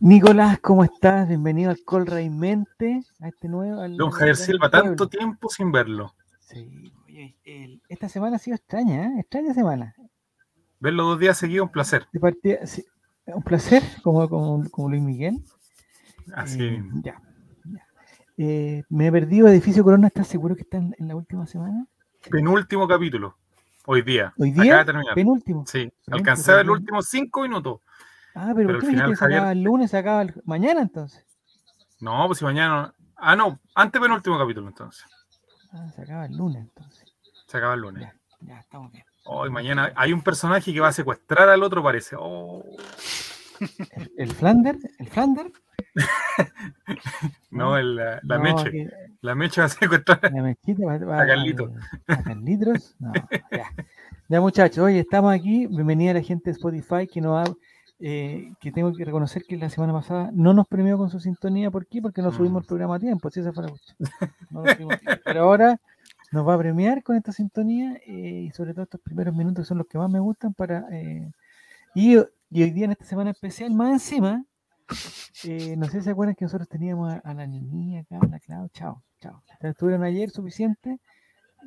Nicolás, ¿cómo estás? Bienvenido al Colray Mente, a este nuevo. al- Don Javier Silva, tanto tiempo sin verlo. Sí, oye, el- esta semana ha sido extraña, ¿eh? Extraña semana. Verlo dos días seguidos, un placer. De partida, sí, un placer, como, como, como Luis Miguel. Así Eh, ya, ya. Eh, me he perdido Edificio Corona, ¿estás seguro que está en, en la última semana? Penúltimo capítulo. Hoy día. ¿Hoy Acaba día? de terminar. Penúltimo. Sí, Penúltimo, alcancé a ver los penúltimo. últimos cinco minutos. Ah, pero, Pero ¿por al final, se acaba Javier- el lunes, se acaba el- mañana entonces? No, pues si mañana. Ah, no, antes penúltimo capítulo entonces. Ah, se acaba el lunes entonces. Se acaba el lunes. Ya, ya, estamos bien. Hoy mañana hay un personaje que va a secuestrar al otro, parece. Oh, ¿El, el Flander? ¿El Flander? no, el- la, la No, Meche. que- La Meche va a secuestrar. La mezquita va, va A Carlito. al- A Carlitos. No, ya. Ya, muchachos, hoy estamos aquí. Bienvenida a la gente de Spotify que nos ha, eh, que tengo que reconocer que la semana pasada no nos premió con su sintonía. ¿Por qué? Porque no subimos Mm. el programa a tiempo. Si esa fue la. No. Pero ahora nos va a premiar con esta sintonía eh, y sobre todo estos primeros minutos que son los que más me gustan para. eh, y, y hoy día en esta semana especial, más encima, eh, no sé si se acuerdan que nosotros teníamos a, a la niña acá, a la Clau, chao, chao. Estuvieron ayer suficiente,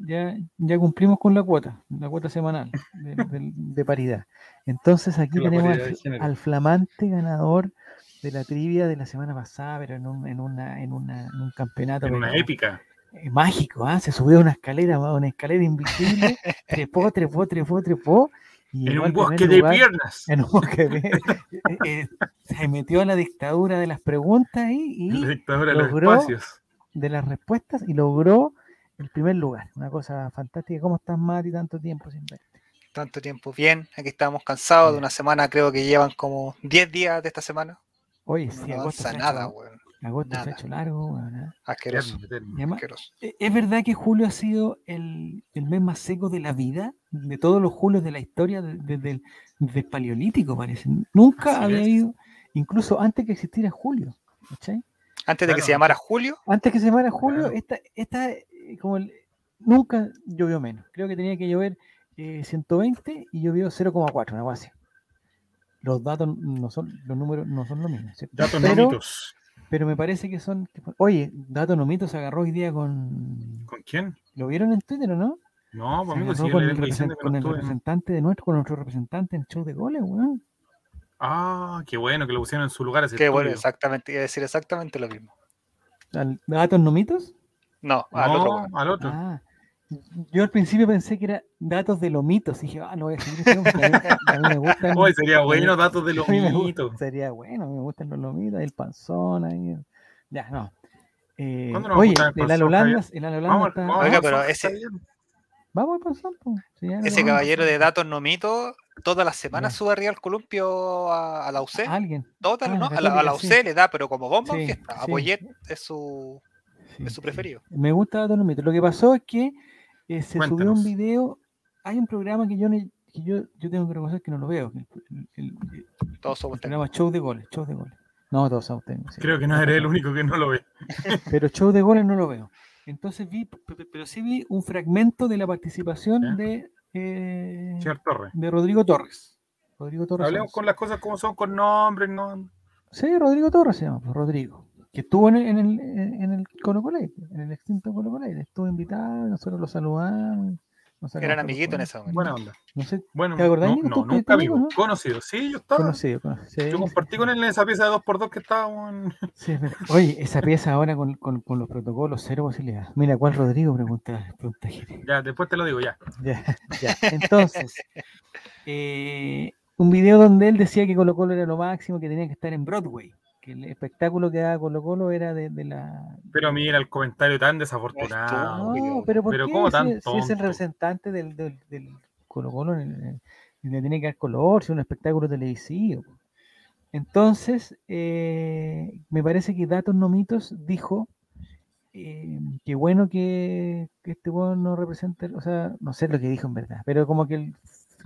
ya, ya cumplimos con la cuota, la cuota semanal de, de- de paridad. Entonces aquí La tenemos de al, flamante ganador de la trivia de la semana pasada, pero en un, en una, en una, en un campeonato En una pero, épica. eh, mágico, ¿ah? se subió a una escalera, a una escalera invisible, trepó, trepó, trepó, trepó. y En un bosque de lugar piernas. en un bosque de- eh, eh, se metió a la dictadura de las preguntas ahí y La dictadura de los logró- espacios. de las respuestas y logró el primer lugar. Una cosa fantástica. ¿Cómo estás, Mati? Tanto tiempo sin ver. Tanto tiempo bien, aquí estábamos cansados de una semana, creo que llevan como 10 días de esta semana. Oye, No sí, agosto, avanza nada, weón. agosto se ha hecho largo. weón, ¿eh? Asqueroso, además. ¿e- ¿Es verdad que julio ha sido el, el mes más seco de la vida? De todos los julios de la historia, de- desde el desde Paleolítico, parece. Nunca Así había es. habido, incluso antes que existiera julio. ¿cachai? Antes de que se llamara Julio, Antes que se llamara julio, Claro. esta, esta eh, como el- nunca llovió menos. Creo que tenía que llover eh, 120 y llovió 0,4, una así. Los datos no son, los números no son lo mismo. ¿cierto? Datos pero, no mitos. pero me parece que son. Oye, Dato Nomito se agarró hoy día con. ¿Con quién? ¿Lo vieron en Twitter o no? No, pues, amigo, si yo con el, represent- con no el representante de nuestro, con nuestro representante en show de goles, weón. Ah, qué bueno que lo pusieron en su lugar. ese que bueno, exactamente, iba a decir exactamente lo mismo. ¿Datos Nomitos? No, al otro, No, al otro. Ah, yo al principio pensé que era datos de lomitos. Y dije, ah, no voy a seguir a mí, me gustan. Hoy sería a mí- bueno datos de los a mí me gusta- mitos. Sería bueno, me gustan los lomitos, el panzón ahí. Ya, no. Eh, ¿Cuándo nos oye, el Alolandas, el Alolandas Vamos, está. Oiga, pero ese-. Vamos al panzón. Sí, Ese vamos. caballero de datos no mito, todas las semanas sube arriba al columpio a, a la UC. A alguien. Todas, ah, ¿no? la A la, a la UC sí. le da, pero como bomba Sí, fiesta. A sí. Poyet es su, Sí, es su sí. preferido. Me gusta datos lomitos. Lo que pasó es que eh, se subió un video. Hay un programa que yo, que yo, yo tengo que reconocer que no lo veo. El, el- el- Todos somos el programa Show de Goles. Show de Goles. No, todos somos técnicos, sí. Creo que no eres el único que no lo ve. pero show de goles no lo veo. Entonces vi, pe- pe- pero sí vi un fragmento de la participación Ya. de, eh, de Rodrigo Torres. Rodrigo Torres. Hablemos con las cosas como son, con nombres, no. Sí, Rodrigo Torres se llama, pues, Rodrigo. Que estuvo en el, en el, en el Colo Colo, en el extinto Colo Colo. Estuvo invitado, nosotros lo saludamos. nos Eran amiguitos en ese momento. Buena onda. No sé, Bueno, ¿Te acordás, no, no, ¿Tú nunca estuviste amigo. amigo, no? Conocido. Sí, yo estaba. conocido. conocido. Yo compartí con él en esa pieza de 2x2 que estábamos en. Sí. Oye, esa pieza ahora con, con, con los protocolos, cero posibilidad. Mira, ¿cuál Rodrigo? Pregunta, pregunta. Ya, después te lo digo, ya. Ya, ya. Entonces, eh, un video donde él decía que Colo Colo era lo máximo, que tenía que estar en Broadway, que el espectáculo que daba Colo Colo era de, de la... Pero mira el comentario tan desafortunado. No, pero ¿por pero qué? ¿cómo Si- tan si, es el representante del, del, del Colo Colo, el- le tiene que dar color, si es un espectáculo televisivo. Entonces, eh, me parece que Datos No Mitos dijo eh, que bueno que, que este weón no represente, o sea, no sé lo que dijo en verdad, pero como que, él,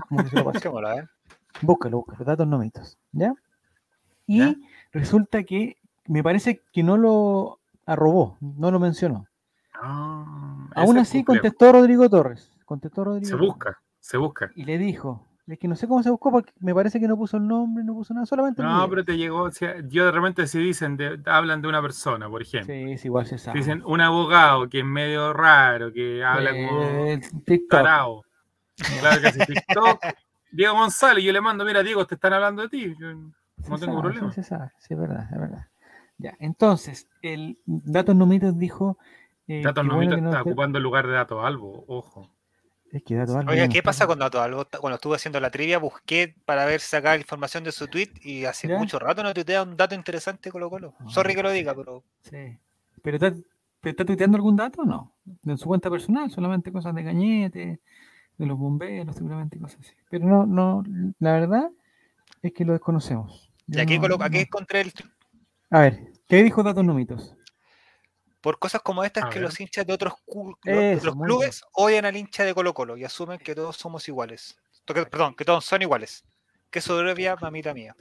como que se lo pasó. Búscalo, búscalo, datos no mitos, ¿ya? Y ¿Ya? Resulta que me parece que no lo arrobó, no lo mencionó. Ah, Aún así complejo. contestó Rodrigo Torres, contestó Rodrigo Se Torres, busca, se busca. y le dijo, Es que no sé cómo se buscó porque me parece que no puso el nombre, no puso nada, solamente No, pero te llegó. o sea, yo de repente si dicen, de- hablan de una persona, por ejemplo. Sí, es igual se sabe. Dicen un abogado que es medio raro, que habla como Eh, TikTok. tarao. Claro que hace TikTok. Diego González, yo le mando, mira, Diego, te están hablando de ti. No Se tengo sabe, problema. Sí, se sabe, sí, es verdad, es verdad. Ya, entonces, el Datos Nomitos dijo. Eh, Datos bueno no está ocupando el lugar de Datos Albo, ojo. Es que Datos Albo Oiga, ¿qué pasa con Dato Albo? Cuando estuve haciendo la trivia, busqué para ver si sacaba información de su tweet y hace ¿Ya? mucho rato no tuitea un dato interesante Colo Colo. Sorry que lo diga, pero Sí. ¿Pero está, pero está tuiteando algún dato o no? En su cuenta personal, solamente cosas de Cañete, de los bomberos, seguramente cosas así. Pero no, no, la verdad es que lo desconocemos. Y aquí, no- colo- aquí no- encontré el A ver, ¿qué dijo Datos Nomitos? por cosas como estas A que ver. los hinchas de otros, Eso, clubes odian al hincha de Colo Colo y asumen que todos somos iguales. Que- Perdón, que todos son iguales. Que soberbia, mamita mía.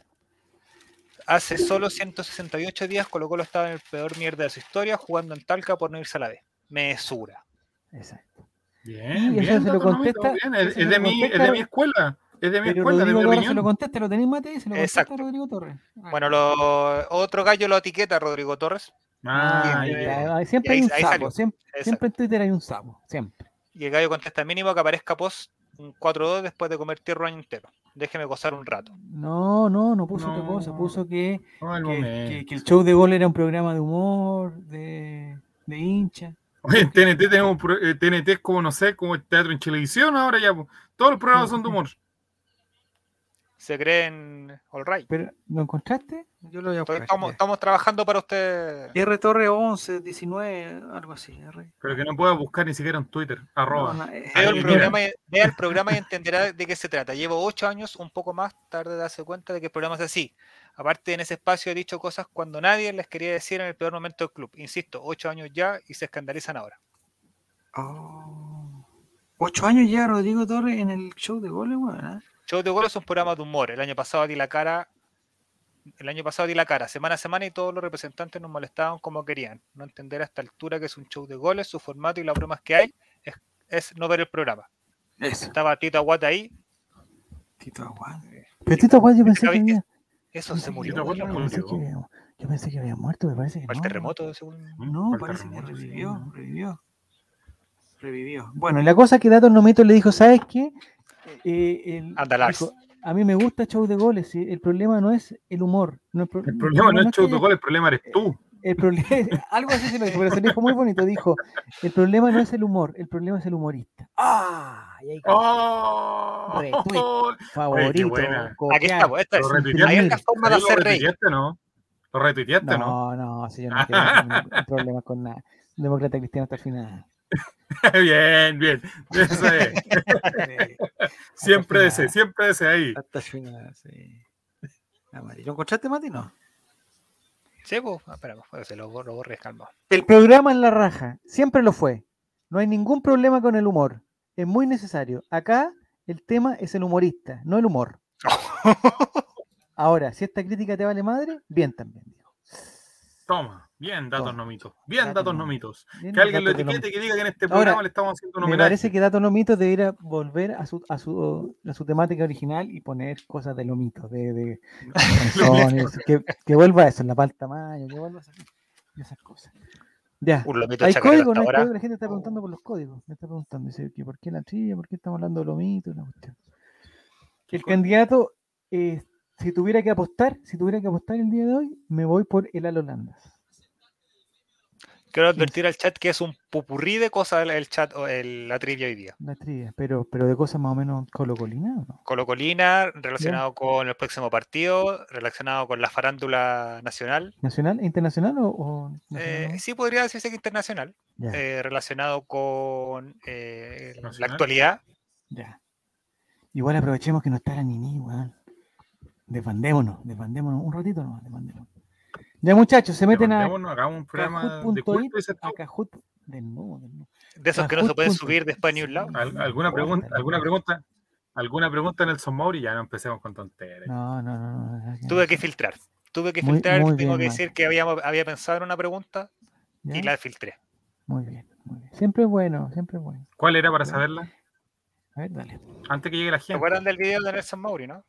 Hace solo 168 días Colo Colo estaba en el peor mierda de su historia jugando en Talca por no irse a la B. Mesura. Exacto. Bien, Y eso bien, se lo Datos Nomitos, contesta- bien. Es, se es lo de mi, es contesta- de mi escuela. Es de mi Pero escuela, de mi Rodrigo Torres se lo contesta, lo tenés mate, se lo contesta Exacto. Rodrigo Torres. Ah. Bueno, lo, otro gallo lo etiqueta Rodrigo Torres. Ah, ya, siempre Y ahí- hay un ahí sapo, siempre, en Twitter hay un sapo, siempre. Y el gallo contesta mínimo que aparezca post un 4-2 después de comer tierra un año entero. Déjeme gozar un rato. No, no, no puso otra cosa, No. puso que, No, el que, momento. que- que el show de gol era un programa de humor, de, de hincha. Oye, en TNT tenemos un pro- eh, TNT es como, no sé, como el teatro en televisión ahora ya. Todos los programas son de humor. Se creen all right. Pero, ¿lo encontraste? Yo lo voy a Entonces, buscar. estamos, estamos trabajando para usted. R Torre 11, 19, algo así. R. Pero que no pueda buscar ni siquiera en Twitter. Arroba. No, eh, el, Ahí, programa, y- vea el programa y entenderá de qué se trata. Llevo ocho años, un poco más tarde de darse cuenta de que el programa es así. Aparte, en ese espacio he dicho cosas cuando nadie les quería decir en el peor momento del club. Insisto, ocho años ya y se escandalizan ahora. Oh. Ocho años ya Rodrigo Torres en el show de goles, weón. ¿ah? Show de goles es un programa de humor. El año pasado di la cara. El año pasado di la cara, semana a semana, y todos los representantes nos molestaban como querían. No entender a esta altura que es un show de goles, su formato y las bromas que hay es, es no ver el programa. Eso. Estaba Tito Aguata ahí, Tito Aguad. Pero Tito Aguad yo pensé que había... eso se murió. Tito Aguad murió. pensé que había- Yo pensé que había muerto, me parece que Para el no. terremoto, según. No, parece que terremoto, revivió, revivió. Revivió. Bueno, la cosa que Datos Nomito le dijo, ¿sabes qué? Eh, el- dijo, a mí me gusta show de goles, ¿sí? el problema no es el humor. no es pro- El problema no es que show de haya- gol, el problema eres tú. El problema, algo así se lo dijo, pero se lo dijo muy bonito. Dijo: El problema no es el humor, el problema es el humorista. ¡Ah! Y ahí ¡Oh! Retweet. favorito. Aquí estamos, esta es. Retuiteaste. otra forma de Ahí ¿Lo hacer retuiteaste, no? ¿Lo retuiteaste, no? No, no, si yo no quiero ningún problema con nada. Demócrata cristiano hasta el final. bien, bien. Eso es. Siempre ese, siempre ese ahí. Hasta final, sí. Ah, ¿Lo encontraste, Mati? No. Sí, pues, espera, se lo borro, borres, calma. El programa en la raja, siempre lo fue. No hay ningún problema con el humor. Es muy necesario. Acá el tema es el humorista, no el humor. Ahora, si esta crítica te vale madre, bien también. dijo. Toma, bien, datos Toma. no mitos. Bien, Datos datos no no mitos. Bien, Que alguien lo datos de etiquete y que diga que en este Ahora, programa le estamos haciendo un Me parece que Dato Lomito debería volver a su, a su, a su temática original y poner cosas de Lomito, de, de canciones, que, que vuelva a eso, en la palta mayo, que vuelva a esas, esas cosas. Ya. Hay código, no hay código, la gente está preguntando por los códigos. Me está preguntando, dice, que ¿por qué la trilla? ¿Por qué estamos hablando de Lomito? y la cuestión? El candidato, eh, si tuviera que apostar, si tuviera que apostar el día de hoy, me voy por el Alolandas. Quiero advertir al chat que es un pupurrí de cosas el, el chat o el- la trivia hoy día. La trilla, pero, pero de cosas más o menos colocolinas, ¿o no? Colocolina, relacionado con el próximo partido, relacionado con la farándula nacional. ¿Nacional internacional o, o nacional Eh, sí, podría decirse que internacional. Eh, relacionado con eh, la actualidad. ya. Igual aprovechemos que no está la Nini, weón. Desbandémonos, desbandémonos un ratito nomás, desbandémonos. Ya muchachos, se meten a Levantémonos, hagamos un programa de culto, a de nuevo, de nuevo. De esos que no se pueden subir un lado. Al- ¿Alguna pregunta? ¿Alguna pregunta? ¿Alguna pregunta, Nelson Mauri? Ya no empecemos con tonterías. No, no, no. no, Tuve que filtrar. Tuve que filtrar. muy Tengo bien, que decir que habíamos, había pensado en una pregunta ¿Ya? y la filtré. Muy bien, muy bien. Siempre es bueno, siempre es bueno. ¿Cuál era para saberla? A ver, dale. Antes que llegue la ¿Se gente. acuerdan del video de Nelson Mauri, no?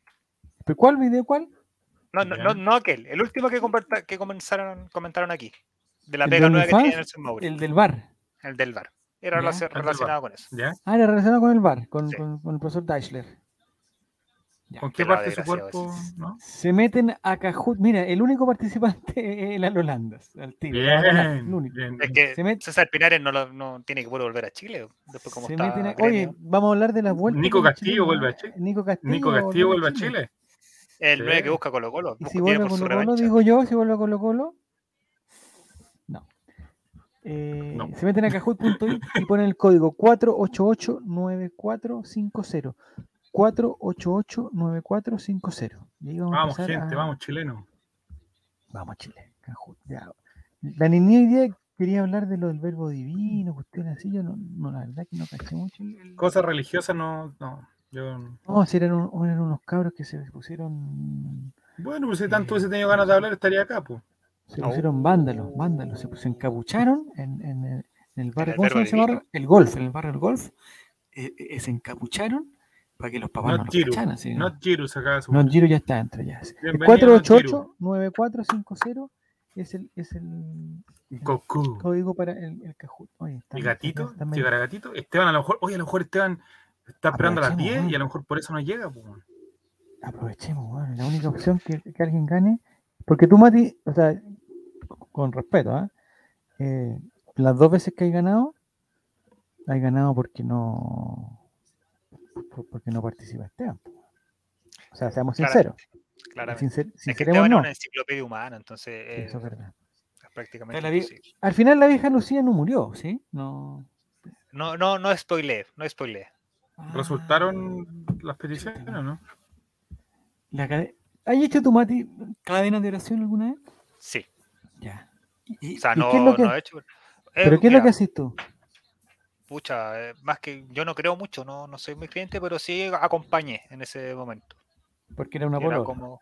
¿Pero cuál video? ¿Cuál? No, no, no, no aquel, el último que, comparta- que comenzaron, comentaron aquí. De la ¿El pega nueva que tenía Nelson Mauri. El, El del bar. del bar. Era Ya. El relacionado con eso. ¿Ya? Ah, era relacionado con el bar, con, Sí. con- con el profesor Deichler. Ya. ¿Con qué Pelado parte de su cuerpo? ¿no? Se meten a Cajut. Mira, el único participante es el a ganar, el Bien, único. bien. Es que Se met- César Pinares no, lo- no tiene que poder volver a Chile. Después como Se está meten a-. Oye, vamos a hablar de las vueltas. Nico Castillo vuelve a. Chile. Nico Castillo, Nico Castillo vuelve a Chile. El Sí. 9 que busca Colo Colo. Y busca- si vuelve Colo Colo, revancha. digo yo, si vuelve a Colo Colo. No. Eh, No. Se meten a cajut.it y ponen el código 488-9450. 488-9450. Y ahí vamos, a Vamos, gente, a- vamos, chileno. Vamos, Chile. Cajut, ya. La niña hoy día quería hablar de lo del verbo divino, cuestiones así. Yo no, no, la verdad que no caché mucho. Cosas religiosas no. no yo, No, si eran, un- eran unos cabros que se pusieron bueno, pues si tanto hubiese tenido ganas de hablar, estaría acá, pues. Se Oh. pusieron vándalos, vándalos, se, se encapucharon en, en el, en el barrio, el ¿cómo se llama barrio? El golf, en el barrio del golf, eh, eh, se encapucharon para que los papás no Not los Giru. cacharan. así, Not Giru sacaba su. No, Giro ya está dentro ya. El Bienvenido, Not Giru. 488-9450 es el, es el Goku. código para el, el. Oye, está- ¿Y gatito? está- está medio- ¿Llegará gatito? Esteban, a lo mejor, oye, a lo mejor Esteban está esperando a las Aprovechemos, 10 y a lo mejor por eso no llega, pues. Aprovechemos, bueno, la única opción que, que alguien gane. Porque tú, Mati, o sea, con respeto, ¿ah? Eh, las dos veces que hay ganado, hay ganado porque no por- porque no participa Esteban. O sea, seamos sinceros. Claramente. Sincer- Es que Esteban es no. una enciclopedia humana, entonces eh, Eso es verdad. es prácticamente La vi- imposible. Al final la vieja Lucía no murió, ¿sí? No. No, no, no spoileé, no spoileé. Ah, ¿Resultaron las peticiones o no? la cade- ¿Has hecho tu Mati cadenas de oración alguna vez? Sí. Ya. ¿Y, O sea, y no, qué es lo que, no he hecho. ¿Pero Eh, qué es lo que haces tú? Pucha, eh, más que yo no creo mucho, no, no soy muy creyente, pero sí acompañé en ese momento. Porque era una Era polola. como.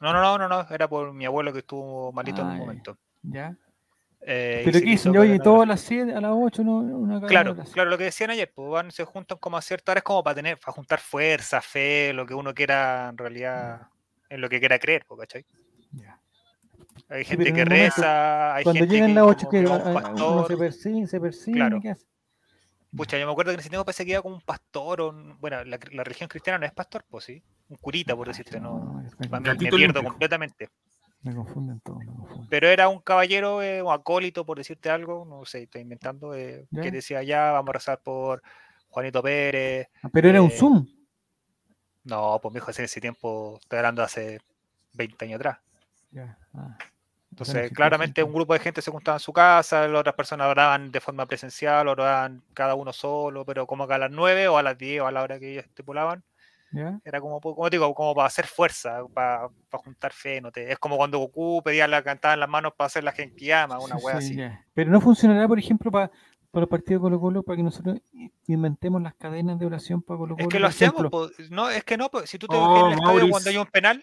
No, no, no, no, no, era por mi abuelo que estuvo malito en Ah, un ya, momento. ¿Ya? Eh, ¿Pero quiso dicen? Oye, a oración. las 7, a las 8, no, una Claro, claro, lo que decían ayer, pues van, se juntan como a cierta hora, es como para tener, para juntar fuerza, fe, lo que uno quiera en realidad, en lo que quiera creer, ¿cachai? Ya. Hay gente que reza, hay Cuando gente llegan que las 8, como que que va a- un a- uno se persigue, se persigue, Claro. ¿qué hace? Pucha, yo me acuerdo que en ese tiempo pensé que iba como un pastor, o un- bueno, la, la religión cristiana no es pastor, pues sí, un curita, por Ah, decirte, no, me, pierdo completamente. Me confunden todo, me confunden. Pero era un caballero eh, o acólito, por decirte algo, no sé, estoy inventando, eh, que decía ya, vamos a rezar por Juanito Pérez. Ah, Pero era un eh, Zoom. No, pues mi hijo, en ese tiempo, estoy hablando hace 20 años atrás. Ya. ah. Entonces, claramente un grupo de gente se juntaba en su casa, las otras personas oraban de forma presencial, oraban cada uno solo, pero como que a las 9 o a las 10 o a la hora que ellos estipulaban, Era como, como te digo, como para hacer fuerza, para, para juntar fe. No te, es como cuando Goku pedía la cantada en las manos para hacer la Genkiyama, una Sí, wea sí, así. ya. Pero no funcionará, por ejemplo, para para los partidos de Colo Colo, para que nosotros inventemos las cadenas de oración para Colo Colo. Es que lo hacemos, po, no, es que no, po, si tú te Oh, ves en el estadio Maurice. cuando hay un penal,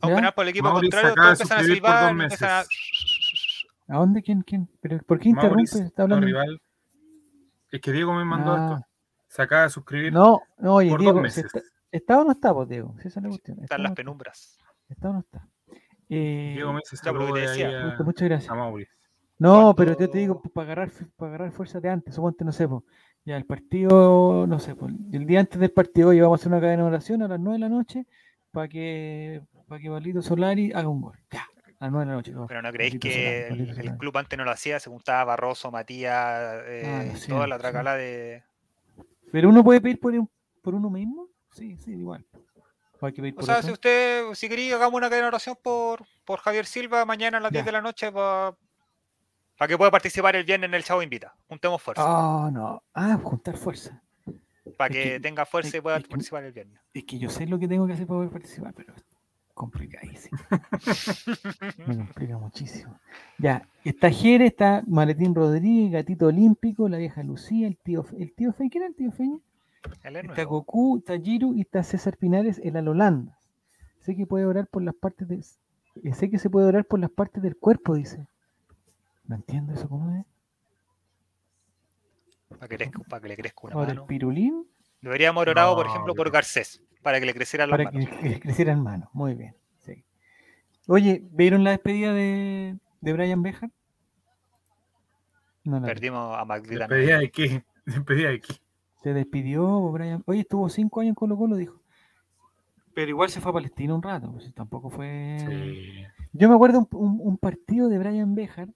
a un ¿Ya? penal por el equipo Maurice contrario, de empiezan a silbar empiezan a... ¿A dónde? ¿Quién? ¿Quién? ¿Pero por qué interrumpe? Maurice, Está no, hablando. rival. Es que Diego me mandó Ah. esto. Se acaba de suscribir No, no, oye, por Diego, dos meses. está, ¿está o no está, pues, Diego? Si esa es la cuestión. ¿Está Están las no está? penumbras. ¿Está o no está? Eh, Diego me ahí decía, a, muchas, gracias. a. No, pero yo te digo, pues, para agarrar, para agarrar fuerza de antes, suponte, no sé, pues, ya el partido, no sé, pues, el día antes del partido hoy vamos a hacer una cadena de oración a las 9 de la noche para que, para que Valito Solari haga un gol. Ya, a las 9 de la noche. Pero no creéis que Solari, el, club antes no lo hacía, se juntaba Barroso, Matías, eh, Ah, lo toda la sí. tracala de... Pero uno puede pedir por, un- por uno mismo. Sí, sí, igual. O hay que pedir O por sea, si usted, si quería, hagamos una cadena de oración por, por Javier Silva mañana a las Ya. 10 de la noche para que pueda participar el viernes en el Chavo Invita. Juntemos fuerza. Ah, no. Ah, juntar fuerza. para que, que- tenga fuerza es- y pueda que- participar el viernes. Es que yo sé lo que tengo que hacer para poder participar, pero es complicadísimo. Me complica muchísimo. Ya, está Jere, está Maletín Rodríguez, Gatito Olímpico, la vieja Lucía, el tío, el tío Fe, ¿quién era el tío Feña? Él es Está nuevo. Goku, está y está César Pinares, el Alolanda. Sé que puede orar por las partes de. eh, Sé que se puede orar por las partes del cuerpo, dice. No entiendo eso, ¿cómo es? Para que, crezca- para que le crezca una Ahora el mano. pirulín. Deberíamos haber orado, por No, ejemplo, por Garcés, para que le crecieran las Para que, manos. que creciera en mano. Muy bien. sí. Oye, ¿vieron la despedida de, de Brian Bejar? No, vi. Perdimos a Magdalena. Despedida de qué? Despedida de qué? Se despidió Brian. Oye, estuvo cinco años en Colo Colo, dijo. Pero igual se fue a Palestina un rato, pues tampoco fue. Sí. Yo me acuerdo un, un- un partido de Brian Bejar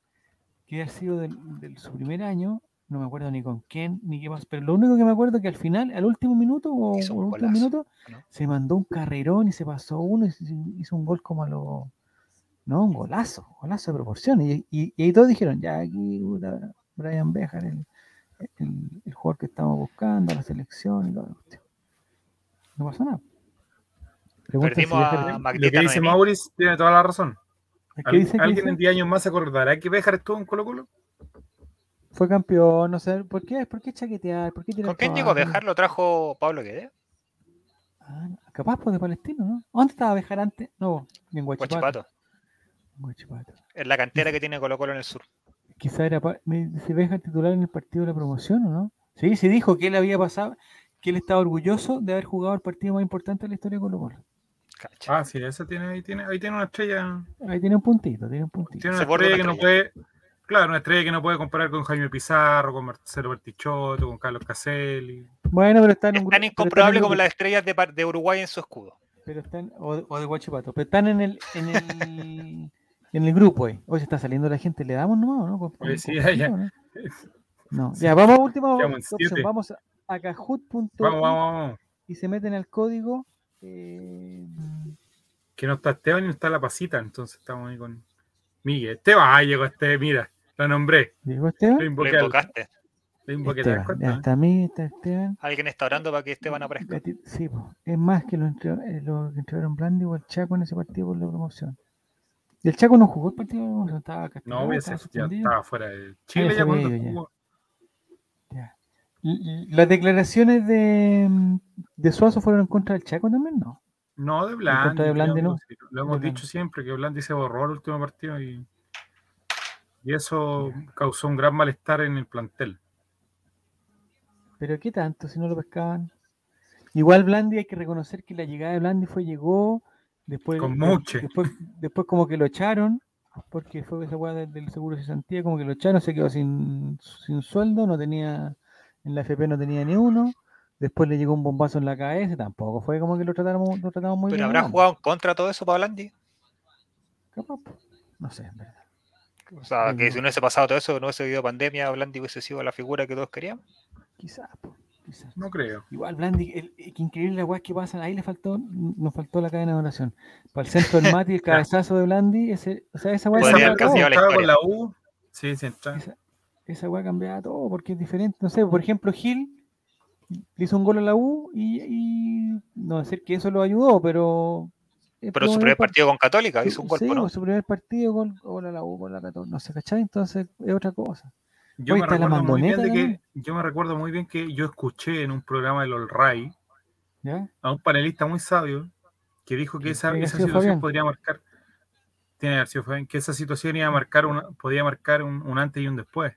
que ha sido del, del- su primer año, no me acuerdo ni con quién ni qué más, pero lo único que me acuerdo es que al final, al último minuto o al último golazo, minuto, ¿no? se mandó un carrerón y se pasó uno y se- hizo un gol como a lo. No, un golazo, golazo de proporciones. Y, y- y ahí todos dijeron, ya aquí, puta, Brian Bejar, el, el- el jugador que estamos buscando, la selección y todo. la cuestión". No pasó nada. Preguntan si Perdimos a Lo que dice. Maurice tiene toda la razón. ¿Qué Al- dice? ¿Qué ¿Alguien dice? en 10 años más se acordará que Béjar estuvo en Colo Colo? Fue campeón, no sé, ¿por qué, ¿por qué chaquetear? ¿Por qué ¿Con quién llegó viajar? ¿Lo trajo Pablo Guedes? Ah, capaz pues de Palestino, ¿no? ¿Dónde estaba Bejar antes? No, en Guachipato. Guachipato. En Guachipato. En la cantera que tiene Colo Colo en el sur. Quizá era dice Bejar titular en el partido de la promoción, ¿o no? Sí, sí dijo que él había pasado, que él estaba orgulloso de haber jugado el partido más importante de la historia de Colo Colo. Cacha. Ah, sí, ese tiene, ahí tiene, ahí tiene una estrella. Ahí tiene un puntito, tiene un puntito. Tiene Se una estrella que no puede. Claro, una estrella que no puede comparar con Jaime Pizarro, con Marcelo Bertichotto, con Carlos Caselli. Bueno, pero está en un Es tan incomprobable como las estrellas de, de Uruguay en su escudo. Pero están, o, de- o de Guachipato, pero están en el, en el, en el grupo ahí. Hoy se está saliendo la gente, ¿le damos nomás o no? Con- sí, con ya, ¿no? No, Sí. ya, vamos a última opción. Vamos a, vamos. y se meten al código. eh, Que no está Esteban y no está la pasita, entonces estamos ahí con Miguel. Esteban, ah, llegó este, mira, lo nombré. ¿Llegó Lo Esteban? invoqué. Lo invocaste. Lo invoqué, ¿te das Esteban, cuenta? ya está a mí, está Esteban. Alguien está orando para que Esteban aparezca. Sí, po. es más que lo, entre, eh, lo que entregaron Blandi o el Chaco en ese partido por la promoción. Y el Chaco no jugó el partido promoción, estaba No, estaba ya suspendido. estaba fuera de Chile ya ya cuando jugó. Ya. ¿Y- y ¿Las declaraciones de, de Suazo fueron en contra del Chaco también? No. No, de Blandi. de Blandi, no. Lo hemos De dicho Blandi. siempre, que Blandi se borró el último partido y, y eso causó un gran malestar en el plantel. Pero ¿qué tanto si no lo pescaban? Igual Blandi hay que reconocer que la llegada de Blandi fue, llegó, después, Con Muche. después, después como que lo echaron, porque fue esa weá del, del seguro de cesantía, como que lo echaron, se quedó sin, sin sueldo, no tenía, en la FP no tenía ni uno, después le llegó un bombazo en la cabeza, tampoco fue como que lo tratamos, lo tratamos muy Pero bien. habrá a Blandi. jugado en contra todo eso para Blandi. Capaz, no sé, en verdad. O sea, que si no hubiese pasado todo eso, no hubiese habido pandemia, Blandi hubiese sido la figura que todos queríamos. Quizás, po, quizás. No creo. Igual Blandi, el, el- que increíble la weá que pasan, ahí le faltó, nos faltó la cadena de oración. Para el centro del Mati, el cabezazo de Blandi, ese, o sea, esa weá Podría cambiaba todo. la con la U. Sí, sí, está. Esa, esa weá cambiaba todo porque es diferente. No sé, por ejemplo, Gil le hizo un gol a la U y, y no decir que eso lo ayudó, pero. Pero su primer par- partido con Católica hizo un gol, sí, ¿no? su primer partido, gol a la U, a la Católica. No sé, ¿cachai? Entonces es otra cosa. Yo me está la recuerdo muy bien de que yo me recuerdo muy bien que yo escuché en un programa del All Ray ¿Ya? a un panelista muy sabio que dijo que esa, esa situación Fabián. podría marcar tiene que haber sido Fabián, que esa situación iba a marcar una, podía marcar un, un antes y un después.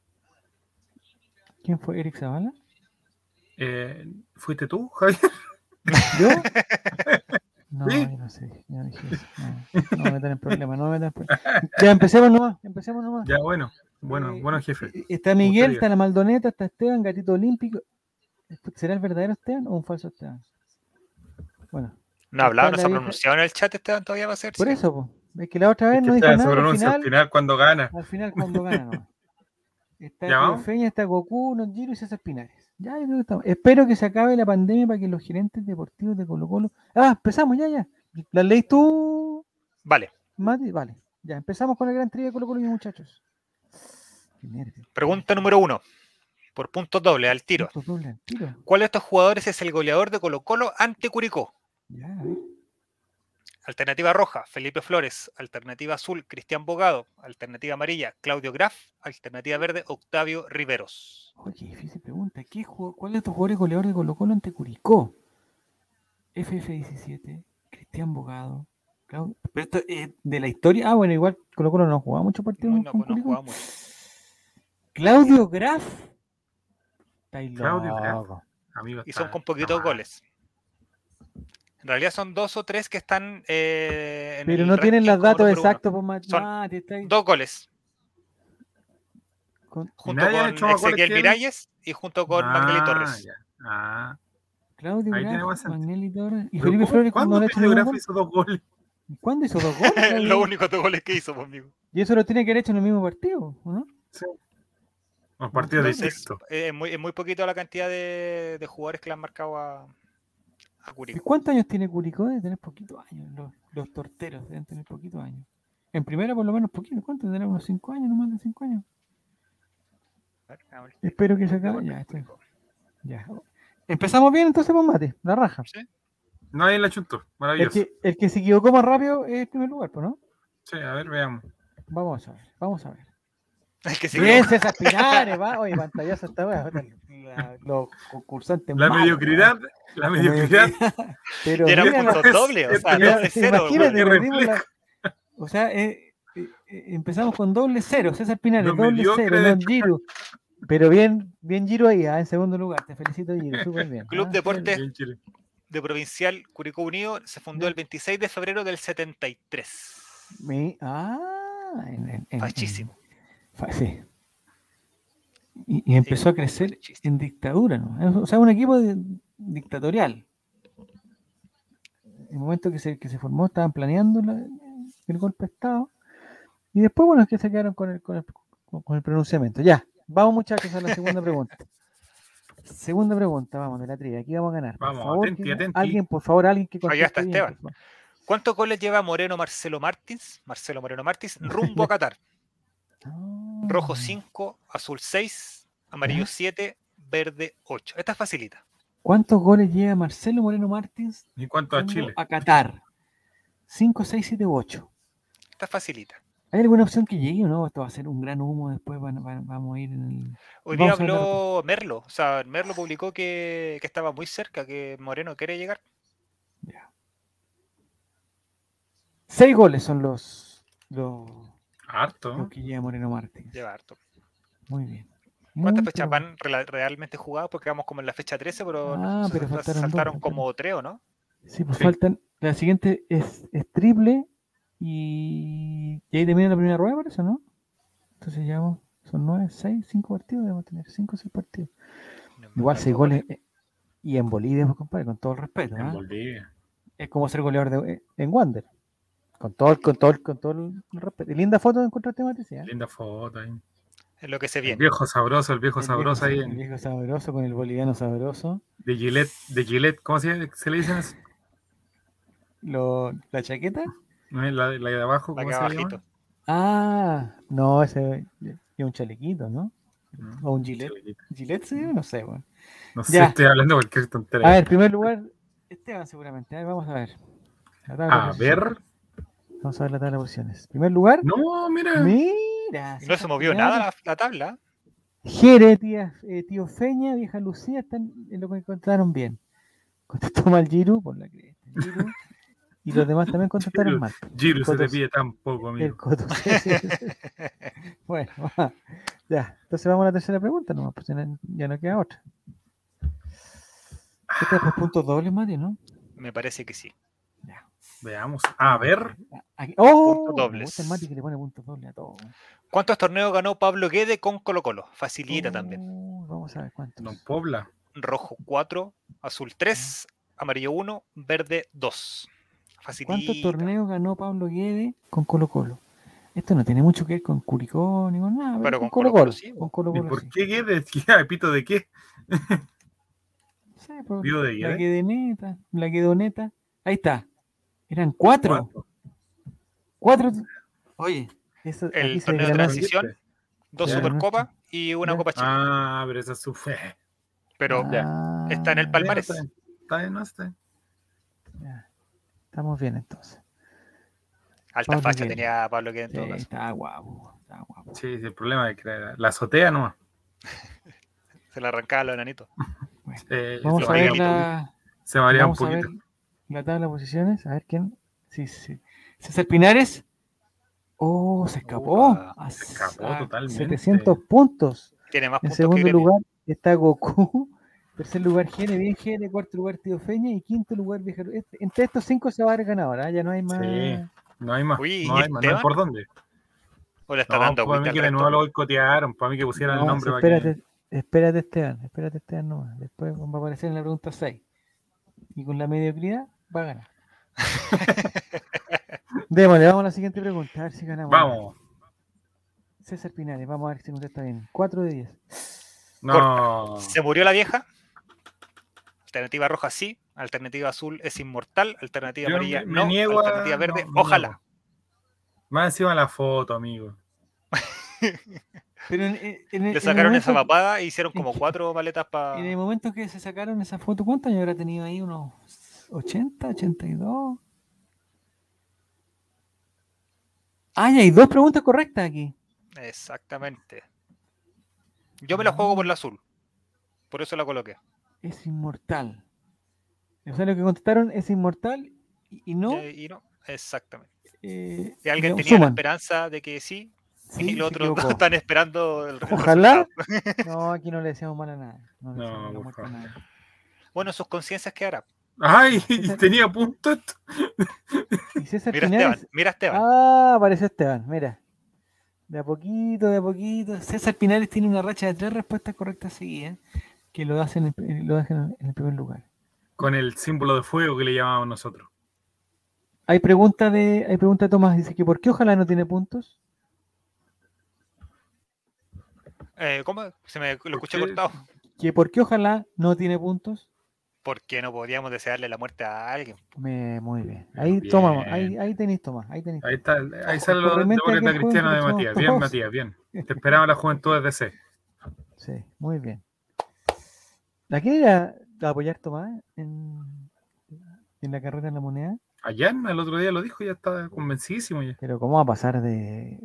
¿Quién fue? ¿Eric Zavala? Eh, ¿Fuiste tú, Javier? ¿Yo? No, ¿Sí? yo no sé. yo no dije eso. No, no me metan en problemas, no me metan en problemas. Ya empecemos nomás, empecemos nomás. Ya, bueno, bueno, Eh, bueno, jefe. Está Miguel, está la Maldoneta, está Esteban, Gatito Olímpico. ¿Será el verdadero Esteban o un falso Esteban? Bueno, No ha hablado, no se ha pronunciado en el chat Esteban todavía va a ser. por eso, po. es que la otra vez Es que no dijo está- se nada. Al pronuncia al final, final cuando gana. al final cuando gana, no. Está. Feña, está Goku, Nojiro y César Pinares. Ya, yo creo que estamos. Espero que se acabe la pandemia para que los gerentes deportivos de Colo Colo. Ah, empezamos, ya, ya. ¿La leís tú, Vale. Mati? Vale. Ya, empezamos con la gran trivia de Colo Colo, mis muchachos. Pregunta número uno. Por puntos dobles, al tiro. Puntos dobles al tiro. ¿Cuál de estos jugadores es el goleador de Colo Colo ante Curicó? Ya, a ver. Alternativa roja, Felipe Flores. Alternativa azul, Cristian Bogado. Alternativa amarilla, Claudio Graf. Alternativa verde, Octavio Riveros. Oye, qué difícil pregunta. ¿Qué ¿Cuál de estos jugadores goleador de Colo Colo ante Curicó? FF17, Cristian Bogado. Pero esto es de la historia. Ah, bueno, igual Colo Colo no jugaba muchos partidos No, no, con no Curicó. jugamos. Claudio Graf. Claudio Graf. Amigo, y son con poquitos goles. En realidad son dos o tres que están. eh, en Pero no tienen los datos exactos, pues, Mati. Son Dos goles. con Junto con más Ezequiel? Miralles y junto con Magnelli Ah, Torres. ya. Ah, Claudio Ahí Graf, más. Magnelli Torres y pero Felipe ¿cómo- Flores ¿Cuándo no Claudio Graf hizo dos goles? ¿Cuándo hizo dos goles? Los únicos dos goles que hizo, pues, amigo. Y eso lo tiene que haber hecho en el mismo partido, ¿o ¿no? Los de Entonces, sexto. eh, es, muy, es muy poquito la cantidad de, de jugadores que le han marcado a, a ¿Y Curicó. cuántos años tiene Curicó? Debe tener poquitos años. Los, los torteros deben tener poquitos años. En primera, por lo menos, poquito. ¿Cuánto tendrá? ¿Unos 5 años? ¿No más de 5 años? Ver, el Espero que se acabe. Ya. Curicó. ya. Empezamos bien, entonces, pues, Mate. La raja. ¿Sí? Nadie la chuntó. El Maravilloso. que, el que se equivocó más rápido es el primer lugar, pues, ¿no? Sí, a ver, veamos. Vamos a ver, vamos a ver. El que. César Pinares, va. Oye, pantallazo esta weá. la- Los concursantes La mediocridad, la mediocridad. Pero la- puntos dobles, o sea, Mira, doble cero. Imagínate, O sea, eh, eh, eh, empezamos con doble cero, César Pinares, doble cero, de no Giro. Pero bien, bien Giro ahí, ah, en segundo lugar. Te felicito, Giro, súper bien. Club ah, Deportes de Provincial Curicó Unido se fundó el 26 de febrero del 73. Mi- ah, en, en- en- Fachísimo. Sí. Y, y empezó a crecer en dictadura, ¿no? O sea, un equipo de- dictatorial. En el momento que se, que se formó, estaban planeando la- el golpe de Estado. Y después, bueno, es que se quedaron con el, con el, con- con el pronunciamiento. Ya, vamos muchachos a la segunda pregunta. Segunda pregunta, vamos, de la trivia. Aquí vamos a ganar. Por Vamos, favor, atenti, que- atenti. Alguien, por favor, alguien que Allá está bien, Esteban. por favor. ¿Cuántos goles lleva Moreno Marcelo Martins? Marcelo Moreno Martins rumbo a Qatar. Rojo Ah. 5, azul 6, amarillo 7, verde 8. Esta es facilita. ¿Cuántos goles lleva Marcelo Moreno Martins ¿Y cuánto a Chile? a Qatar? 5, 6, 7, 8. Esta es facilita. ¿Hay alguna opción que llegue o no? Esto va a ser un gran humo después, van- van- vamos a ir en el... Hoy día habló Merlo. O sea, Merlo publicó que, que estaba muy cerca, que Moreno quiere llegar. Ya. Seis goles son los, los, Harto. Moreno Martins. Lleva harto. Muy bien. ¿Cuántas Muy, fechas van realmente jugadas? Porque vamos como en la fecha 13, pero, Ah, pero faltaron dos, saltaron faltaron. como tres, ¿o no? Sí, pues Sí. faltan... La siguiente es, es triple y... y ahí termina la primera rueda, por eso, ¿no? Entonces llevamos... Son nueve, seis, cinco partidos, debemos tener cinco o seis partidos. No Igual seis goles. eh, Y en Bolivia, pues, compadre, con todo el respeto. En ¿ah? Bolivia. Es como ser goleador de, eh, en Wander. Con todo, el- con todo, el- con todo el respeto. Linda foto encontraste, Matricia. ¿eh? Linda foto ahí. Es lo que se El viene. viejo sabroso, el viejo El sabroso ahí viejo, el en- viejo sabroso con el boliviano sabroso. de Gillette, de Gillette, ¿cómo se, se le dice eso? Lo, la chaqueta. ¿No la, la de abajo? ¿Cómo acá se abajito. llama? Ah, no, ese es un chalequito, ¿no? No, O un gilet. Chilito. ¿Gilet sí? No sé, bueno. No sé, Ya. estoy hablando cualquier A tontería. ver, primer lugar, Esteban seguramente. A ver, vamos a ver. La de A ver. Vamos a ver la tabla de posiciones. Primer lugar. No, mira. Mira. No se movió nada la, la tabla. Jere, tía, eh, tío Feña, vieja Lucía, están en lo que encontraron bien. Contestó mal Giru, por la cresta. Giru, y los demás también contestaron Giru, mal. Giro se te pide tan poco, El amigo. coto. sí, sí, sí. bueno, va. ya. Entonces vamos a la tercera pregunta, nomás, pues ya no, ya no queda otra. Esta es por puntos dobles, Mati, ¿no? Me parece que sí. Veamos. A ver. Aquí- ¡Oh! Puntos dobles. gusta el Mati que le pone puntos dobles a todo. ¿Cuántos torneos ganó Pablo Guede con Colo Colo? Facilita también. Oh, Vamos a ver cuántos. Don Pobla. Rojo 4, azul 3, amarillo 1, verde 2. Facilita. ¿Cuántos torneos ganó Pablo Guede con Colo Colo? Esto no tiene mucho que ver con Curicó ni con nada, Pero con con Colo Colo-Colo Colo. sí, Con Colo ¿Y Colo por sí. qué Guedes? ¿Qué? ¿Pito de qué? Sí, pues, ¿Vivo de la? Guedeneta, la Guedoneta. Ahí está. Eran cuatro. Cuatro. Cuatro. Oye, eso, El torneo de transición. Dos Ya. Supercopas y una Ya. Copa Chile. Ah, pero esa es su fe. Pero Ah, está en el palmarés. Está bien, Está bien, no está bien. ya. Estamos bien entonces. alta Pablo facha tenía Pablo Guede en Sí, todo caso. está guapo. Está guapo. Sí, sí, el problema es que la, la azotea no. Se le arrancaba a los enanitos. Eh, Vamos se a varía ver un la, poquito. Se varía un vamos a ver poquito. La tabla de posiciones. A ver quién. Sí, sí. César Pinares. Oh, se escapó. Upa, se escapó a totalmente. 700 puntos. Tiene más En puntos que segundo lugar está Goku Tercer lugar, Gene, bien Gene. Cuarto lugar, Tío Feña. Y quinto lugar, Vieja. este- entre estos cinco se va a dar ganador, ¿ah? Ya no hay más. Sí. No hay más. Oye, ¿y no hay más. No hay Esteban? por dónde. O le está No, dando para mí agüita que de nuevo lo boicotearon. Para mí que pusieran el No, nombre. sí, para que- espérate, espérate, Esteban. Espérate, Esteban, nomás. Después va a aparecer en la pregunta 6. Y con la mediocridad va a ganar. Démosle, vamos a la siguiente pregunta. A ver si ganamos. Vamos. César Pinares, vamos a ver si contesta bien. 4 de 10. No. Se murió la vieja. Alternativa roja sí. Alternativa azul es inmortal. Alternativa Yo amarilla me- me no. niego a- Alternativa verde, no, ojalá. Más encima la foto, amigo. Pero en, en- Le sacaron esa papada e hicieron como cuatro maletas para. En el momento que se sacaron esa foto, ¿cuántos años habrá tenido ahí? ¿Unos 80, 82? Ah, ya hay dos preguntas correctas aquí. Exactamente. Yo me la juego por la azul. Por eso la coloqué. Es inmortal. O sea, lo que contestaron es inmortal y, y no. Y, y no, exactamente. eh, Si alguien no, tenía la esperanza de que sí, Sí, y los otros equivocó. están esperando el, Ojalá. No, aquí no le decíamos mal a nada. No, le No, deseamos la por muerte a favor. nadie. Bueno, sus conciencias quedarán. Ay, tenía punto esto. Y César Mira Pinares- Esteban, mira Esteban. Ah, apareció Esteban, mira. De a poquito, de a poquito. César Pinares tiene una racha de tres respuestas correctas seguidas que lo hacen en, lo dejan en el primer lugar. Con el símbolo de fuego que le llamamos nosotros. Hay pregunta de, hay pregunta de Tomás, dice que ¿por qué ojalá no tiene puntos? Eh, ¿Cómo? Se me lo escuché cortado. Que ¿por qué ojalá no tiene puntos? Porque no podríamos desearle la muerte a alguien. Me- muy bien. Ahí Bien. toma, ahí, ahí tenéis Tomás, ahí tenéis. Ahí está, ahí sale lo de Cristiano de Matías. Bien. Matías, bien. Te esperaba la juventud de C. Sí, muy bien. ¿La quiere ir a, a apoyar Tomás en, en la carrera en la moneda? Ayan el otro día lo dijo, ya estaba convencidísimo ya. Pero ¿cómo va a pasar de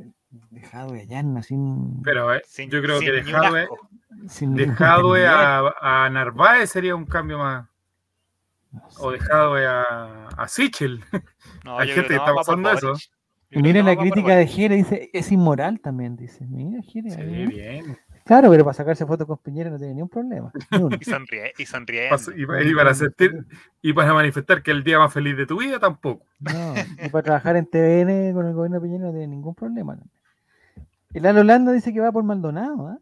dejado de Yanna sin, Pero eh, Sin- yo creo sin que eh, entender? a, a Narváez sería un cambio más. O dejado eh, a, a Sichel. No, Hay gente que está no, pasando eso. Miren no, la crítica de. Jere, dice, es inmoral también, dice. Mira, Jere, Sí, ahí, ¿eh? bien. Claro, pero para sacarse fotos con Piñera no tiene ningún problema. ni. Y sonríe, y sonriendo. Y, y para sentir, y para manifestar que el día más feliz de tu vida tampoco. No, y para trabajar en TVN con el gobierno de Piñera no tiene ningún problema. El Al Holanda dice que va por Maldonado, ¿ah?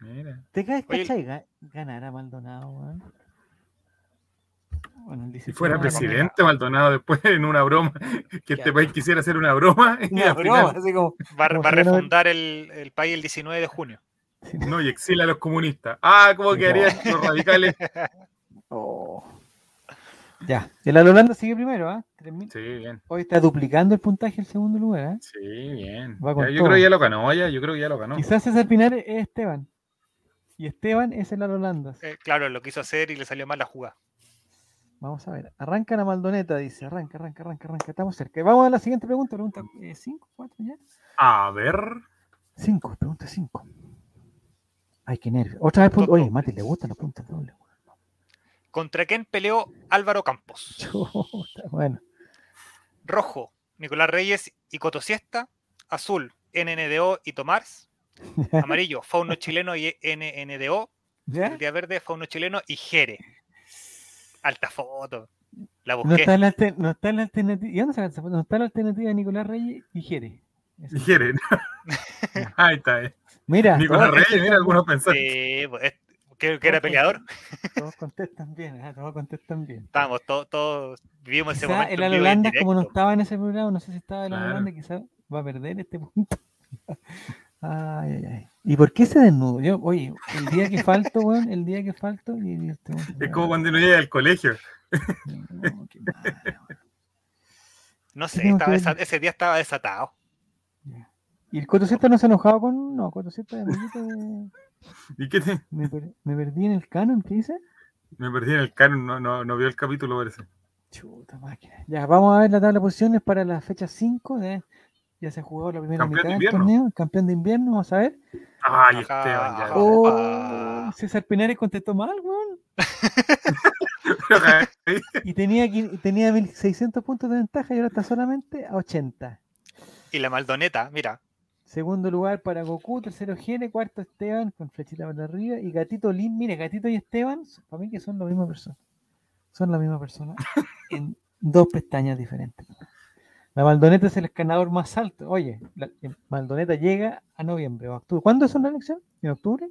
Mira. ¿Te caes, cachai? Ga- Ganará Maldonado, weón. Bueno, Si fuera presidente Maldonado después en una broma, que este país quisiera hacer una broma y Una al broma, final así como, Va, Como va a refundar el, el país el 19 de junio. no y exila a los comunistas. Ah, ¿cómo quedarían los radicales? oh. Ya, el Holanda sigue primero, ¿ah? 3.000. Sí, bien. Hoy está duplicando el puntaje en segundo lugar, ¿ah? Sí, bien. Va con Ya, yo todo. creo que ya lo ganó, ya, yo creo que ya lo ganó. Quizás César Pinar es Esteban. Y Esteban es el Holanda. Eh, claro, lo quiso hacer y le salió mal la jugada. Vamos a ver. Arranca la Maldoneta, dice. Arranca, arranca, arranca, arranca. Estamos cerca. Vamos a la siguiente pregunta. Pregunta 5, 4 ya. A ver. 5, pregunta 5. Ay, qué nervio. Otra vez, oye, Mati, le gustan las preguntas dobles. ¿Contra quién peleó Álvaro Campos? Chuta, bueno. Rojo, Nicolás Reyes y Cotosiesta. Azul, NNDO y Tomás. Amarillo, Fauno Chileno y NNDO. ¿Ya? El día verde, Fauno Chileno y Jere. Alta foto. La No está, la, alter- no está la alternativa. ¿Y dónde foto? No está la alternativa de Nicolás Reyes y Jere. Esa. Dijeron. Ahí está. eh. Mira, Nicolás Reyes, mira, algunos pensaron. Sí, pues, es- que, que era peleador. Todos contestan bien, ajá, todos contestan bien. Estábamos todos, todos vivimos ese momento. el y Holanda, como no estaba en ese programa, no sé si estaba el Claro. Holanda, quizá va a perder este punto. Ay, ay, ay. ¿Y por qué se desnudo? Yo, oye, el día que falto, weón, el día que falto. Y, y este weón Es como cuando uno llega al colegio. No, qué mal, weón. No sé, que ese día estaba desatado. ¿Y el 400 no se ha enojado con.? No, 400 de amiguito de- ¿Y qué te? me, per- me perdí en el canon, ¿qué dice? Me perdí en el canon, no, no, no vio el capítulo, parece. Chuta máquina. Ya, vamos a ver la tabla de posiciones para la fecha 5. De, ya se ha jugado la primera Campeón de mitad del invierno. torneo. El campeón de invierno, vamos a ver. Ay, Esteban, ya. Oh. César Pinares contestó mal, weón. Y tenía, tenía 1600 puntos de ventaja y ahora está solamente a 80. Y la Maldoneta, mira, Segundo lugar para Goku, tercero Gene, cuarto Esteban con flechita para arriba y Gatito Lin, mire, Gatito y Esteban, para mí que son la misma persona. Son la misma persona en dos pestañas diferentes. La Maldoneta es el escanador más alto. Oye, la eh, Maldoneta llega a noviembre o octubre. ¿Cuándo son las elecciones? ¿En octubre?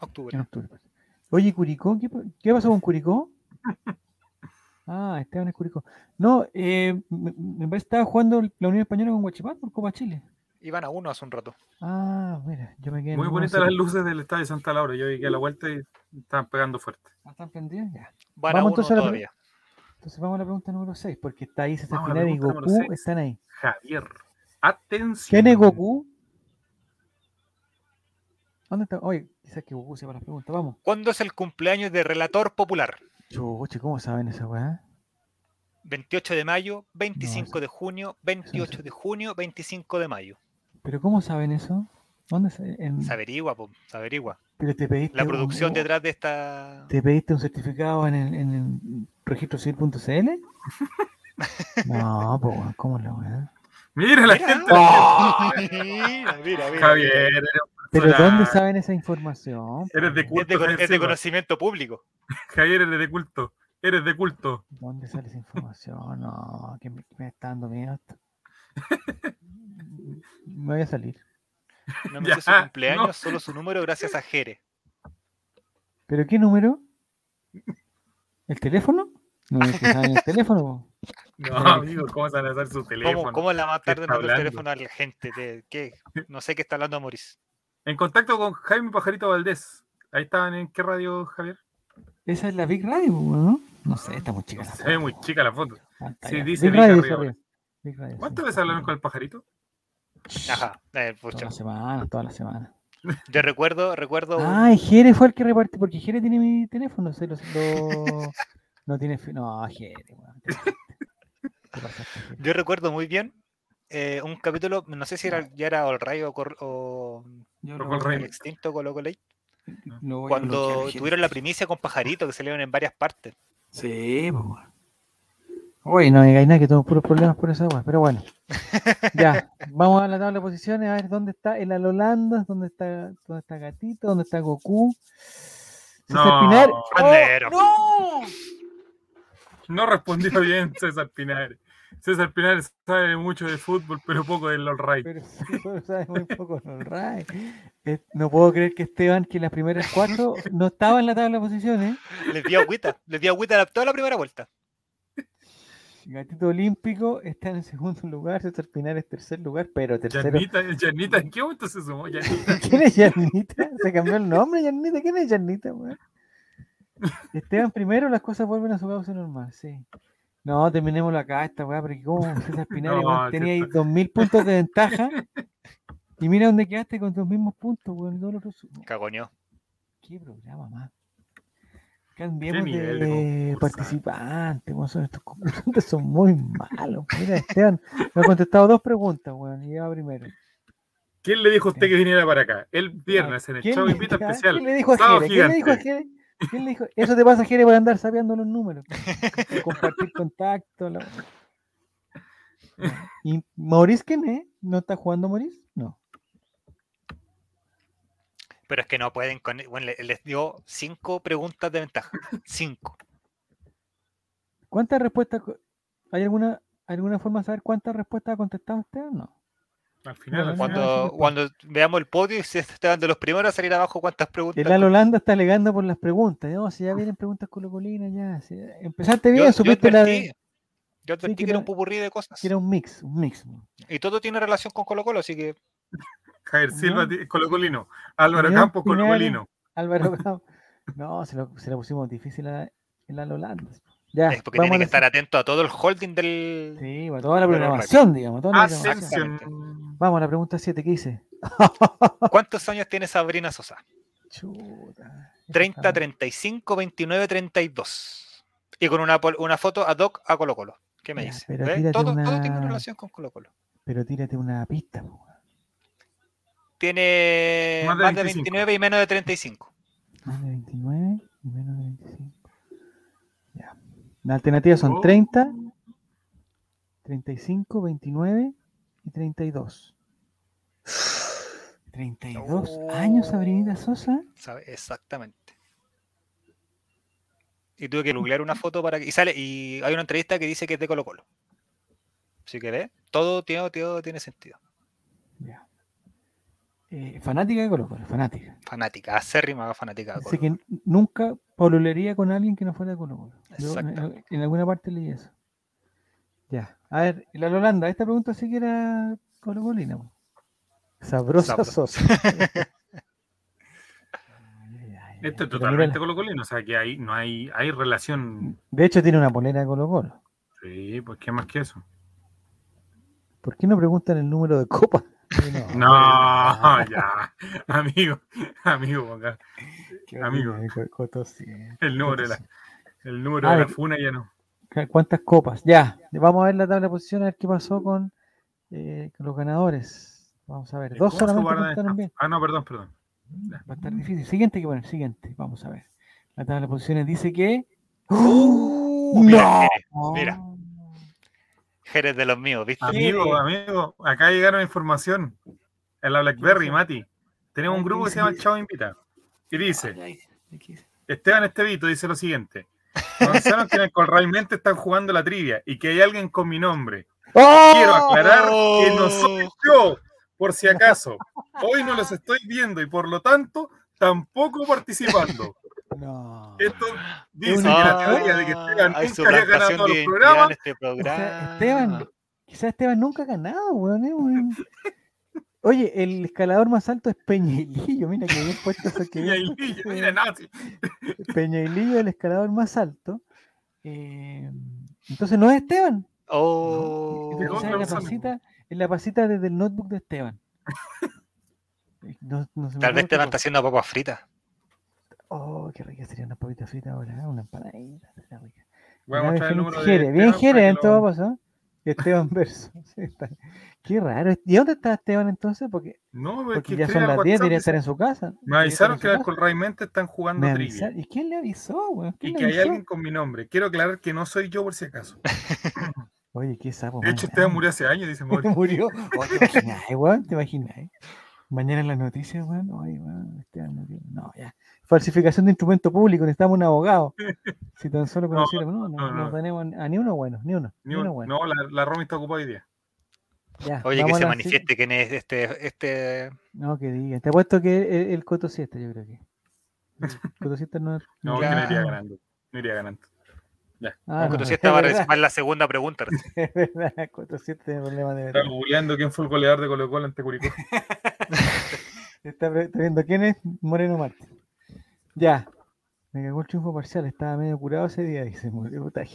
Octubre. En octubre. Oye, Curicó, ¿qué, pa- qué pasó con Curicó? Ah, Esteban es Curicó. No, eh, me, me parece que estaba jugando la Unión Española con Guachipato por Copa Chile. Iban a uno hace un rato. Ah, mira, yo me quedé en Muy bonitas las luces del estadio Santa Laura. Yo llegué a la vuelta y estaban pegando fuerte. Ah, ¿Están prendidas? Ya. Van Vamos a uno entonces a la pre- todavía. Entonces vamos a la pregunta número 6, porque está ahí César Pinar y Goku están ahí. Javier, atención. ¿Quién es Goku? ¿Dónde está? Oye, quizás que Goku sepa las preguntas. Vamos. ¿Cuándo es el cumpleaños de Relator Popular? Chuche, ¿cómo saben esa weá? 28 de mayo, 25 eso- de junio, 28 de junio, 25 de mayo. ¿Pero cómo saben eso? ¿Dónde se, en- Se averigua, po, se averigua. pero te pediste La producción un- detrás de esta. ¿Te pediste un certificado en el, en el registrocivil.cl? No, pues, ¿cómo la weá? Mira la Mira. gente. mira, mira, mira. Javier, ¿Pero dónde saben esa información? Eres de Es culto. de, es de conocimiento público. Javier, eres de culto. Eres de culto. ¿Dónde sale esa información? No, que me, me está dando miedo esto. Me voy a salir. No me Ya, sé su cumpleaños, no. solo su número gracias a Jere. ¿Pero qué número? ¿El teléfono? No es que saben el teléfono. No, amigo, ¿cómo se van a hacer su teléfono? ¿Cómo, ¿Cómo la matar de está el teléfono a la gente? De, ¿qué? No sé qué está hablando Maurice. En contacto con Jaime Pajarito Valdés. Ahí estaban en qué radio, Javier. Esa es la Big Radio, ¿no? No sé, está muy chica la Se ve muy chica la foto. Pantalla. sí, dice Big Big Radio. Big ¿Cuántas sí. veces hablaron con el pajarito? Ajá. eh, Toda pucha. la semana, toda la semana. Yo recuerdo, recuerdo. Ah, y Jere fue el que repartió, porque Jere tiene mi teléfono, se lo, lo- no tiene no, Jere, Jere. Yo recuerdo muy bien eh, un capítulo, no sé si era, ya era All Right o, Cor- o Yo cual el extinto Colo Colo, cuando bloquear, tuvieron la primicia con Pajarito que salieron en varias partes. Sí, pues bueno. Uy, no me digáis nada que tengo puros problemas por esa weá, pero bueno. Ya, vamos a la tabla de posiciones a ver dónde está el Alolandas, dónde está, dónde está Gatito, dónde está Goku. César No, Pinar. Bandero. ¡Oh, ¡No! No respondió bien César Pinares. César Pinares sabe mucho de fútbol, pero poco del All Right. Pero sabe muy poco el Ray. Eh, No puedo creer que Esteban, que en las primeras cuatro no estaba en la tabla de posiciones. Les dio agüita, les dio agüita la- toda la primera vuelta. Gatito Olímpico está en el segundo lugar, César Pinar es tercer lugar, pero tercero. Yanita, Yanita, ¿en qué momento se sumó Yanita? ¿Quién es Yanita? Se cambió el nombre, Yanita. ¿Quién es Yanita, weón? Esteban primero, las cosas vuelven a su causa normal, sí. No, terminémoslo acá, esta weá, porque como César Pinar No, tenía ahí está- 2000 puntos de ventaja. Y mira dónde quedaste con tus mismos puntos, weón. Cagoneó. ¿Qué programa más? Cambiemos de participantes, estos concursantes son muy malos. Mira, Esteban me ha contestado dos preguntas, weón, y lleva primero. ¿Quién le dijo a usted que viniera para acá? El viernes en el ¿Quién show Invita ¿quién Especial. le dijo a Jere? ¿Quién le dijo a. Jere? ¿Quién le dijo? Eso te pasa, Jere, por andar sabiendo los números. compartir contacto. la- Ya. ¿Y Maurice quién es? ¿No está jugando Maurice? No. Pero es que no pueden con. Bueno, le- les dio cinco preguntas de ventaja. Cinco. ¿Cuántas respuestas? ¿Hay alguna, alguna forma de saber cuántas respuestas ha contestado usted o no? Al final, al Bueno, final. sí, Cuando, cuando veamos el podio y si estaban de los primeros a salir abajo, ¿cuántas preguntas? El Al Holanda está alegando por las preguntas. No, si ya vienen preguntas colocolinas, ya. si- Empezaste bien, yo, yo supiste la de. yo advertí que que era un pupurrí de cosas. que era un mix, un mix. Y todo tiene relación con Colo Colo, así que Javier Silva, ti- Colocolino. Álvaro Campos. Colocolino. Álvaro Campos. No, se lo, se lo pusimos difícil a el Al Holanda. Ya, es porque tiene a que la estar atento a todo el holding del. Sí, bueno, toda la programación, digamos. Toda la programación. Ascensión. Vamos a la pregunta 7, ¿qué dice? ¿Cuántos años tiene Sabrina Sosa? Chuta. esa 30, está- 35, 29, 32. Y con una, foto ad hoc a Colo Colo. ¿Qué me Ya, dice? tírate Todo, todo tiene relación con Colo Colo. Pero tírate una pista. po. Tiene Más más de de, 25. 29 y menos de 35. Más de 29 y menos de 25. Ya. Las alternativas son Oh. 30, 35, 29 y 32. 32 años, Sabrinita Sosa. ¿sabe? Exactamente. Y tuve que googlear una foto para que. Y sale, y hay una entrevista que dice que es de Colo Colo. Así que ve, todo, tiene- todo tiene sentido. Ya. Eh, fanática de Colo Colo, fanática. Fanática, acérrima fanática de Así Colo. que nunca polulería con alguien que no fuera de Colo Colo. Yo en, alguna parte leí eso. Ya. A ver, y la Holanda, esta pregunta sí que era Colo Colina. Sabrosa. Sosa. Pero es totalmente la- colocolino, o sea que hay, no hay, hay relación. De hecho, tiene una polera de Colo Colo. Sí, pues qué más que eso. ¿Por qué no preguntan el número de copa? No, ya, amigo, amigo, amigo. el número de la, el número de la funa ya no. Cu- ¿Cuántas copas? Ya, vamos a ver la tabla de posición, a ver qué pasó con, eh, con los ganadores. Vamos a ver, dos ¿Cómo se solamente bien. Ah, no, perdón, perdón. Va a estar difícil. Siguiente que poner, siguiente. Vamos a ver. La tabla de posiciones dice que. Uh, mira, ¡No! Jerez, mira. Jerez de los míos, ¿viste? Amigo, amigo, acá llegaron información en la BlackBerry? Mati. Tenemos un ¿qué grupo que se llama El Chavo Invita. Y dice. Esteban Estevito dice lo siguiente. En el Colraimente están jugando la trivia y que hay alguien con mi nombre. Quiero aclarar que no soy yo, por si acaso. Hoy no los estoy viendo y por lo tanto tampoco participando. No. Esto dice una que la teoría de que Esteban hay nunca había ganado todos los en programas. este O programa. sea, Esteban, quizás Esteban nunca ha ganado, weón. eh, weón. Oye, el escalador más alto es Peñailillo. Mira que bien puesto eso que puesto mira, no, sí. Peñailillo, el escalador más alto. Eh, entonces no es Esteban. Oh, Entonces quizás es la pasita, es la pasita desde el notebook de Esteban. No- no tal vez Esteban está haciendo papas fritas. Oh, qué rica sería una papita frita ahora, ¿eh? una empanadita. sería rica. Voy a mostrar el número de bien que todo. ¿eh? Esteban Verso. Sí, está. Qué raro. ¿Y dónde está Esteban entonces? Porque, No, porque que ya son las 10, WhatsApp, debería estar en su casa. Me avisaron que casa. Colraimente están jugando trivia. ¿Y quién le avisó? ¿Quién Y que hay avisó? alguien con mi nombre. Quiero aclarar que no soy yo por si acaso. Oye, qué sapo. De hecho, Esteban murió hace años, dice murió. Oh, ¿Te imaginas, weón? ¿Te imaginas? Mañana en las noticias, weón. Weón, Esteban murió. No, ya. Falsificación de instrumento público, necesitamos un abogado. Si tan solo No, conociéramos, no, no, no, no no. tenemos a ni uno bueno, ni uno, Ni ni uno un- bueno. No, la, la Romy está ocupada hoy día. Ya, Oye, que se manifieste quién es este, este. No, que diga. Te apuesto que el, el Coto Siesta, yo creo que. El Coto Siesta no. No, Ya. que no iría ganando. No iría ganando. Ah, Coto no, Siesta va a es verdad, responder la segunda pregunta. es verdad, Coto Siesta tiene problemas de Está verdad. googleando quién fue el goleador de Colo Colo ante Curicó. Está, está viendo quién es Moreno Martín. Ya. Me cagó el triunfo parcial. Estaba medio curado ese día. Dice,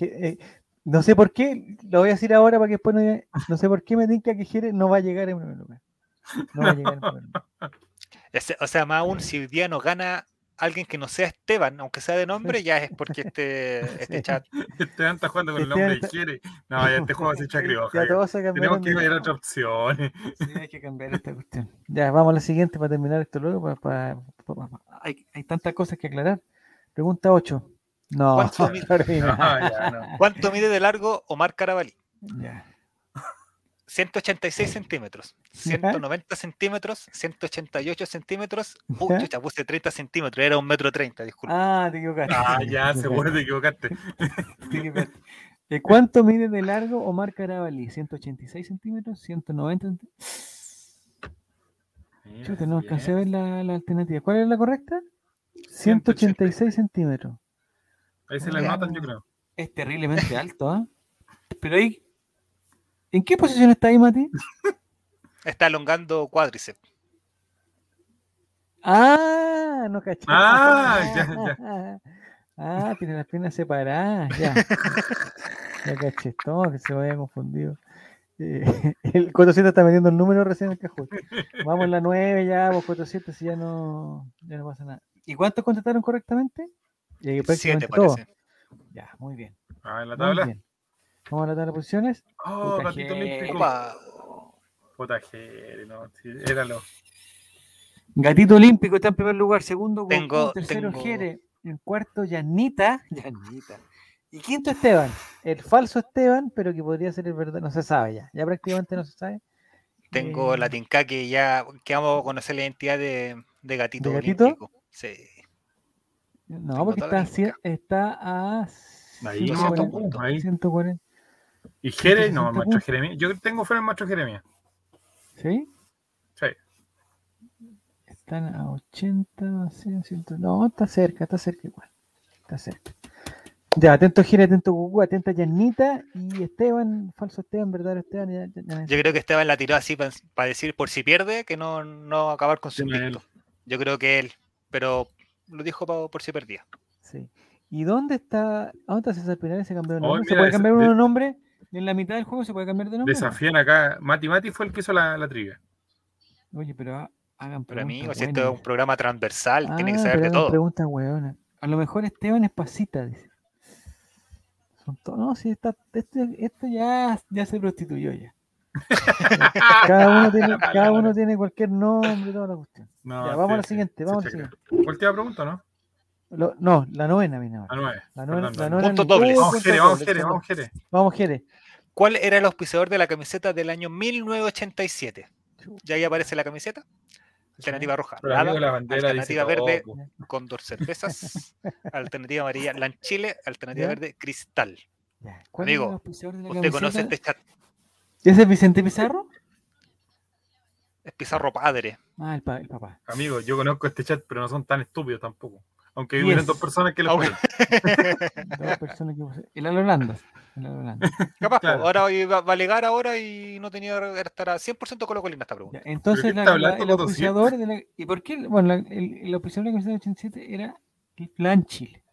eh, no sé por qué. Lo voy a decir ahora para que después no diga- No sé por qué me tinca que Jerez no va a llegar en primer lugar. No va a llegar en primer lugar. O sea, más aún, si hoy día nos gana alguien que no sea Esteban, aunque sea de nombre, ya es porque este, este Sí. chat. Esteban está jugando con el Esteban nombre de está- Jere. No, ya este juego se echa crioja. Ya todos se Tenemos que ver otras opciones. Sí, hay que cambiar esta cuestión. Ya, vamos a la siguiente para terminar esto luego. para- para- para- para- hay, hay tantas cosas que aclarar. Pregunta 8. No, ¿Cuánto mide? Ah, ya, no. ¿Cuánto mide de largo Omar Carabalí? Ya. 186 centímetros, Ya. 190 centímetros, 188 centímetros. Uy, chucha, puse 30 centímetros, era un metro 30, disculpa. Ah, te equivocaste. Ah, ya, seguro te equivocaste. Te equivocaste. ¿De cuánto mide de largo Omar Carabalí? 186 centímetros, 190 centímetros. Chuta, no alcancé a ver la, la alternativa. ¿Cuál es la correcta? 186 centímetros. Ahí se la notan, yo creo. Es terriblemente alto, ¿ah? Pero ahí. ¿En qué posición está ahí, Mati? Está elongando cuádriceps. Ah, no caché. Ah, ya, Ah, tiene las piernas separadas, ya. Ya caché todo, que se me había confundido. Eh, el 400 está metiendo el número recién en el cajón. Vamos en la 9 ya, vos 400 si ya no, ya no pasa nada. ¿Y cuántos contestaron correctamente? Eh, Siete, prácticamente todos. parece. Ya, muy bien. Ah, en la Muy tabla. Vamos a la tabla de posiciones. Oh, Puta ratito olímpico. Puta no, sí, era lo. Gatito Olímpico está en primer lugar, segundo Goku, Tengo- tercero tengo- Jere, en cuarto Yanita, Yanita. Y quinto Esteban, el falso Esteban, pero que podría ser el verdadero, no se sabe ya, ya prácticamente no se sabe. Tengo Eh, la tinca que ya que vamos a conocer la identidad de, de gatito. ¿De gatito? olímpico. Sí. No, Tengo porque está, a cien- tinca. está a Ahí, 140, puntos, ahí. 140. Y Jere, no, 160 maestro. Jeremías. Yo tengo fe en el maestro Jeremías. ¿Sí? Sí. Están a 80, 100, 100. No, está cerca, está cerca igual. Está cerca. Ya, atento Gira, atento Cucú, atenta Yanita y Esteban, falso Esteban, verdadero Esteban. ya- ya- ya- Yo creo que Esteban la tiró así para decir por si pierde que no, no acabar con su invicto. Yo creo que él, pero lo dijo pa- por si perdía. Sí. ¿Y dónde está? ¿A ¿Dónde está César Pinares? ¿Se cambió de Oh, nombre? ¿Se puede ese- cambiar de- uno de nombre? ¿En la mitad del juego se puede cambiar de nombre? Desafían acá. Mati Mati fue el que hizo la, la trivia. Oye, pero ha- hagan Pero amigo, preguntas si esto es un programa transversal, tiene que Ah, saber pero de todo. preguntas hueonas. A lo mejor Esteban es pasita, dice. Son No, si está, esto, esto ya, ya se prostituyó ya. cada, uno tiene, cada uno tiene cualquier nombre, toda la cuestión. No, Ya, vamos a la sí, siguiente, sí, vamos a se la checa. Última pregunta, ¿no? Lo- no, la novena viene ahora. A nueve. La novena, Perdón, la novena dobles. Oh, Vamos, Jere, vamos, Jere, vamos. Jere. Vamos, Jere. ¿Cuál era el auspiciador de la camiseta del año 1987? Ya ahí aparece la camiseta. Alternativa roja, Lada. la Alternativa verde, todo, po. Condor Cervezas. Alternativa amarilla, Lanchile. Alternativa ¿Ya? verde, Cristal. Ya, ¿cuál Amigo, es el auspiciador de la Usted conoce este chat. ¿Ese es Vicente Pizarro? Es Pizarro Padre. Ah, el, pa- el papá. Amigo, yo conozco este chat, pero no son tan estúpidos tampoco. Aunque viven dos personas que lo. Dos personas que El Holanda. Capaz, Claro. ahora va, va a alegar ahora y no tenía que estar a 100% con lo colina esta pregunta. Ya, entonces, la- la- el auspiciador de la, ¿Y por qué? Bueno, la- el, el auspiciador de la camiseta del 87 era el Plan Chile.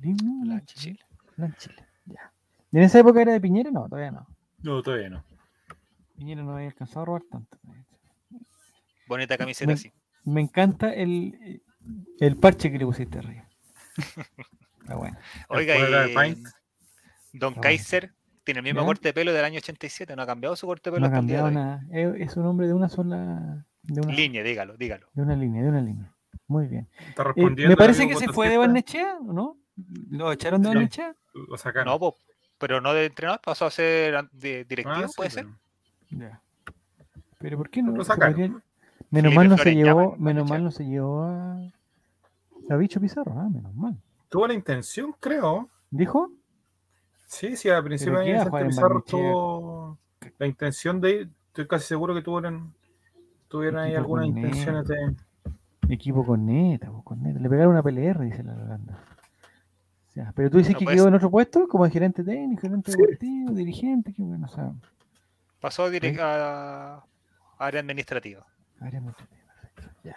Plan Chile. Plan Chile, ya. ¿Y en esa época era de Piñera? No, todavía no. No, todavía no. Piñera no había alcanzado a robar tanto. Bonita camiseta Me- así. Me encanta el, el parche que le pusiste arriba. Está bueno. Oiga, y. Don bueno. Kaiser tiene el mismo ¿Ya? corte de pelo del año 87, no ha cambiado su corte de pelo No ha hasta el día de cambiado nada. Es, un hombre de una sola. De una, Línea, dígalo, dígalo. de una línea, de una línea. Muy bien. Está Eh, me parece que se fue de Barnechea, ¿o no? ¿Lo echaron de. Barnechea? Lo sacaron. No, po, pero no de entrenador, pasó a ser de directivo, Ah, sí, puede ser. Ya. pero- ¿por qué no? Lo sacaron. Menos mal no se llevó, menos mal no se llevó a, a Bicho Pizarro, ah, menos mal. Tuvo la intención, creo. ¿Dijo? Sí, sí, al principio ¿qué de Vicente Pizarro tuvo la intención de ir. Estoy casi seguro que tuvieron, tuvieron ahí algunas intenciones de. Equipo con neta, pues, con neta. Le pegaron una PLR, dice la Holanda. O sea, pero tú dices No que puede quedó ser. en otro puesto, como gerente técnico, gerente Sí. deportivo, dirigente, qué bueno, o sea, Pasó a, a área administrativa. área administrativa, perfecto, ya.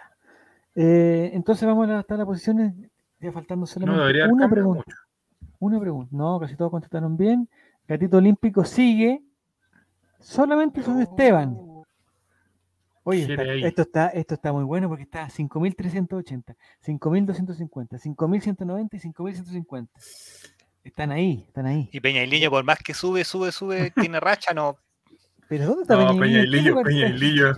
Eh, entonces vamos a hasta las posiciones, ya faltando No solamente haber una pregunta. mucho. Una pregunta. No, casi todos contestaron bien. Gatito Olímpico sigue. Solamente son Esteban. Oye, está- esto, está, esto está muy bueno porque está a 5.380, 5.250, 5.190 y 5.150. Están ahí, están ahí. Y Peña y Liño, por más que sube, sube, sube, tiene racha, no. Pero ¿dónde está No, Peña Peña y ¿En qué Lillo, Peña y? Lillo,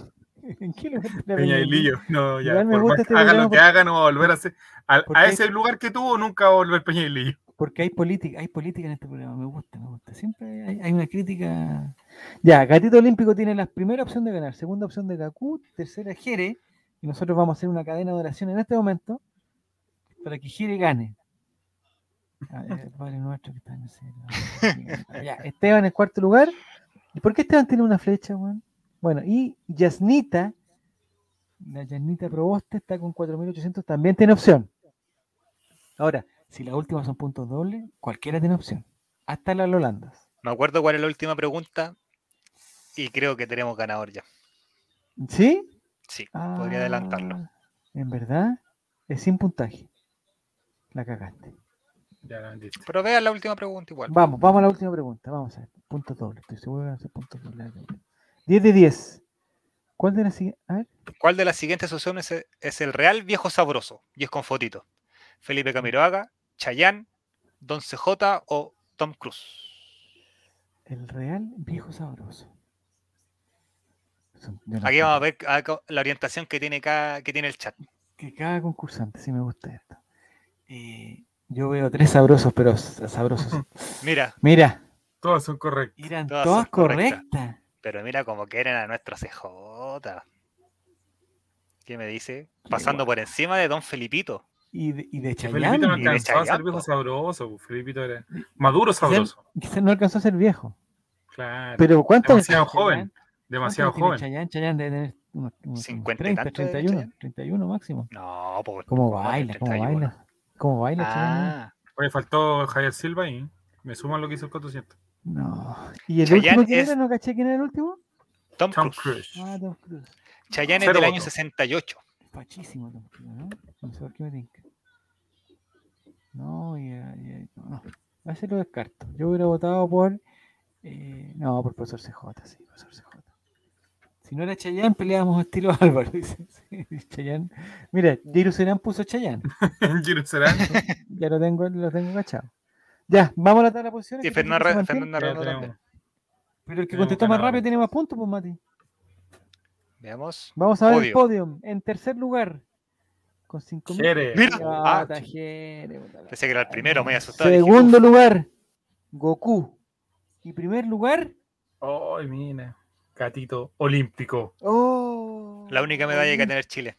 ¿En qué lugar está Peña y Lillo? Lillo. No, ya. Por más este haga lo que porque- haga, no va a volver a ser. A, ese lugar que tuvo, nunca va a volver Peña y Lillo. Porque hay política, hay política en este programa, me gusta, me gusta. Siempre hay, hay una crítica. Ya, Gatito Olímpico tiene la primera opción de ganar, segunda opción de Gakú, tercera Jere, y nosotros vamos a hacer una cadena de oración en este momento para que Jere gane. Ver, Padre nuestro que está en el. Ya, Esteban en cuarto lugar. ¿Y por qué Esteban tiene una flecha, weón? Bueno, y Yasnita, la Yasnita Proboste está con 4.800, también tiene opción. Ahora, si las últimas son puntos dobles, cualquiera tiene opción. Hasta las Holandas. Me acuerdo cuál es la última pregunta y creo que tenemos ganador ya. ¿Sí? Sí, podría adelantarlo. Ah, En verdad, es sin puntaje. La cagaste. Ya la. Pero vean la última pregunta igual. Vamos, vamos a la última pregunta. Vamos a ver. Puntos dobles. Estoy seguro que van a ser puntos dobles. 10 de 10. ¿Cuál de las siguientes? A ver. ¿Cuál de las siguientes opciones es- es el real viejo sabroso? Y es con fotito. Felipe Camiroaga, Chayán, Don CJ o Tom Cruise. El real viejo sabroso. Aquí vamos a ver la orientación que tiene cada, que tiene el chat. Que cada concursante, sí me gusta esto. Eh, yo veo tres sabrosos, pero sabrosos. Mira, Mira, Todas son correctas. eran Todas correctas. correctas. Pero mira como quieren a nuestro CJ. ¿Qué me dice? Pasando por encima de Don Felipito. Y de, y de Chayanne. Felipito no alcanzó a ser Chayanne, viejo sabroso. pues, Felipito era maduro sabroso. quizás no alcanzó a ser viejo. Claro. Pero ¿cuánto demasiado joven. Demasiado joven. Chayanne, Chayanne debe tener unos, unos 50 y 30, tanto de 31, Chayanne. 31 máximo. No, pues. ¿Cómo ¿cómo baila? ¿Cómo 31? baila? ¿Cómo baila Chayanne? Ah, Oye, faltó Javier Silva y me suman lo que hizo el 400. No. ¿Y el Chayanne último es- era? ¿No caché quién era el último? Tom, Tom Cruise. Cruise. Ah, Tom Cruise. Chayanne es del año votos. 68. Fachísimo Tom Cruise, ¿no? No sé por qué me tinca. No, ya, ya, no. A ese lo descarto. Yo hubiera votado por. eh, no, por profesor CJ, sí, profesor CJ. Si no era Chayanne, peleábamos estilo Álvaro. Dice. Sí, Chayanne. Mira, Serán puso Chayanne. Giro Serán. Ya lo tengo, lo tengo cachado. Ya, vamos a la tabla de posiciones. Fernanda, Redondo tenemos. también. Pero el que contestó más rápido tiene más puntos, pues Mati. Veamos. Vamos a ver el Podio. podium. En tercer lugar, con 5.000. Jerez. Mira. Ah, Ah, la Pensé que era el primero, me había asustado. dije, Segundo lugar, Goku. Y primer lugar, Ay, mira. Gatito olímpico. oh, La única medalla que va a tener Chile.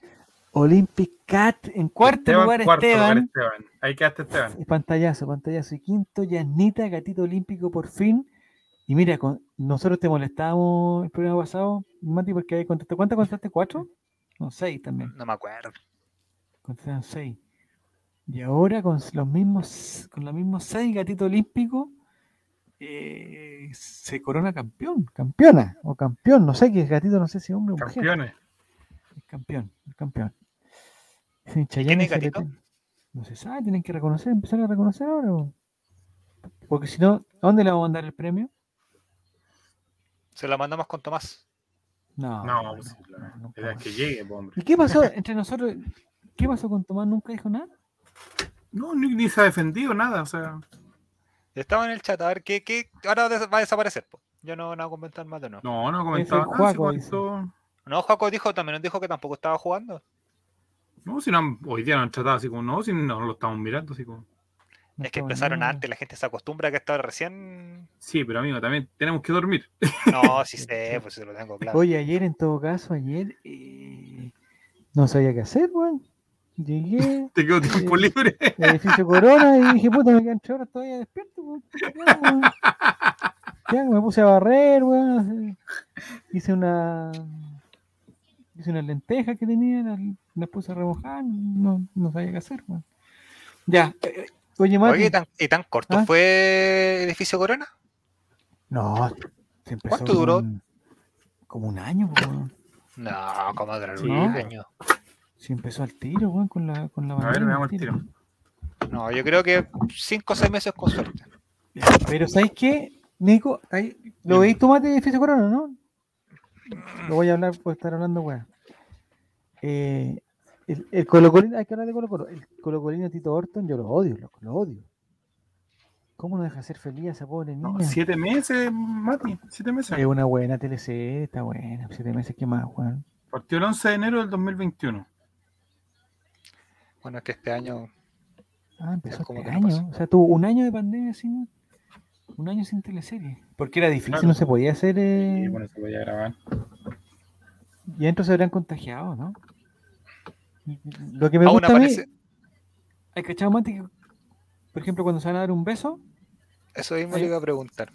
Olympic Cat. En cuarto Esteban, lugar, cuarto lugar, Esteban. Esteban. Ahí quedaste, Esteban. Y Pantallazo, pantallazo. Y quinto, Yasnita, gatito olímpico por fin. Y mira, con, nosotros te molestábamos el programa pasado, Mati, porque ahí contestaste. ¿Cuántas contestaste? ¿Cuatro? No, seis también. No me acuerdo. Contestaron seis. Y ahora con los mismos, con los mismos seis gatitos olímpicos, eh, se corona campeón, campeona, o campeón, no sé qué es gatito, no sé si hombre o mujer. Campeones. Es campeón, es campeón. Es se le gatito? No se sabe, tienen que reconocer, empezar a reconocer ahora. o- Porque si no, ¿a dónde le vamos a mandar el premio? Se la mandamos con Tomás. No, No, no, no, nunca la más. que llegue, hombre. ¿Y qué pasó entre nosotros? ¿Qué pasó con Tomás? ¿Nunca dijo nada? No, ni, ni se ha defendido nada. O sea, Estaba en el chat, a ver qué, qué ahora va a desaparecer. po. Yo no, no voy a comentar más de nuevo. no, no comentaba nada. Juaco comentó- No, Jaco dijo también nos dijo que tampoco estaba jugando. No, si no, hoy día no han tratado así como, no, si no lo estamos mirando así como. No es que empezaron nada. antes, la gente se acostumbra a que estaba recién. Sí, pero amigo, también tenemos que dormir. No, sí sé, pues se lo tengo claro. Oye, ayer en todo caso, ayer eh, no sabía qué hacer, weón. Llegué Te quedó tiempo Sí. libre. al edificio Corona y dije, puta, me quedan tres horas todavía despierto, weón. Ya, me puse a barrer, weón. Hice una. Hice unas lentejas que tenía, las, las puse a remojar, no, no sabía qué hacer, weón. Ya, eh, oye, Mati. Oye, ¿y tan, y tan corto ¿Ah? fue Edificio Corona? No, se empezó ¿Cuánto duró? Como un año, po, weón. No, como Sí. un año. Se empezó al tiro, weón, con la, con la A ver, veamos al el tiro. No, yo creo que 5 o 6 meses con suerte. Pero ¿sabes qué, Nico? Ahí, ¿Lo veis tu mate de edificio Corona, no? Lo voy a hablar, por estar hablando, weón. Eh, el, el Colocolino, hay que hablar de Colo Colo. El Colocolino Tito Orton, yo lo odio, loco, lo odio. ¿Cómo no deja ser feliz a esa pobre No, niña? siete meses, Mati. Siete meses. es una buena TLC, está buena. Siete meses, ¿qué más, weón? Partió el 11 de enero del 2021. Bueno, es que este año. Ah, empezó como este no año. O sea, tuvo un año de pandemia sin. Un año sin teleserie. Porque era difícil, Claro. no se podía hacer. eh, Y bueno, se podía grabar. Y adentro se habrían contagiado, ¿no? Lo que me Aún gusta a mí, aparece. hay cachado Mati, que, por ejemplo, cuando se van a dar un beso, Eso mismo Hay- le iba a preguntar.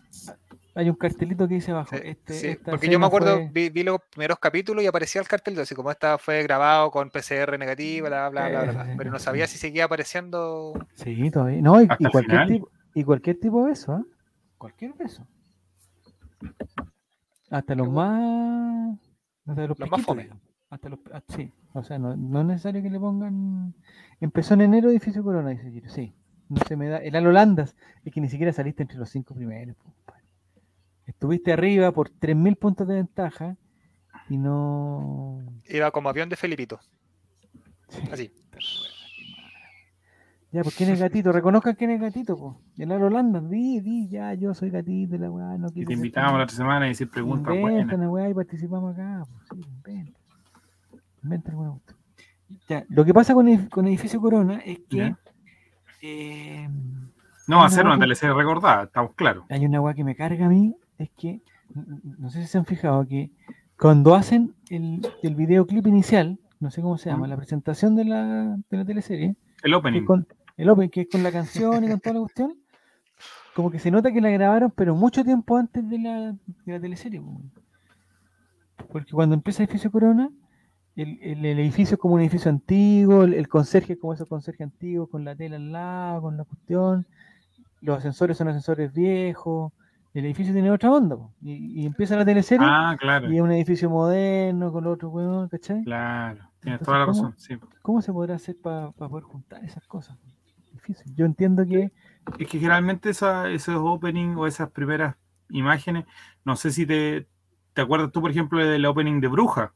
Hay un cartelito que dice abajo. Sí, este, sí, esta porque yo me acuerdo, fue- vi, vi los primeros capítulos y aparecía el cartel, así como esta fue grabado con PCR negativa, bla, bla, bla, bla, bla, pero no sabía si seguía apareciendo. Sí, todavía. No, y, cualquier tipo, y cualquier tipo de beso, ¿ah? Cualquier beso. Hasta los más. Hasta los, Los más fome. Hasta los, ah, sí, o sea, no, no es necesario que le pongan. Empezó en enero Edificio Corona, dice Giro. Sí, no se me da. El Alolandas, es que ni siquiera saliste entre los cinco primeros. compadre. Estuviste arriba por 3.000 puntos de ventaja y no. Iba como avión de Felipito. Así. Ya, pues quién es gatito, reconozcan quién es gatito, pues. El Alolandas, di, di, ya, yo soy gatito, la weá, no Y quise te invitamos la otra semana y decir preguntas Inventan la weá y participamos acá. Pues, sí, inventa. Inventa alguna cuestión. Ya, lo que pasa con, el- con Edificio Corona es que eh, No va a ser una recordada, estamos claros. hay una weá que me carga a mí, es que no sé si se han fijado que cuando hacen el, el videoclip inicial, no sé cómo se llama, la presentación de la, de la teleserie, El opening. con, el open, que es con la canción y con toda la cuestión, como que se nota que la grabaron, pero mucho tiempo antes de la, de la teleserie. po. Porque cuando empieza Edificio Corona, el, el- el edificio es como un edificio antiguo, el, el conserje es como esos conserjes antiguos, con la tela al lado, con la cuestión, los ascensores son ascensores viejos, el edificio tiene otra onda, y, y empieza la teleserie Ah, claro. y es un edificio moderno, con otro hueón, ¿cachai? Claro. Tienes Entonces, toda la ¿cómo? razón. Sí. ¿Cómo se podrá hacer para poder juntar esas cosas? Difícil. Yo entiendo que Es que generalmente esa, esos openings o esas primeras imágenes, no sé si te, te acuerdas tú, por ejemplo, del opening de Bruja.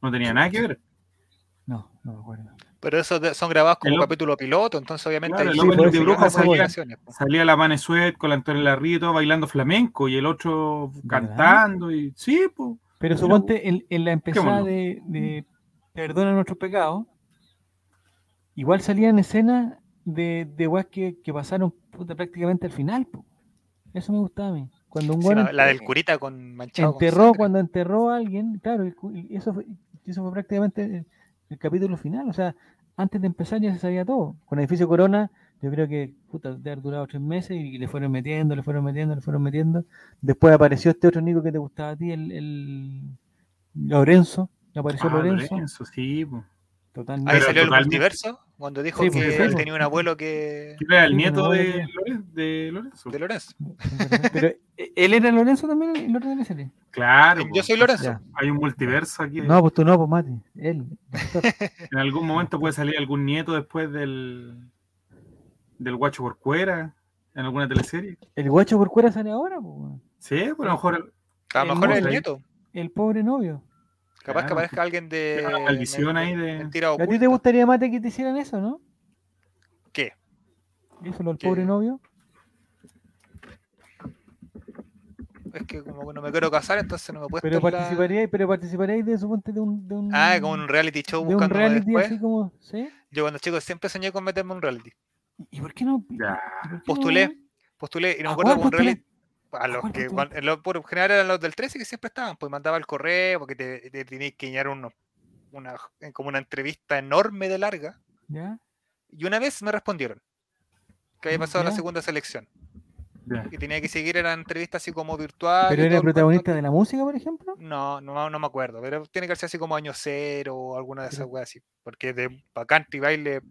No tenía nada que ver. no, no me acuerdo. Pero esos son grabados como El op- capítulo piloto, entonces obviamente Claro, hay el Sí, de eso, Bruja a eso voy. salía, salía la Mane Suet con la Antonella Larry y todo bailando flamenco y el otro ¿Verdad? cantando y sí, pues. Pero suponte en, en la empezada bueno. de, de Perdona nuestros pecados, igual salían escenas de, de weas que, que pasaron puta, prácticamente al final. po. Eso me gustaba a mí. Cuando un Sí, la, del curita con manchado. enterró, cuando enterró a alguien, claro, eso fue, eso fue prácticamente el, capítulo final. O sea, antes de empezar ya se sabía todo. Con Edificio Corona, yo creo que puta, debe haber durado tres meses y le fueron metiendo, le fueron metiendo, le fueron metiendo. Después apareció este otro Nico que te gustaba a ti, el, el Lorenzo. Apareció Ah, Lorenzo. Lorenzo, sí, pues. Totalmente. Ahí Pero salió el multiverso, cuando dijo Sí, que él pues. tenía un abuelo que Que era el nieto de, de Lorenzo. de Lorenzo. Pero ¿e- él era Lorenzo también en la otra teleserie. Claro. Yo pues. soy Lorenzo. Ya. Hay un multiverso aquí. No, pues tú no, pues Mati. Él. En algún momento puede salir algún nieto después del del guacho por cuera en alguna teleserie. El guacho por fuera sale ahora, pues. Sí, pues a lo mejor A lo mejor es el nieto. El pobre novio. Capaz que aparezca alguien de. Una maldición ahí de- ¿A ti te gustaría, Mate, que te hicieran eso, no? ¿Qué? Eso, ¿Qué? pobre novio. Es que como que no me quiero casar, entonces no me he puesto Pero la- participaríais, pero participaríais de suponte de un, de un Ah, como un reality show de un buscando reality después. así como, ¿sí? Yo cuando chico siempre soñé con meterme en un reality. ¿Y por qué no? Por qué no, Postulé. weón? Postulé y no me ¿A acuerdo como un reality. A los que postulé? cuan- en lo- por general eran los del 13 que siempre estaban, pues mandaba el correo porque te, te tenías que llenar uno, una, como una entrevista enorme de larga. ¿Ya? Y una vez me respondieron que había pasado la Ya. segunda selección. ya. Y tenía que seguir era entrevista así como virtual. ¿Pero era el protagonista cuento. de la música, por ejemplo? No, no, no me acuerdo, pero tiene que ser así como año cero o alguna de esas weas así. Porque de para canto y baile,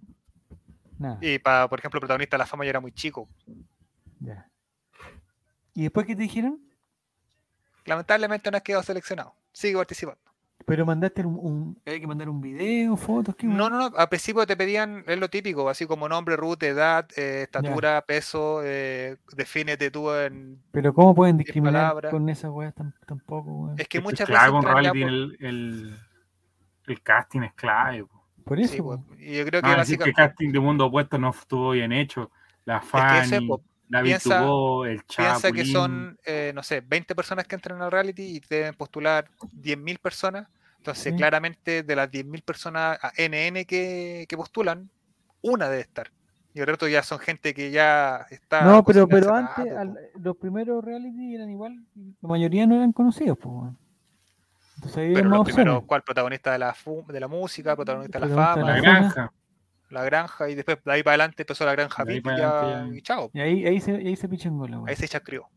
Nada, y para, por ejemplo, protagonista de la fama yo era muy chico. ya. ¿Y después qué te dijeron? Lamentablemente no has quedado seleccionado. Sigue participando. Pero mandaste un, un- hay que mandar un video, fotos, ¿qué? No, no, no. Al principio te pedían, es lo típico, así como nombre, root, edad, eh, estatura, peso, eh, defínete tú en. Pero ¿cómo pueden discriminar palabras. con esas weas tan- tampoco, weón? Es que Es que muchas veces. reality el, el, el casting es clave. po. Por eso, po. y yo creo que Ah, decir que el básicamente. casting de Mundo Opuesto no estuvo bien hecho. La que eso es, Fanny, po. David Piensa- Tubó, el Chapo. Piensa que son, eh, no sé, 20 personas que entran al reality y deben postular 10.000 personas. Entonces, Sí. claramente, de las 10.000 personas a NN que, que postulan, una debe estar. Y el resto ya son gente que ya está. No, pero, pero antes, rato, al- po. los primeros reality eran igual, la mayoría no eran conocidos, pues. Entonces ahí Pero los primeros. ¿cuál? Protagonista de la, de la música, protagonista de la Protagonista de fama, La la la, granja. y después de ahí para adelante empezó la granja VIP y, chao. Y ahí, ahí se, ahí se pichangola, weón. Ahí se chascrió.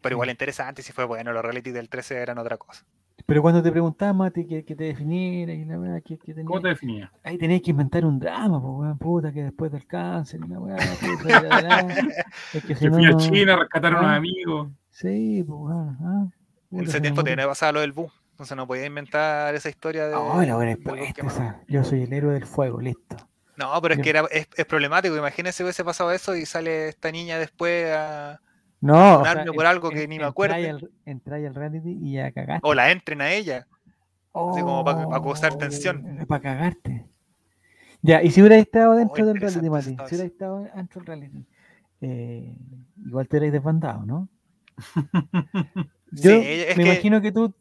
Pero Sí. igual interesante, si fue bueno, los reality del 13 eran otra cosa. Pero cuando te preguntaban, Mati, que, que te definiera y la weá, que, que ¿Cómo tenía, te definía? ahí tenías que inventar un drama, pues, weón, puta, que después del cáncer y la weá, la- la- es que si Que no, fui a China a rescatar a unos ah. amigos. Sí, pues, weón, ah, En ese se tiempo tenía pasado lo del bus. Entonces no podía inventar esa historia de. murió. Oh, la quemado. esa. Yo soy el héroe del fuego, listo. No, pero es que era, es, es problemático. Imagínense hubiese pasado eso y sale esta niña después a. No, o Funarme sea, por en- algo que en- ni me entráis acuerde. al- reality y ya cagaste. O la entren a ella. así como pa- pa causar Oh, tensión. Para cagarte. Ya, y si hubieras estado dentro del reality, Mati, si hubieras estado dentro del reality, eh, igual te hubierais desbandado, ¿no? Yo Sí, es me que- imagino que tú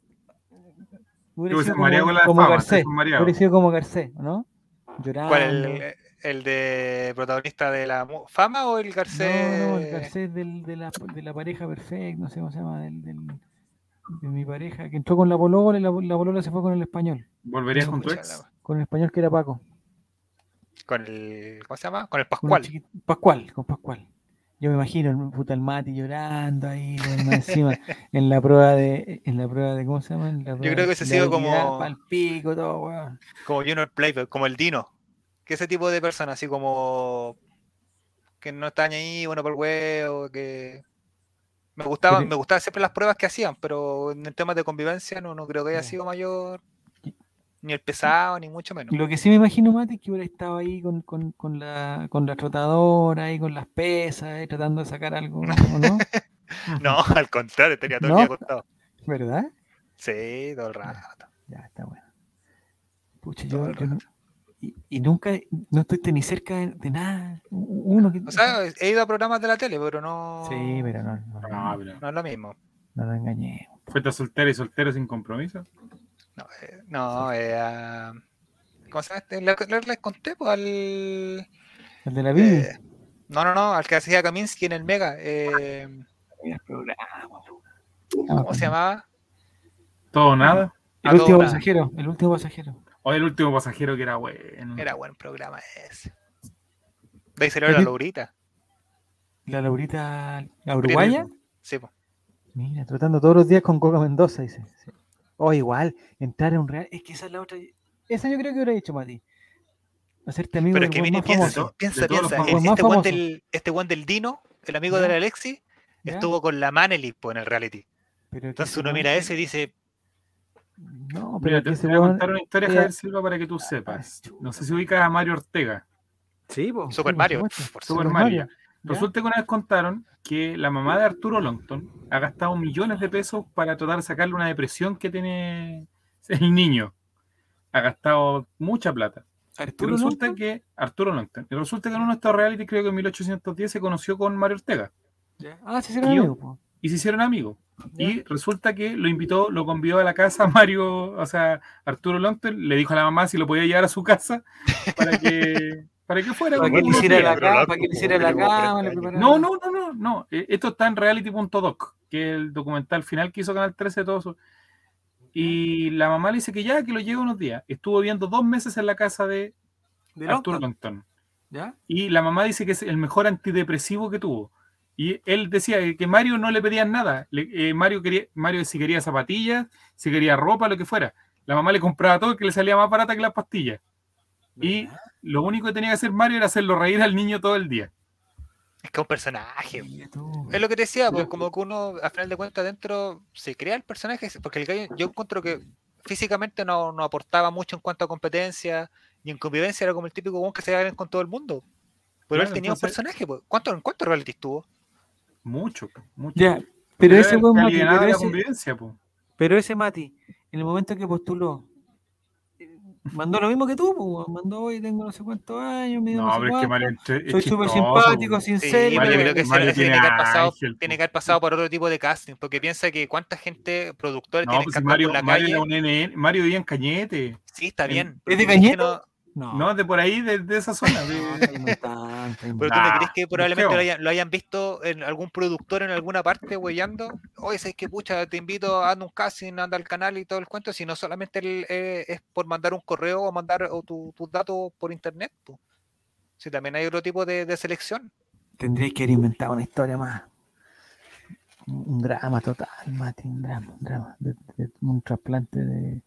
hubieras sido como, como Garcés, como Garcés, ¿no? Llorando. ¿Cuál? El, el de protagonista de la fama o el Garcés? No, no, el Garcés del- de, la, de la pareja perfecta, no sé cómo se llama, del, del- de mi pareja, que entró con la polola y la, la polola se fue con el español. ¿Volverías con tu ex? Con el español que era Paco. Con el. ¿Cómo se llama? Con el Con el Pascual. chiquito- Pascual, con Pascual. Yo me imagino el puta el Mati llorando ahí, encima, en la prueba de, en la prueba de, ¿cómo se llama? Prueba creo que ese ha sido como- pico, todo, weón. Como Junior Playboy, como el Dino. Que ese tipo de persona, así como. Que no están ahí, bueno, por huevo, que. Me gustaba, Pero- me gustaban siempre las pruebas que hacían, pero en el tema de convivencia no, no creo que haya Ya. sido mayor. Ni el pesado, ni mucho menos. Lo que sí me imagino, Mati, es que hubiera estado ahí con, con, con la, con la trotadora, ahí con las pesas, ahí tratando de sacar algo, ¿o ¿no? No, al contrario, tenía todo No. el día acostado. ¿Verdad? Sí, todo el rato. Ya, está bueno. Pucha, Todo yo, el yo no- y, y nunca, no estoy ni cerca de, de nada. Uno que... O sea, he ido a programas de la tele, pero no. sí, pero no, no, No, no, pero No es lo mismo. no nos engañemos. ¿Fuiste soltero y soltero sin compromiso? No, eh, no eh, ah, ¿Cómo se llama? este? Le- le- Les conté, pues, al. El de la vida. eh, no, no, no, al que hacía Kaminsky en el Mega. eh, programa. ¿Cómo se llamaba? ¿Todo nada? A El último pasajero, el último pasajero. O el último pasajero que era bueno. Era buen programa ese. De ahí salió la Laurita. La Laurita, la uruguaya. Sí, pues. Mira, tratando todos los días con Coca Mendoza, dice. Sí. O igual, entrar en un real. Es que esa es la otra. Esa yo creo que hubiera dicho, Mati. Hacerte amigo Pero del es que viene, piensa, famoso. piensa, piensa. Este del, este one del Dino, el amigo del Alexi, estuvo con la Manely pues, en el reality. Pero Entonces uno mira ese y dice, No, pero Mira, te, voy a contar una historia, Javier Silva, para que tú sepas. No sé si ubicas a Mario Ortega. Sí, po, Super sí, Mario. por supuesto. por Super Super Mario. Mario. Resulta que una vez contaron que la mamá de Arturo Longton ha gastado millones de pesos para tratar de sacarle una depresión que tiene el niño. Ha gastado mucha plata. Y resulta Longton, que Arturo Longton. Y resulta que en uno de estos reality, creo que en 1810, se conoció con Mario Ortega. Ah, sí, sí, era Y se hicieron amigos. Y resulta que lo invitó, lo convidó a la casa Mario, o sea, Arturo Longton, le dijo a la mamá si lo podía llevar a su casa para que, para que fuera. Para que le hiciera la cama, para que le hiciera la cama, No, no, no, no, no. Eh, Esto está en reality.doc, que es el documental final que hizo Canal 13 de todo eso. Y la mamá le dice que ya, que lo lleve unos días. Estuvo viendo dos meses en la casa de ¿De Arturo Longton? Longton. ¿Ya? Y la mamá dice que es el mejor antidepresivo que tuvo. Y él decía que Mario no le pedían nada. Le- eh, Mario quería, Mario si quería zapatillas, si quería ropa, lo que fuera. La mamá le compraba todo que le salía más barata que las pastillas. Y lo único que tenía que hacer Mario era hacerlo reír al niño todo el día. es que es un personaje. Es lo que te decía, pues Pero- como que uno, a final de cuentas, dentro se crea el personaje, porque el gallo, yo encuentro que físicamente no, no aportaba mucho en cuanto a competencia, y en convivencia era como el típico que se iba bien con todo el mundo. Pero Claro, él tenía entonces- un personaje, pues. ¿Cuánto, ¿En cuántos reality estuvo? Mucho, mucho. Ya, pero ese era buen Mati, alienaba pero ese, convivencia, po. pero ese Mati, en el momento que postuló, mandó lo mismo que tú, pues, mandó hoy tengo no sé cuántos años, No, no sé pero es que cuánto, Mario es- es soy súper simpático, sincero. Sí, pero yo creo que Mario tiene tiene que haber pasado, ángel, po. tiene que haber pasado por otro tipo de casting, porque piensa que cuánta gente, productores, No, tienen pues que Mario, por la Mario calle. era un NN, Mario vivía en Cañete. Sí, está en- bien. ¿Es de Cañete? no- No, No, de por ahí, de, de esa zona. de- no, no tanto, Pero tú me crees que probablemente lo hayan, lo hayan visto en algún productor en alguna parte huellando. Oye, ¿sabes qué? Pucha, te invito a un casting, anda al canal y todo el cuento, si no solamente el- eh, es por mandar un correo o mandar o tu- tus datos por internet. Si también hay otro tipo de, de selección. Tendréis que haber inventado una historia más. Un un drama total, Mati, un drama, un drama. de- de- un trasplante de,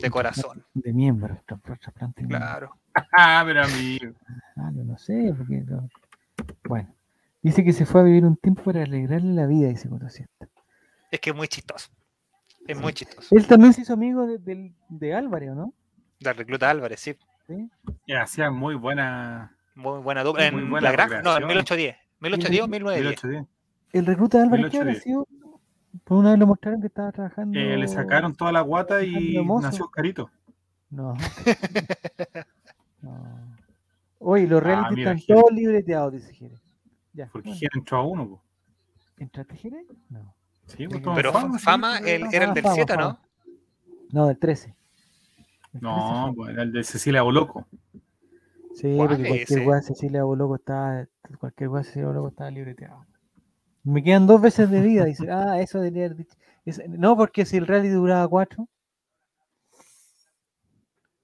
De corazón, de tra- Trasplante de claro. Ah, pero amigo. Ah, yo no sé, porque no- Bueno, dice que se fue a vivir un tiempo para alegrarle la vida, dice Cotosieta. Es que es muy chistoso. Es muy chistoso. Él también se hizo amigo de, del- de Álvarez, ¿o ¿no? La recluta Álvarez, sí. ¿Sí? Y hacía muy buena. Muy buena dupla. En buena la granja, no, en relación. 1810. 1810 o 1910. 1810. El recluta de Álvarez, ¿qué habrá 1810. sido? Por una vez lo mostraron que estaba trabajando. Eh, le sacaron toda la guata y nació Oscarito. No. no. Oye, los Ah, reality mira, están Jere. todos libreteados, dice Jerez. Ya. Porque bueno. Jere entró a uno. po. ¿Entraste, Jerez? No. Sí, pues, Pero fama, Fama, sí. era el Ah, del Fama, 7, ¿no? Fama. No, del 13. El 13 No, pues, era el de Cecilia Boloco. Sí, ¿Cuál porque cualquier weá de Cecilia Boloco estaba. Cualquier weá de Cecilia Boloco estaba libreteado. Me quedan dos veces de vida, dice. Ah, eso debería haber dicho. Es- no, porque si el rally duraba cuatro,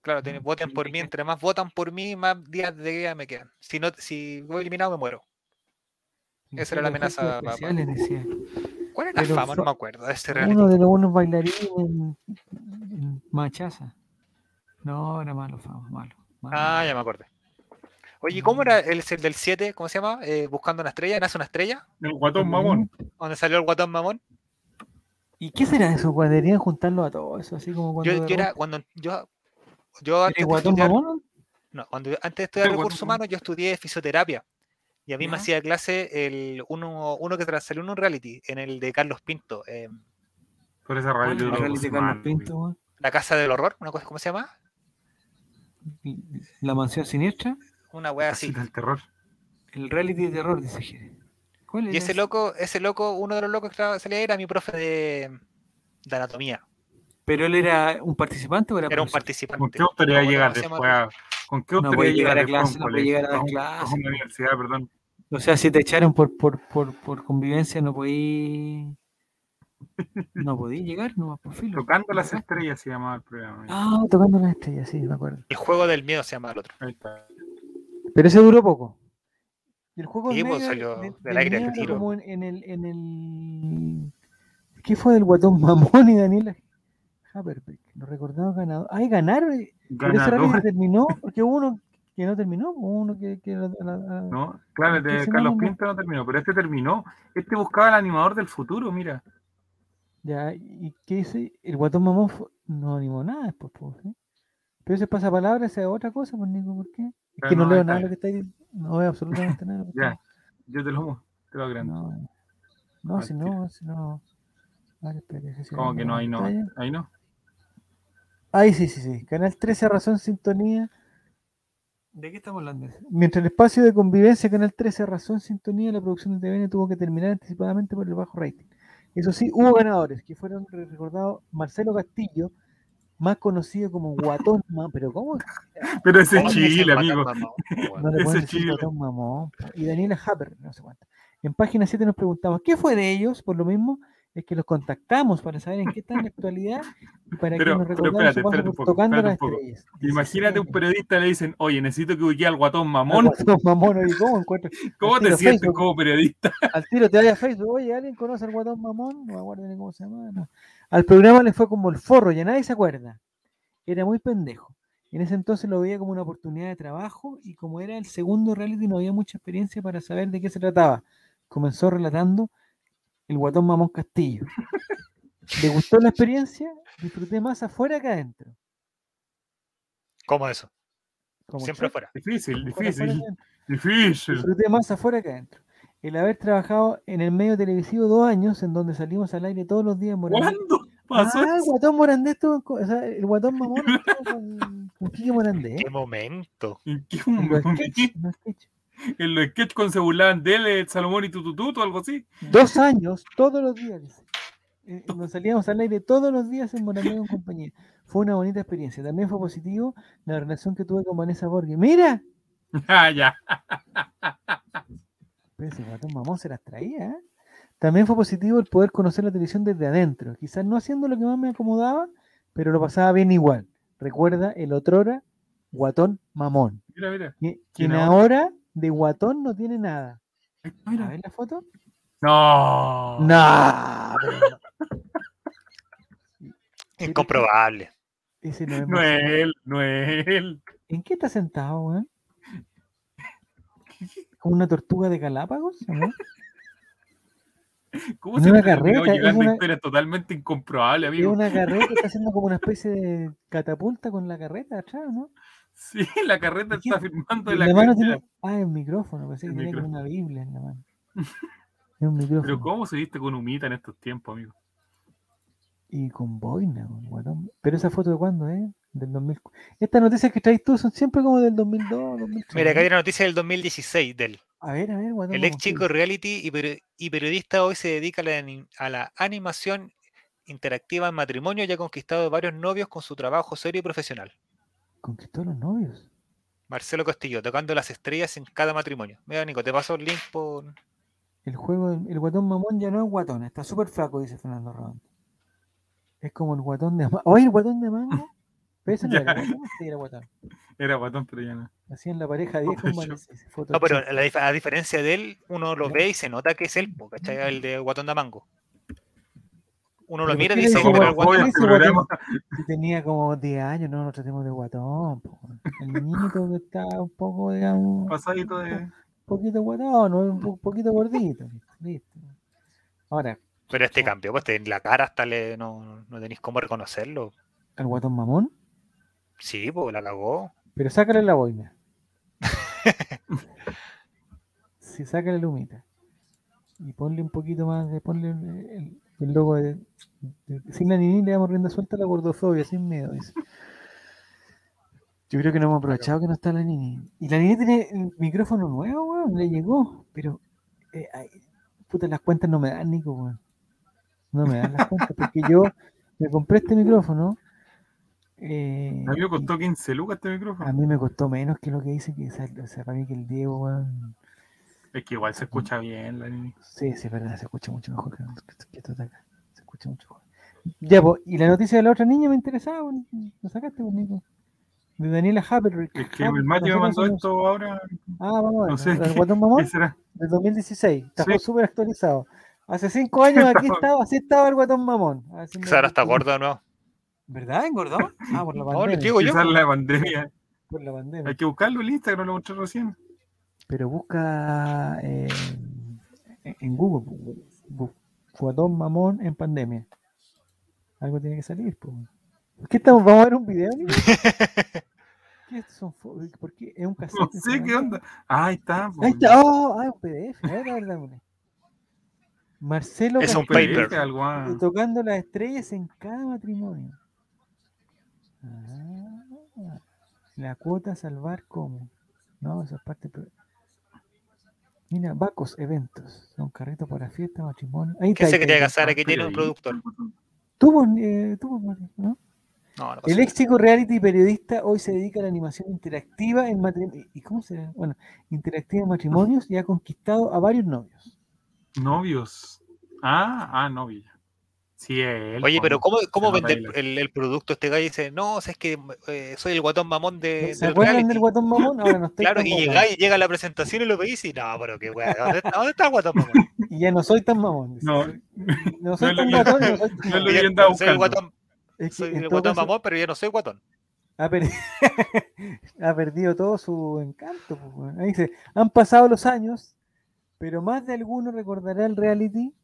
Claro, tiene- voten por mí. Entre más votan por mí, más días de guía me quedan. Si no, si voy eliminado, me muero. Esa era la amenaza, papá. especiales, decía. ¿Cuál era la Pero fama? No me acuerdo de este reality. Uno de los buenos bailarines en, en Machaza. No, era malo, fama, malo. malo. Ah, ya me acordé. Oye, ¿cómo era el, el del 7? ¿Cómo se llama? Eh, Buscando una estrella. ¿Nace una estrella? El guatón mamón. ¿Donde salió el guatón mamón? ¿Y qué será eso? Cuando deberían juntarlo a todo eso, así como cuando. Yo, yo era cuando yo, yo antes ¿Eres de guatón estudiar, mamón? no, cuando yo- antes de estudiar recursos humanos, yo estudié fisioterapia. Y a mí me hacía clase el uno, uno que tra- salió en un reality, en el de Carlos Pinto, eh, Por esa ¿Cuál radio es de el reality de Carlos Pinto? La Casa del Horror, una cosa, ¿cómo se llama? La mansión siniestra. Una wea así. Del terror. El reality de terror, dice Jere. ¿Cuál Y era ese loco, ese loco, uno de los locos que estaba- salía era mi profe de, de anatomía. ¿Pero él era un participante o era, Era un profesor? participante. ¿Con qué gustaría No, ¿cómo llegar después a... ¿Con qué No puede llegar a clase, no puede llegar a un- clase, una universidad, perdón. O sea, si te echaron por, por, por, por convivencia, no podí. No podí llegar, no por filo. Tocando las estrellas se llamaba el programa. Ah, tocando las estrellas, sí, me acuerdo. El juego del miedo se llama el otro. Ahí está. Pero ese duró poco. Y el juego Sí, pues, medio- salió de- del del aire al medio era tiro. como en, en el, en el. ¿Qué fue del guatón Mamón y Daniela Haberbeck? Los recordados ganadores. Ay, ganaron. eh, Pero ese rally Ganador. terminó, porque hubo uno que no terminó, hubo uno que. que la- la- la- ¿No? Claro, el ¿Qué de Carlos? Pinto no terminó, pero este terminó. Este buscaba el animador del futuro, mira. Ya, ¿y qué dice? El guatón mamón fue- no animó nada después, pues, ¿sí? Pero ese pasapalabra esa es otra cosa, pues Nico, ¿por qué? Es Ah, que no, no, leo nada de lo que está ahí, no veo absolutamente nada. de lo que está Ya, yo te lo, te lo agrando. No, no, si no, si no. A ver, espérate, si ¿Cómo que no? Ahí no. Ahí no. Ahí sí, sí, sí. Canal 13 Razón Sintonía. ¿De qué estamos hablando? Mientras el espacio de convivencia Canal 13 Razón Sintonía, la producción de TVN tuvo que terminar anticipadamente por el bajo rating. Eso sí, hubo ganadores que fueron re- recordados Marcelo Castillo, más conocido como Guatón Mamón. Pero ¿cómo? Pero ese es ¿Cómo es el Chile, amigo. mamón? No le Ese Chile. Guatón Mamón. Y Daniela Haber, no sé cuánto. En página 7 nos preguntamos, ¿qué fue de ellos? Por lo mismo, es que los contactamos para saber en qué están en la actualidad y para Pero- que nos pero recordaran espérate, espérate un poco, tocando espérate las un poco. estrellas. Imagínate un periodista le dicen, oye, necesito que ubique al guatón al mamón. Guatón Mamón, oye, ¿cómo encuentro? ¿Cómo te sientes Facebook. como periodista? Al tiro te vaya a Facebook, oye, ¿alguien conoce al Guatón Mamón? No me acuerdo ni cómo se llama. no. Al programa le fue como el forro, ya nadie se acuerda. Era muy pendejo. En ese entonces lo veía como una oportunidad de trabajo y como era el segundo reality no había mucha experiencia para saber de qué se trataba. Comenzó relatando el guatón Mamón Castillo. ¿Le gustó la experiencia? Disfruté más afuera que adentro. ¿Cómo eso? Como Siempre. Difícil, afuera difícil, adentro. difícil. Disfruté más afuera que adentro. El haber trabajado en el medio televisivo dos años, en donde salimos al aire todos los días en Morandé. ¿Cuándo pasó Ah, el guatón Morandé estuvo con- o sea, el guatón mamón estuvo con, con Quique Morandé. ¿Qué momento? ¿En qué En los momento? en los sketches. En los sketches cuando se burlaban de él, el Salomón y Tutututo o algo así. Dos años, todos los días. dice. Eh, Nos salíamos al aire todos los días en Morandé con compañía. Fue una bonita experiencia. También fue positivo la relación que tuve con Vanessa Borghi. ¡Mira! Ah, ya. Pero ese guatón mamón se las traía. ¿eh? También fue positivo el poder conocer la televisión desde adentro. Quizás no haciendo lo que más me acomodaba, pero lo pasaba bien igual. Recuerda el otrora guatón mamón. Mira, mira. qui- ¿Quién Quien ahora de guatón no tiene nada. Está, A mira. ver la foto. No. No. Incomprobable. Ese no es No es Marcelo. él, no es él. ¿En qué está sentado, weón? ¿Como una tortuga de Galápagos? ¿o no? ¿Cómo En se una carreta, es una- historias totalmente incomprobables, Es amigo? una carreta, está haciendo como una especie de catapulta con la carreta atrás, ¿no? Sí, la carreta ¿Y qué- está firmando en la la mano tiene. Ah, el micrófono, pensé que El tenía como micrófono. una Biblia en la mano. Es un micrófono. Pero ¿cómo se viste con humita en estos tiempos, amigo? Y con boina, weón. Pero esa foto de cuándo, ¿eh? Del 2000. Estas noticias que traes tú son siempre como del 2002, 2003. Mira, acá hay una noticia del 2016 del A ver, a ver, guatón. El ex chico reality y, peri- y periodista hoy se dedica a la, ani- a la animación interactiva en matrimonio y ha conquistado varios novios con su trabajo serio y profesional. Conquistó a los novios. Marcelo Castillo, tocando las estrellas en cada matrimonio. Mira, Nico, te paso el link por. El juego, del- el guatón mamón ya no es guatón, está súper flaco, dice Fernando Rodón. Es como el guatón de. Oye, el guatón de mango. Pero ese no era guatón, sí, era guatón. Era guatón, pero ya no. Hacían la pareja 10 con. No, pero la a diferencia de él, uno lo ve y se nota que es él, ¿cachai? El de Guatón de Mango. Uno lo ¿Pero mira y dice, le "Oh, dice pero el guatón? Si tenía como 10 años, no lo tratemos de guatón. po. El niñito que está un poco, digamos, un Pasadito de. poquito guatón, un po- poquito gordito. listo. Ahora, Pero este cambió, pues en la cara hasta le, no, no tenéis cómo reconocerlo. el guatón mamón, Sí, pues la cagó. pero sácale la boina. Sí, sácale la humita. Y ponle un poquito más de, ponle el, el- logo de, de- sin la nini le damos rienda suelta a la gordofobia, sin miedo. dice. Yo creo que no hemos aprovechado que no está la nini. Y la nini tiene el micrófono nuevo, weón, le llegó, pero eh, ay, puta, las cuentas no me dan, Nico, weón. No me dan las cuentas, porque yo me compré este micrófono. Eh, A mí me costó 15 lucas este a micrófono. mí me costó menos que lo que dice que o sea, para mí que el Diego. Es que igual se escucha bien la niña. Sí, sí, es verdad, se escucha mucho mejor que, que- que esto de acá. Se escucha mucho mejor. Ya, pues, y la noticia de la otra niña me interesaba. Lo sacaste, Nico. De Daniela Happelrick. Es que el Mati me mandó esto ahora. Ah, vamos a ver. No sé ¿El Guatón ¿Qué Mamón? será? Del 2016. Está Sí. súper actualizado. Hace cinco años aquí estaba, así estaba el Guatón Mamón. Quizá ahora está gordo de nuevo. ¿Verdad? ¿Engordó? Ah, por la pandemia. les digo yo. Quizás la pandemia. Por la pandemia. Hay que buscarlo en Instagram, lo mostré recién. pero busca eh, en Google Guatón Mamón en pandemia. Algo tiene que salir. po. ¿Qué estamos? ¿Vamos a ver un video? ¿Qué estos son ¿Por qué? ¿Es un cassette? No sé qué onda. Ah, ahí está. Ahí está. Oh, ah, un PDF. A ver, a ver. Marcelo Es un paper. tocando las estrellas en cada matrimonio. Ah, la cuota salvar cómo. No, esa es parte. Mira, Bacos Eventos. Son carritos para fiesta, matrimonio. Ahí ¿Quién está. se quería casar? Aquí tiene un productor. Tuvo, eh, tuvo, Mari, ¿no? No, no pasa El ex chico reality periodista hoy se dedica a la animación interactiva en matrimonios. ¿Y cómo se? Bueno, interactiva en matrimonios y ha conquistado a varios novios. Novios. Ah, ah, novia. Sí, él. Oye, pero. ¿cómo, cómo vende el, el- el producto este gallo? Dice, no, o sea, es que eh, soy el guatón mamón de, ¿Se acuerdan del guatón mamón? Ahora no estoy Claro, y llega, y llega a la presentación y lo veis y no, pero qué weá, ¿dónde está, dónde está el guatón mamón? Y ya no soy tan mamón. dice. No, no soy lo tan que- guatón. No soy no lo Ya- el guatón, Es que soy el guatón caso, mamón, pero ya no soy guatón. ha, perdido, ha perdido todo su encanto. pues. Ahí dice, han pasado los años, pero más de alguno recordará el reality.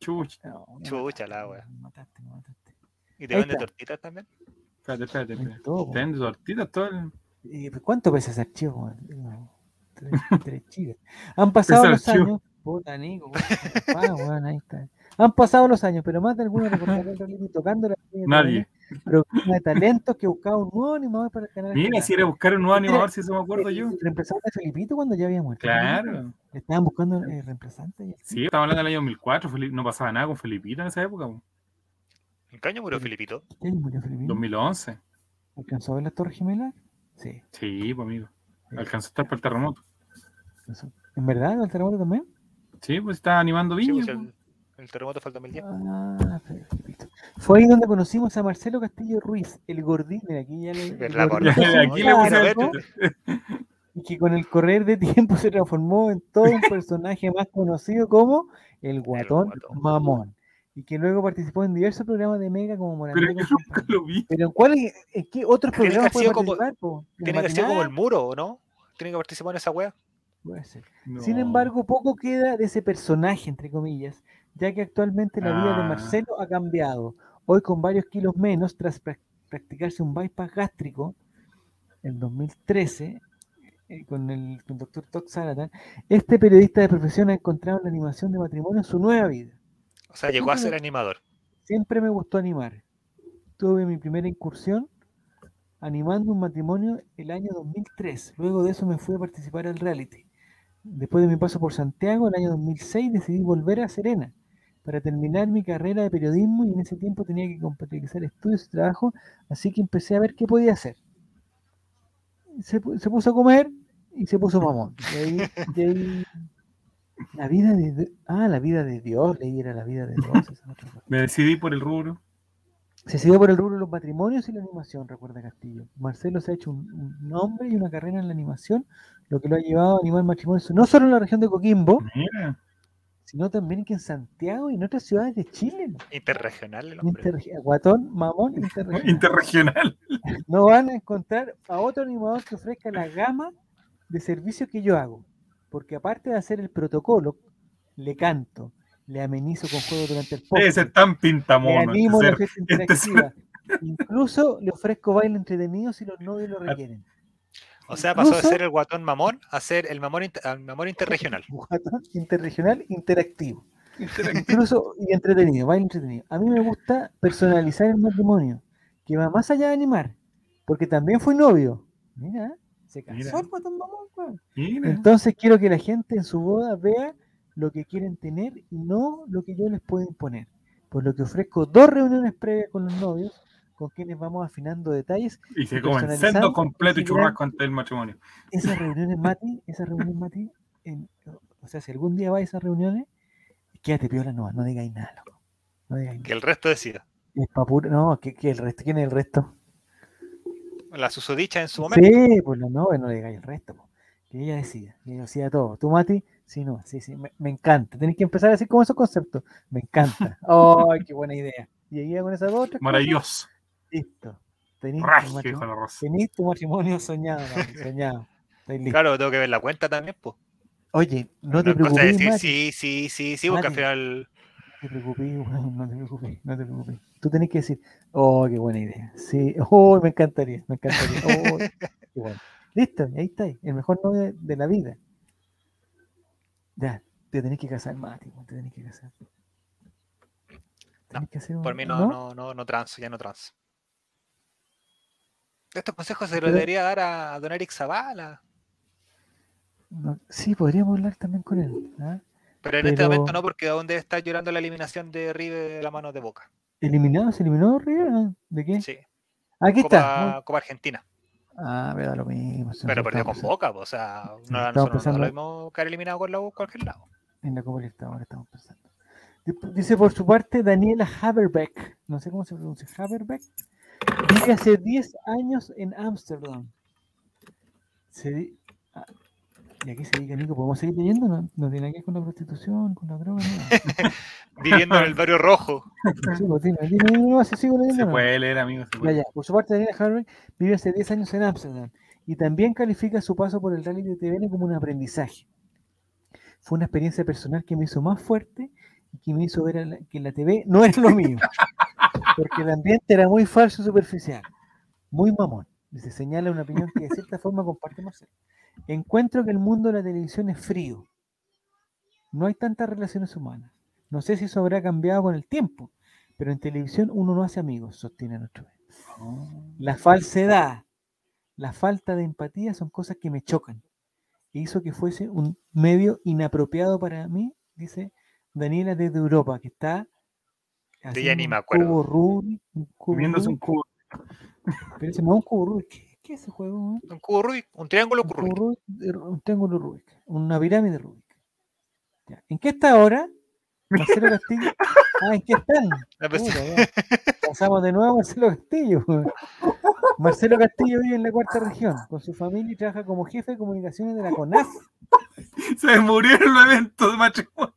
Chuch. No, me Chucha mataste, la wea. me mataste, me mataste. Y te Ahí vende está. tortitas también. Espérate, espérate, espérate. todo, po. Vende tortitas, todo el... Eh, pues, ¿Cuánto pesa ese archivo? No, tres, tres gigas. Han pasado los archivo. años. Puta, Nico, papá, weón, ahí está. Han pasado los años, pero más de alguno recordará tocando la Nadie. programa de talentos que buscaba un nuevo animador para el canal. Mira, si era buscar un nuevo animador, si eso me acuerdo yo. El reemplazante de Felipito cuando ya había muerto. Claro. Estaban buscando eh, reemplazante. Sí, estamos hablando del año 2004. Feli- No pasaba nada con Felipito en esa época. po. ¿En qué año murió Sí. Filipito? ¿Qué año murió Felipito? 2011. ¿Alcanzó a ver las Torres Gemelas? Sí. Sí, pues amigo. Alcanzó a estar para el terremoto. ¿En verdad? ¿El terremoto también? Sí, pues estaba animando Sí, Viña. pues, el, el terremoto fue el 2010. Ah, Felipito. Fue ahí donde conocimos a Marcelo Castillo Ruiz, el gordín. Mira, aquí ya le. el ¿Verdad, gordito por- Ya, aquí le el- Y que con el correr de tiempo se transformó en todo un personaje más conocido como el Guatón Guatón. Mamón. Y que luego participó en diversos programas de Mega como Morandé Pero nunca lo vi. Pero en cuál en qué otros programas puede como- participar? ¿En Tiene que ser como el muro, ¿o no? Tiene que participar en esa wea. Puede ser. No. Sin embargo, poco queda de ese personaje, entre comillas, ya que actualmente la vida de Ah. Marcelo ha cambiado. Hoy con varios kilos menos, tras prac- practicarse un bypass gástrico en 2013, eh, con el, con doctor Todd Salatan, este periodista de profesión ha encontrado en la animación de matrimonio su nueva vida. O sea, llegó a ser animador. Siempre me gustó animar. Tuve mi primera incursión animando un matrimonio el año 2003. Luego de eso me fui a participar al reality. Después de mi paso por Santiago, el año 2006 decidí volver a Serena para terminar mi carrera de periodismo y en ese tiempo tenía que compatibilizar estudios y trabajo, así que empecé a ver qué podía hacer. Se, pu- se puso a comer y se puso mamón. Y ahí, y ahí- la vida de ah, la vida de Dios, leí era la vida de Dios. esa otra cosa. Me decidí por el rubro. Se siguió por el rubro de los matrimonios y la animación, recuerda Castillo. Marcelo se ha hecho un, un nombre y una carrera en la animación, lo que lo ha llevado a animar matrimonios no solo en la región de Coquimbo, Mira. Sino también que en Santiago y en otras ciudades de Chile. ¿no? Interregional el hombre. Guatón, mamón, interregional. Interregional. no van a encontrar a otro animador que ofrezca la gama de servicios que yo hago. Porque aparte de hacer el protocolo, le canto, le amenizo con juego durante el podcast, Ese es tan le pintamono. animo la este ser- este ser- interactiva. Incluso le ofrezco baile entretenido si los novios lo requieren. O sea, pasó de ser el guatón mamón a ser el mamón, inter- al mamón interregional. Guatón interregional interactivo. Incluso y entretenido, baile entretenido. A mí me gusta personalizar el matrimonio, que va más allá de animar, porque también fui novio. Mira, se casó Mira. el guatón mamón. Entonces quiero que la gente en su boda vea lo que quieren tener y no lo que yo les puedo imponer. Por lo que ofrezco dos reuniones previas con los novios, con quienes vamos afinando detalles. Y se comen sendo completo y churrasco antes del matrimonio. Esas reuniones, Mati, esas reuniones, Mati, en- o sea, si algún día vais a esas reuniones, quédate piola, no, no digáis nada, loco. No digáis Que nada. el resto decida. No, que, que el resto, ¿quién es el resto? La susodicha en su momento. Sí, pues no, no, no le digáis el resto, po. que ella decida, que ella decida todo. Tú, Mati, sí, no, sí, sí, me, me encanta. Tenéis que empezar así como esos conceptos. Me encanta. ¡Ay, qué buena idea! Y ahí con esas dos, cosas, Listo. Tenéis tu, matrimonio, tenéis tu matrimonio soñado, soñado. Claro, tengo que ver la cuenta también, pues. Oye, no te No preocupes, decir sí, sí, sí, sí, porque al final. No te preocupes, no te preocupes, no te preocupes. Tú tenés que decir, oh, qué buena idea. Sí, oh, me encantaría, me encantaría. Oh, qué bueno. Listo, ahí está, el mejor novio de, la vida. Ya, te tenés que casar, Mati, te tenés que casar. Tenés que hacer un- Por mí no, no, no, no transo, ya no transo. Estos consejos se los debería dar a, don Eric Zavala. No, Sí, podríamos hablar también con él. ¿ah? Pero en este momento no, porque aún debe estar llorando la eliminación de River de la mano de Boca. ¿Eliminado? ¿Se eliminó Rivera? ¿De qué? Sí, Aquí está. Copa, Copa Argentina. Ah, me da lo mismo. Pero perdió con estamos Boca, o sea, no, estamos pensando- lo mismo quedar eliminado con la U cualquier lado. En la Copa Libertadores estamos pensando. Dip- Dice por su parte Daniela Haberbeck, no sé cómo se pronuncia, Haberbeck, vive hace 10 años en Ámsterdam. Se ah, y aquí se dice, Nico, ¿podemos seguir leyendo? No, no tiene nada que ver con la prostitución, con la droga, nada. Viviendo en el barrio rojo. Sí, pues, dime, dime, dime, no, sigo leyendo. Se no. puede leer, amigo. Se Ya, puede. ya. Por su parte, Daniela Haberbeck vive hace 10 años en Ámsterdam y también califica su paso por el rally de TVN como un aprendizaje. Fue una experiencia personal que me hizo más fuerte y que me hizo ver la- que la TV no es lo mío. Porque el ambiente era muy falso y superficial. Muy mamón. Y se señala una opinión que de cierta forma comparte Marcelo. Encuentro que el mundo de la televisión es frío. No hay tantas relaciones humanas. No sé si eso habrá cambiado con el tiempo, pero en televisión uno no hace amigos, sostiene nuestro. La falsedad, la falta de empatía son cosas que me chocan. E hizo que fuese un medio inapropiado para mí, dice Daniela desde Europa, que está haciendo ni me un acuerdo. cubo Rubik, un cubo Comiéndose un Rubik, cubo. pero ese no es un cubo Rubik. ¿Qué, qué es ese juego? eh? Un cubo Rubik, un triángulo Un, cubo Rubik. Rubik, de- un triángulo Rubik, una pirámide Rubik. Ya. ¿En qué está ahora? Marcelo Castillo. Ah, ¿en qué están? Puta, ya. Pasamos de nuevo a Marcelo Castillo. Marcelo Castillo vive en la cuarta región con su familia y trabaja como jefe de comunicaciones de la CONAF. Se murieron los eventos de matrimonio.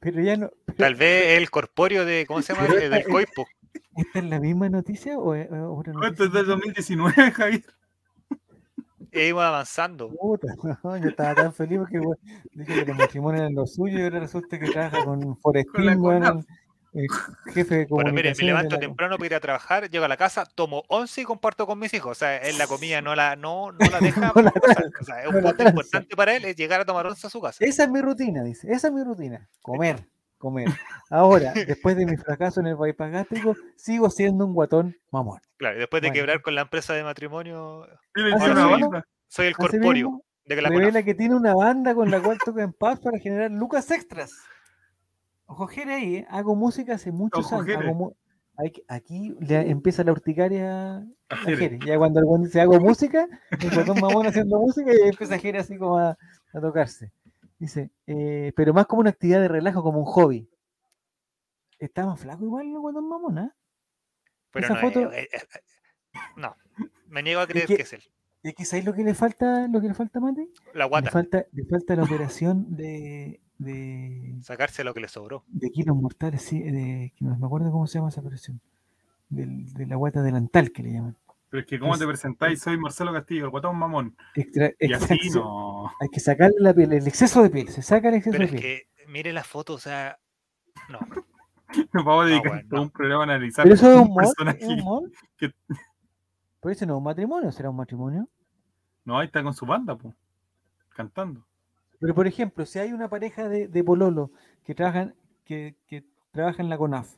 Pero ya no. pero Tal vez el corpóreo de, ¿cómo se llama? Eh, Del coipo. ¿Esta es la misma noticia o es otra Esto noticia? es del 2019, Javier. E íbamos avanzando. Puta, no, yo estaba tan feliz porque weón, dije que los matrimonios eran lo suyo y ahora resulta que trabaja con Forestín, la weón, CONAF. El jefe de Bueno, mire, me levanto la- temprano para ir a trabajar, llego a la casa, tomo 11 y comparto con mis hijos. O sea, él la comida no la, no, no la deja. No la. O sea, es un punto importante para él es llegar a tomar 11 a su casa. Esa es mi rutina, dice. Esa es mi rutina. Comer, comer. Ahora, después de mi fracaso en el bypass gástrico, sigo siendo un guatón mamón. Claro, y después de Bueno. quebrar con la empresa de matrimonio, soy el corpóreo de que la revela que tiene una banda con la cual toca en paz para generar lucas extras. Ojo, Jere ahí, ¿eh? hago música hace muchos años. Hago aquí le empieza la urticaria a Jere. Jere. Ya cuando el buen dice hago música, el guatón mamón haciendo música y empieza Jere así como a, a tocarse. Dice, eh, pero más como una actividad de relajo, como un hobby. Está más flaco igual el guatón mamón, ¿ah? Pero Esa no, foto- es- es- no, me niego a creer que- que es él. Es que ¿sabéis lo que le falta, lo que le falta a Mati? La Le guata, falta, le falta la operación de, de, sacarse lo que le sobró. de kilos mortales, sí, de, que no me acuerdo cómo se llama esa operación. Del, de la guata delantal que le llaman. Pero es que, ¿cómo Es- te presentáis? Soy Marcelo Castillo, el guatón mamón. Extra- Y así no. Hay que sacarle la piel, el exceso de piel, se saca el exceso Pero de es piel. que, mire la foto, o sea, no. Nos vamos a dedicar bueno, todo no. un programa a analizar Pero eso es un mod, personaje. es que- Pero ese no es un matrimonio, será un matrimonio. No, ahí está con su banda, pues. Cantando. Pero por ejemplo, si hay una pareja de, de pololo que trabajan, que, que trabajan en la CONAF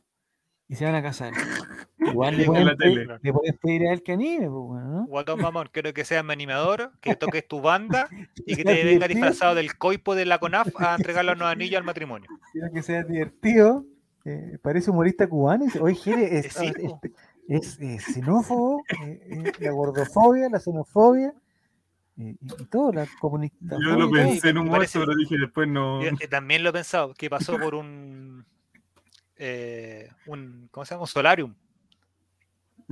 y se van a casar, igual le pueden, pedir, le pueden pedir a él que anime, pues, bueno, ¿no? Guatón mamón, quiero que seas mi animador, que toques tu banda y que te venga disfrazado del coipo de la CONAF a entregarle unos anillos al matrimonio. Quiero que sea divertido. eh, parece humorista cubano. y dice, Oye, Jere, es, es, po. es- es xenófobo, eh, eh, la gordofobia, la xenofobia y, y todo, la comunista. Yo lo pensé en un momento, pero dije después no. Yo, eh, también lo he pensado, que pasó por un, eh, un ¿cómo se llama? Un solarium.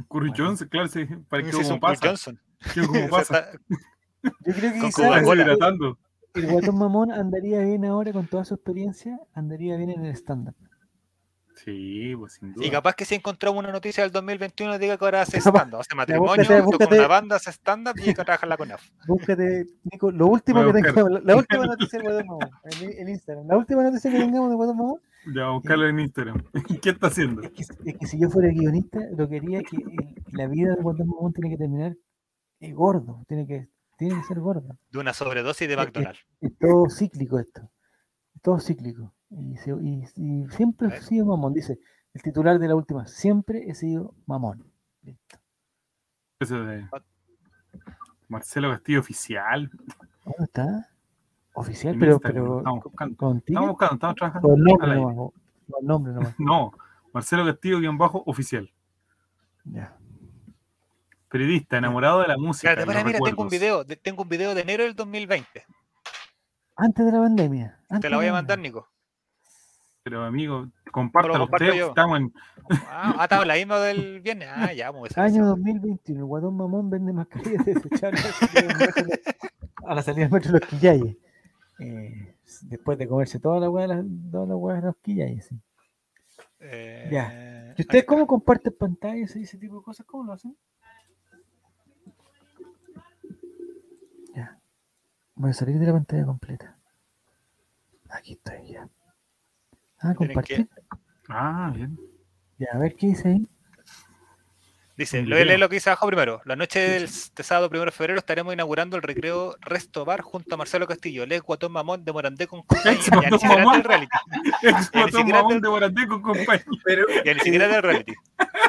Curry Jones, claro, sí, para que como pasa. Johnson. como pasa. Yo creo que Con quizás el guatón mamón andaría bien ahora con toda su experiencia, andaría bien en el stand-up. Sí, pues sin duda. Y capaz que si encontramos una noticia del 2021 diga que ahora hace stand-up, hace matrimonio, búscate- toca búscate- una banda, hace stand-up y que trabaja en la CONAF. Búscate, Nico, lo último que a tengamos, la, la última noticia guatón mamón, en, en Instagram, la última noticia que tengamos del guatón mamón Ya, a buscarlo en Instagram. ¿Qué está haciendo? Es que, es que si yo fuera guionista, lo que haría es que el- la vida de Guatón Mamón tiene que terminar eh, gordo, tiene que, tiene que ser gordo. De una sobredosis de Eh, eh, McDonald's. Es todo cíclico esto, es todo cíclico. Y, se- y- y siempre he sido mamón, dice el titular de la última, siempre he sido mamón. Listo. Eso de Marcelo Castillo oficial. ¿Dónde está? Oficial, pero, pero estamos buscando. Estamos buscando, estamos trabajando. con nombre nomás, nombre. No, Marcelo Castillo guion bajo oficial. Ya. Periodista, enamorado de la música. Los mira, tengo un video, de- tengo un video de enero del 2020. Antes de la pandemia. antes Te la voy a mandar. Nico. Pero amigo, compártalo comparto usted. yo. Estamos en. Ah, ah, estaba la misma del viernes. Ah, ya, esa- Año 2021, el Guatón Mamón vende mascarillas desechables a la salida del metro de- a la salida del metro de los Quillayes. Eh, después de comerse toda la hueá de de los Quillayes. sí. Eh, Ya. ¿Y ustedes cómo comparten pantallas y ese tipo de cosas? ¿Cómo lo hacen? Ya. Voy a salir de la pantalla completa. Aquí estoy ya. Ah, compartir. Ah, bien. Ya, a ver qué dice ahí. Dice, lo voy a leer video. lo que dice abajo primero. La noche del de sábado 1 de febrero estaremos inaugurando el recreo Resto Bar junto a Marcelo Castillo, Les Guatón Mamón de Morandé con compañía. Ex Ya ni Guatón siquiera Mamón. del reality. Ex de Morandé con compañía. Ya ni siquiera del reality.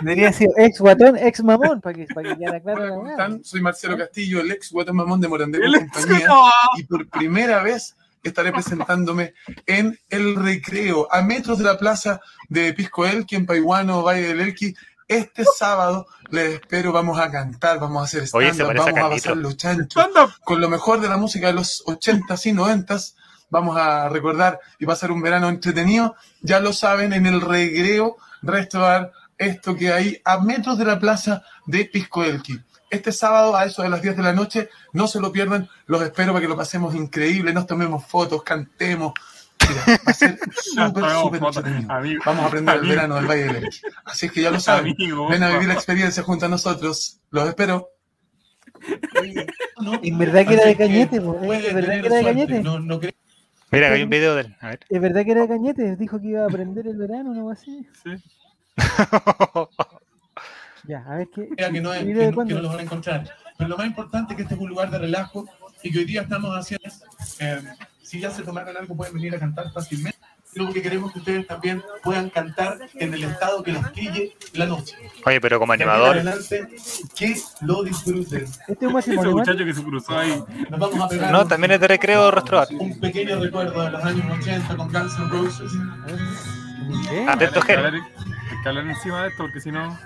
Debería ser ex guatón, ex mamón, para que, para que quedara claro. Soy Marcelo Castillo, el ex Guatón Mamón de Morandé con compañía. Y por primera vez estaré presentándome en el recreo, a metros de la plaza de Pisco Elqui, en Paihuano, Valle del Elqui. Este sábado les espero, vamos a cantar, vamos a hacer Oye, a vamos a pasar los chanchos con lo mejor de la música de los 80s y 90s. Vamos a recordar y pasar un verano entretenido. Ya lo saben, en el recreo, restaurar esto que hay a metros de la plaza de Pisco Elqui. Este sábado, a eso de las 10 de la noche, no se lo pierdan. Los espero para que lo pasemos increíble, nos tomemos fotos, cantemos. Mira, va a ser súper, súper entretenido. Vamos a aprender el amigo, verano del Valle del Elqui. Así es que ya lo saben. amigo, Ven a vivir la experiencia junto a nosotros. Los espero. ¿En verdad que era de Cañete? ¿Es verdad que era de Cañete? Mira, hay un video de él. A ver. ¿Es verdad que era de Cañete? Dijo que iba a aprender el verano o algo así. Sí. Ya, a ver qué. que no, es, ¿y que, que no los van a encontrar. Pero lo más importante es que este es un lugar de relajo y que hoy día estamos haciendo, eh, si ya se tomaron algo pueden venir a cantar fácilmente. Lo que queremos que ustedes también puedan cantar en el estado que los quille la noche. Oye, pero como animador, adelante, que lo disfruten. Este es un Ese. ¿no? muchacho que se cruzó ahí. Nos vamos a pegar no, también es de recreo restaurante. un pequeño recuerdo de los años 80 con Guns N' Roses. ¿Qué? Atento, Hay que Jere. hablar- hay que hablar encima de esto porque si no,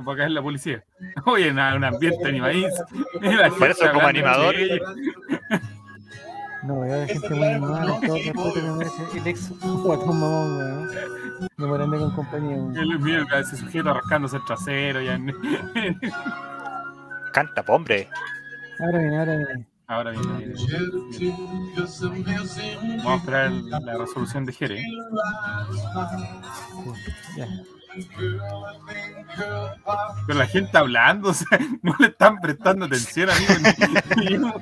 nos va a caer la policía. Oye, nada, un ambiente animadísimo. Por eso, como animador. No, veo a gente muy ¿no? todo Sí, el respeto que merece el ex guatón mamón, weón. De con compañía, weón. El mío, ese sujeto rascándose el trasero. Ya. Canta, hombre. Ahora viene, ahora viene. Ahora viene. viene, viene. Vamos a esperar la resolución de Jere. Ya. Pero la gente hablando, o sea, no le están prestando atención a mí.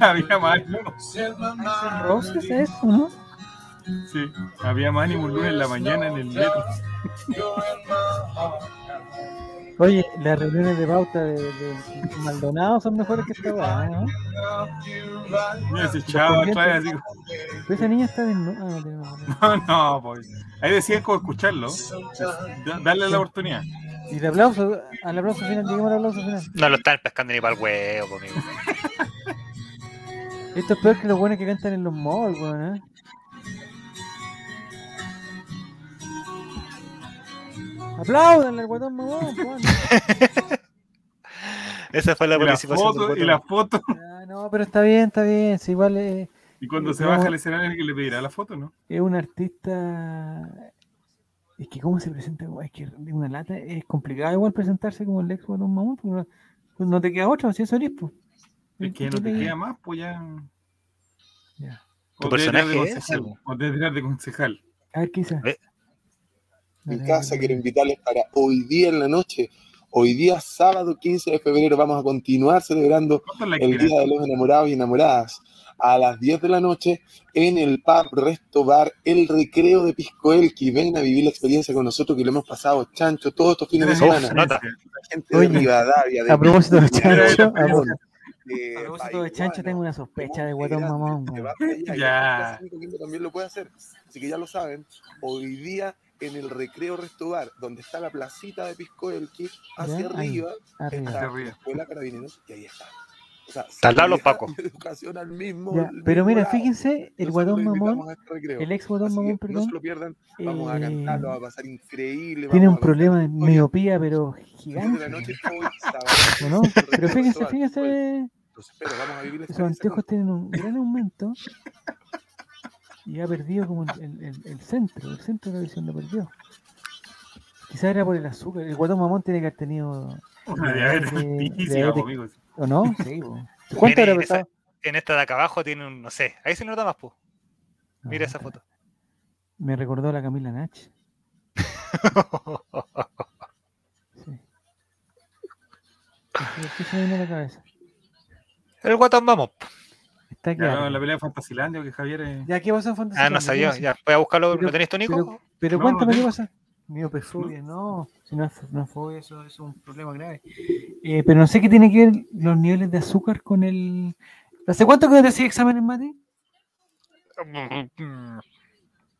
había más ánimo. Es eso, ¿no? Sí, había más ánimo un lunes en la mañana en el metro. Oye, las reuniones de pauta de, de Maldonado son mejores que esta weá, ¿no? Mira ese chavo atrás, así como, Pero esa niña está desnuda. No, no, no, pues. Ahí decían cómo escucharlo. Da- Darle la oportunidad. Y el aplauso, al aplauso final, lleguemos al aplauso final. No lo están pescando ni para el huevo, po, amigo. Esto es peor que los buenos que cantan en los malls, weón, ¿eh? Aplaudanle al guatón mamón. Esa fue la la participación foto, y la foto. Ah, no, pero está bien, está bien. Si igual es, Y cuando se baja el escenario, que le pedirá la foto, no? es un artista. Es que, ¿cómo se presenta? Es que de una lata es complicado igual presentarse como el ex guatón mamón. porque no, pues no te queda otra, si eso eres, pues. Es que no te queda más, pues ya. Ya. Tu O tirar de personaje es concejal. O tirar de concejal. A ver, ¿qué hice? Ve. Mi casa. Quiero invitarles para hoy día en la noche. Hoy día, sábado 15 de febrero, vamos a continuar celebrando ¿Cuántos likes el? Día de los Enamorados y Enamoradas a las 10 de la noche en el pub Resto Bar El Recreo de Piscoelqui. Ven a vivir la experiencia con nosotros que lo hemos pasado chancho todos estos fines de semana. La gente de Oye, Rivadavia, de A propósito de de chancho, a, de propósito de chancho, tengo una sospecha de de guatón mamón. Allá, Ya. también lo puede hacer. Así que ya lo saben, hoy día en el Recreo Restobar, donde está la placita de Piscoelqui, hacia Ya, ahí, arriba, Arriba. está arriba. la Escuela Carabineros y ahí está. O sea, lado y Educación al mismo. Ya, pero mira, lado. fíjense, el invitamos mamón, a este el ex que mamón, No perdón, se lo pierdan, vamos a eh, cantar, lo va a pasar increíble. tiene un problema de miopía, pero 10 de gigante. la noche, hoy, sábado. ¿o no? Recreo Pero fíjense, fíjense, Los espero, vamos a vivir la esos experiencia anteojos tienen un gran aumento y ha perdido como el, el- centro, el centro de la visión lo perdió. Quizás era por el azúcar. El guatón mamón tiene que haber tenido. Una diabetes diabetes- amigos. ¿O no? Sí, po. ¿Cuánto Mira, habrá en esa- pesado? En esta de acá abajo tiene un, no sé, ahí se nota más, po. Mira No, esa foto. Me recordó a la Camila Nach. Sí. ¿Qué- ¿Qué se viene a la cabeza? El guatón vamos. Está de la pelea de Fantasilandia, que Javier es. Ya, ¿qué pasó en Fantasy? Ah, no sabía. Ya, voy a buscarlo. Pero- ¿Lo tenés tú, Nico? Pero, pero No, no cuéntame qué tengo. pasa. Miopefobia, no. Si no es, no fobia, eso, es un problema grave. Eh, pero no sé qué tiene que ver los niveles de azúcar con el. ¿Hace cuánto que no te hacía exámenes, Mati?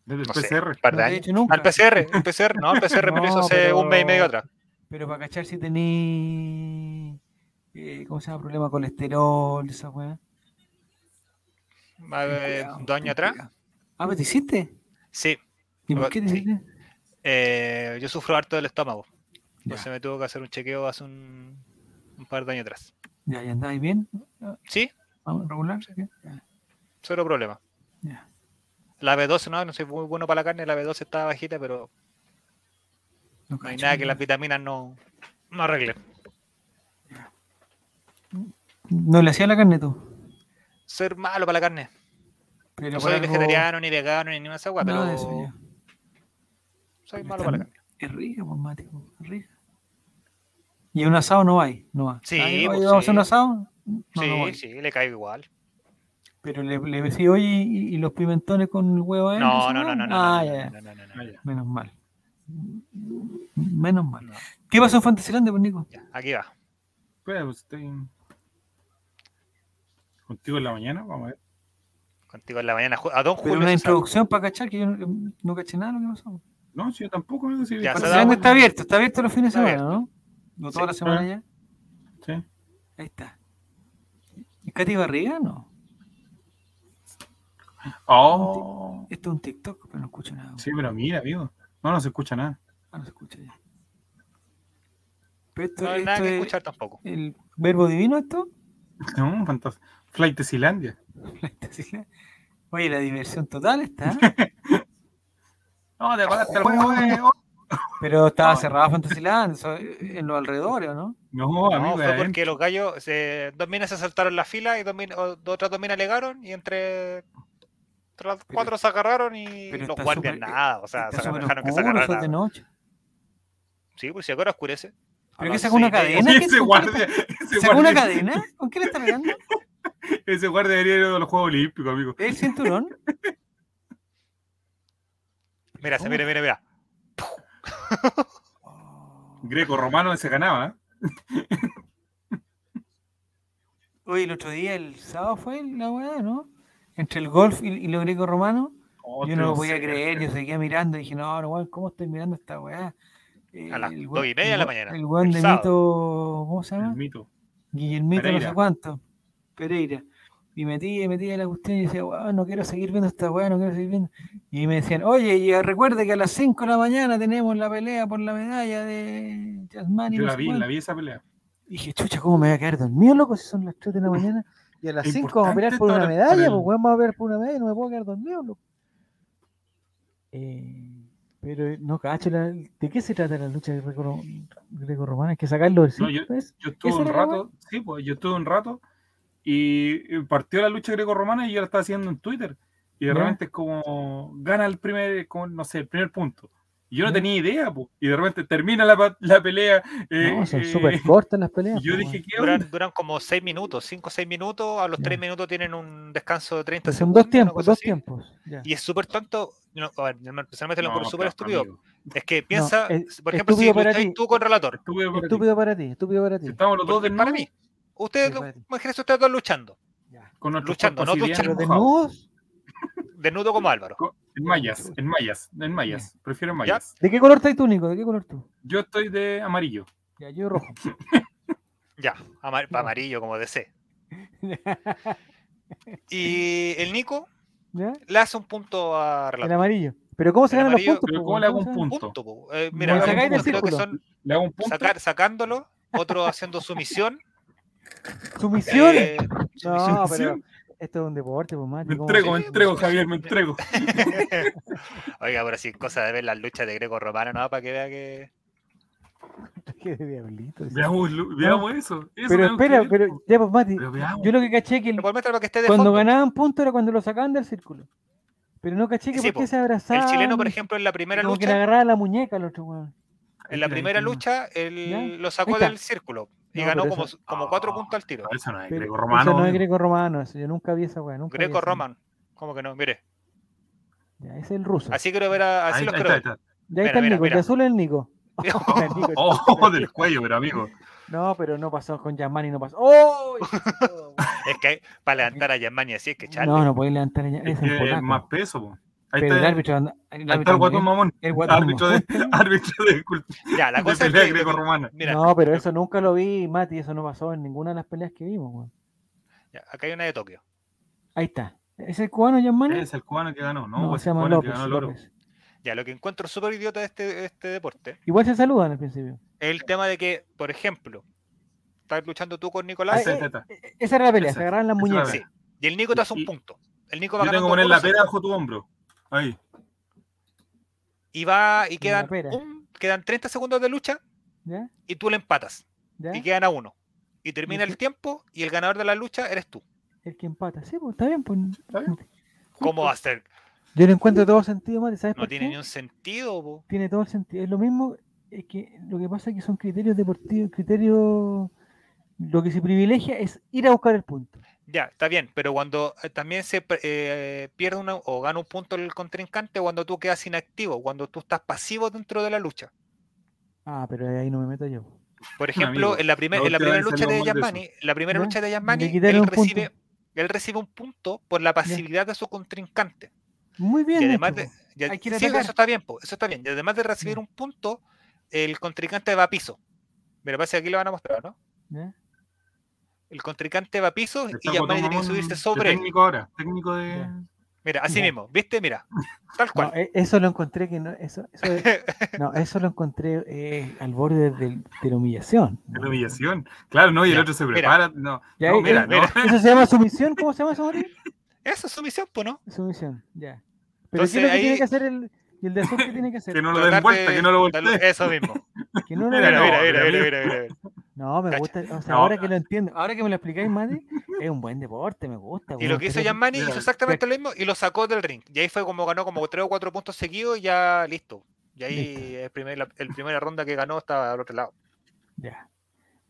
Desde el No sé, PCR. No hecho nunca. Al PCR, el PCR, no, el PCR me lo hizo No, hace pero- un mes y medio atrás. Pero para cachar si tení. Eh, ¿Cómo se llama? Problema colesterol, esa weá. A ver, dos años atrás. Ah, ¿pero te hiciste? Sí, ¿Y por qué te sí. hiciste? eh, yo sufro harto del estómago. Ya. Entonces me tuvo que hacer un chequeo hace un, un par de años atrás. Ya, ya andáis bien. Sí, Vamos, regular. ¿sí? Ya, cero problema. ya. La B12 no, no soy muy bueno para la carne, la B12 está bajita, pero No no hay nada que las vitaminas no, no arreglen. No le hacía la carne tú. Ser malo para la carne. Pero No soy algo- vegetariano, ni vegano, ni ninguna weas, Nada pero de eso ya. soy malo para la carne. Es rica, pues, Mati, pues, es rica. ¿Y un asado no hay? No va. Sí, Ay, pues, ¿Vamos a hacer un sí. asado? No, sí, no sí, le caigo igual. Pero le, le decía, oye, ¿y, y los pimentones con el huevo ahí? No, no, no, no, no, Ah, ya. Menos mal. Menos mal. No, ¿Qué pasó en Fantasylandia, pues, Nico? ya, aquí va. Espera, pues estoy. Contigo en la mañana, vamos a ver. Contigo en la mañana. A Don Pero Julio. una César. introducción para cachar, que yo no, no caché nada de lo que pasó. No, si yo tampoco, amigo, si Ya, está abierto, está abierto los fines de semana, ¿no? No toda Sí. la semana ya. Sí. Ahí está. ¿Y Katy Barriga? No. Oh, Esto es un TikTok, pero no escucho nada. sí, pero mira, amigo. No, no se escucha nada. Ah, no se escucha ya. Pero esto, No hay esto nada que es escuchar tampoco. ¿El verbo divino esto? No, fantástico. Flight de Silandia. Oye, la diversión total está. No, te acordaste el juego, eh. Pero estaba No. cerrada Fantasyland, en los alrededores, ¿o ¿no? No, No, amigo. fue adentro. porque los gallos, se, dos minas se saltaron la fila y dos, otras dos minas alegaron y entre, entre las Pero- cuatro se agarraron y pero los guardias súper- nada, o sea, se dejaron que se es de noche. Sí, pues si ahora oscurece. ¿Pero qué las sacó una cadena? ¿Qué sacó? guardia, ese ¿Sacó una cadena? ¿Con qué le está pegando? ese guardia debería ir a los Juegos Olímpicos, amigo. ¿El cinturón? Mira, se- mira, mira, mira. Greco-romano se ganaba. ¿eh? Oye, el otro día, el sábado fue la weá, ¿no? Entre el golf y, y lo greco romano. Oh, yo no lo podía creer, yo seguía mirando y dije, no, no, ¿cómo estoy mirando esta weá? Eh, A las el dos y media de la el mañana, El weón el de sábado. Mito, ¿cómo se El llama? mito. Guillermito, no sé cuánto. Pereira. Y metí, metí en la cuestión y decía, weón, no quiero seguir viendo esta weá, no quiero seguir viendo. Y me decían, oye, y recuerde que a las 5 de la mañana tenemos la pelea por la medalla de Yasmani. Yo la vi, cuánto". la vi esa pelea. Y dije, chucha, ¿cómo me voy a quedar dormido, loco? Si son las 3 de la mañana y a las Es 5 vamos a pelear por una el- medalla, pues weón, vamos a pelear por una medalla y no me puedo quedar dormido, loco. Eh, pero eh, no cacho, la- ¿de qué se trata la lucha greco- greco-romana? Hay que sacarlo del No, yo- ¿es? Yo estuve ¿Esa un rato, sí, pues yo estuve un rato y partió la lucha greco-romana y yo la estaba haciendo en Twitter. Y de repente es como gana el primer, como, no sé, el primer punto. Y yo no Ya. tenía idea, pues. Y de repente termina la, la pelea. eh, No, son eh, súper cortas las peleas. yo dije. ¿qué? Duran, duran como seis minutos, cinco o seis minutos. A los Ya. tres minutos tienen un descanso de 30 Pues son segundos. dos tiempos, dos así. tiempos. ya. Y es súper tonto. No, a ver, personalmente lo No, encuentro súper estúpido. amigo, Es que piensa, es por ejemplo, si estúpido para lucháis ti. tú con relator, estúpido para ti. Estúpido para ti, estúpido para ti. Estamos los dos porque de para mí, ustedes, imagínense ustedes dos luchando, Ya. con nuestros luchando, no así bien ¿Pero duchando. mojados. desnudos? desnudo como Álvaro. En mallas, en mallas, en mallas. Prefiero en mallas. ¿De qué color estás tú, Nico? ¿De qué color tú? Yo estoy de amarillo. Ya, yo rojo. Ya, amar- amarillo como DC. Y el Nico ¿Ya? le hace un punto a El relator. amarillo. ¿Pero cómo se El ganan los puntos? ¿cómo le hago ¿Cómo un punto? Eh, mira, Le hago un punto. sacar, sacándolo, otro haciendo sumisión. ¿Sumisión? eh, no, sumisión. pero esto es un deporte, pues, Mati. Me ¿cómo entrego, me entrego, Javier, me entrego. Oiga, pero si cosa de ver las luchas de greco-romano, ¿no? Para que vea que. Qué de diablito. ese. Veamos, veamos eso. eso Pero espera, pero ya, pues, Mati. Yo lo que caché que el- que esté de cuando fondo. ganaban puntos era cuando lo sacaban del círculo. Pero no caché que Sí, por qué po. se abrazaban. El chileno, por ejemplo, en la primera como que le lucha, agarraba la muñeca al otro, weón. en la primera lucha, él ¿Ya? lo sacó del círculo y No, ganó como, eso- como cuatro Ah, puntos al tiro. Eso no es Pero greco Eso no es greco-romano, eso. Yo nunca vi esa weá. nunca vi esa Greco-roman. ¿Cómo que no? Mire. Ya, ese es el ruso. Así quiero ver a, así Ahí, los ahí quiero está, ver. ahí está. Ya Mira, está el mira, Nico, el de mira. azul es el Nico. El Nico, el Oh, del cuello, pero amigo. No, pero no pasó con Yamani, no pasó. ¡Oh! Es que para levantar a Germania así es que Charlie. No, no podéis levantar ya. Es Es que es más peso, po. Ahí Pero el está, árbitro anda. El ahí está árbitro el guatón mamón. El guatón Árbitro de, árbitro de, Ya, la de cosa es pelea que. lo que- greco-romana. Mira, No, pero eso nunca lo vi, Mati. Eso no pasó en ninguna de las peleas que vimos, ya, acá hay una de Tokio. Ahí está. ¿Es el cubano Yamani? Es el cubano que ganó, ¿no? No, pues se el llama cubano que López. ganó el oro. López. Ya, lo que encuentro súper idiota de este, este deporte Igual se saludan al principio. el tema de que, por ejemplo, estás luchando tú con Ah, Nicolás Ese, eh, eh, Esa era la pelea, Esa, se agarraban las la muñecas. pelea. y el Nico te hace un punto. El Nico va Yo tengo que poner la 1-0. pera bajo tu hombro. Ahí. y va y quedan, un- quedan 30 segundos de lucha ¿Ya? y tú le empatas ¿Ya? y quedan a uno. Y termina ¿Y el tiempo y el ganador de la lucha eres tú. El que empata. Sí, pues está bien. Pues, ¿Está bien? ¿Cómo va a ser? Yo le encuentro todo sentido, Mati. ¿Sabes No por tiene qué? ni un sentido. po. Tiene todo el sentido. Es lo mismo, es que lo que pasa es que son criterios deportivos, criterios... Lo que se privilegia es ir a buscar el punto. Ya, está bien, pero cuando eh, también se eh, pierde una, o gana un punto el contrincante cuando tú quedas inactivo, cuando tú estás pasivo dentro de la lucha. Ah, pero ahí no me meto yo. Por ejemplo, Amigo, en la, primer- la en la última primera lucha de. Yasmani, la primera lucha de Yasmani, él punto. recibe, él recibe un punto por la pasividad de su contrincante. Muy bien. Y además hecho, de, Hay que sí, atacar. eso está bien, po, eso está bien. Y además de recibir un punto, el contrincante va a piso. Mira, parece que aquí lo van a mostrar, ¿no? ¿Ya? El contrincante va a piso y Guatón tiene que subirse de sobre él. Técnico ahora. Técnico de. Mira, así mismo, ¿viste? Mira, tal cual. eh, eso lo encontré que no, eso, eso es- no, eso lo encontré eh, al borde del- de, la humillación. De la humillación. Claro, no, y el otro se mira. prepara. No, Ya, no eh, mira, eh, no. ¿Eso se llama sumisión? ¿Cómo se llama eso? Esa es su misión, pues, ¿no? Sumisión, ya. Pero Entonces, ¿qué es lo que ahí- tiene que hacer el, y el de azul que tiene que hacer? Que no lo den vuelta, de que no lo darle- voltee. Eso mismo. Que no lo Mira, Mira, mira, mira, mira, mira. No, me Cacha. gusta, o sea, No. ahora que lo entiendo, ahora que me lo explicáis, Mati, es un buen deporte, me gusta. Y lo que hizo Gianmani hizo exactamente lo mismo y lo sacó del ring. Y ahí fue como ganó como tres o cuatro puntos seguidos y ya listo. Y ahí Listo. el primer, la el primera ronda que ganó estaba al otro lado. Ya.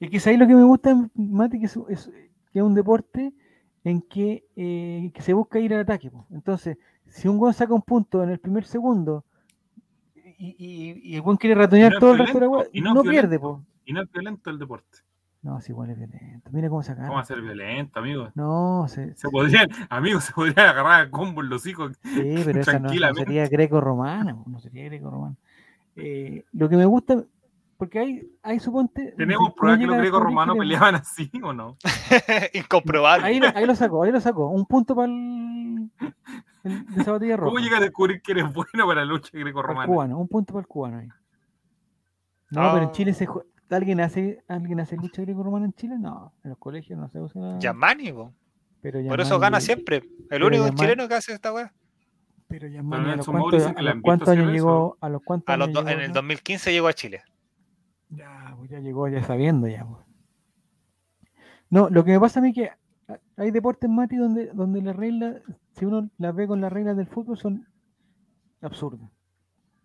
Y que ahí lo que me gusta, Mati, que es, es- que es un deporte en que, eh, que se busca ir al ataque. po. Entonces, si un gol saca un punto en el primer segundo y, y- y el buen quiere ratonear no todo el resto de la no pierde, po. Y no es violento el deporte. No, si igual es violento. Mira cómo saca. ¿Cómo va a ser violento, amigo? No, se, Se podrían, amigos, se podrían agarrar a combo en los hijos. Sí, pero esa no, sería greco-romana, no sería greco-romana. Eh, lo que me gusta, porque hay, hay suponte. ¿Tenemos si pruebas que los llega griegos romanos que- peleaban así o no? Incomprobable. Ahí, lo- ahí lo sacó, ahí lo sacó. Un punto para el, el de zapatilla roja. ¿Cómo llegas a descubrir que eres bueno para la lucha greco-romana? cubano, un punto para el cubano ahí. No, pero en Ah. Chile se ¿Alguien hace, ¿Alguien hace lucha greco-romana en Chile? No, en los colegios no se usa. Gianmani, po. pero por eso Yamani- gana siempre. El único Yamani- chileno que hace esta weá. Pero Yamani, ¿a los cuántos, que a los años llegó? ¿A los cuántos A los años do- llegó en el acá? 2015 llegó a Chile. Ya, pues ya llegó ya sabiendo ya. pues. No, lo que me pasa a mí que a- hay deportes, Mati, donde, donde las reglas, si uno las ve con las reglas del fútbol, son absurdas.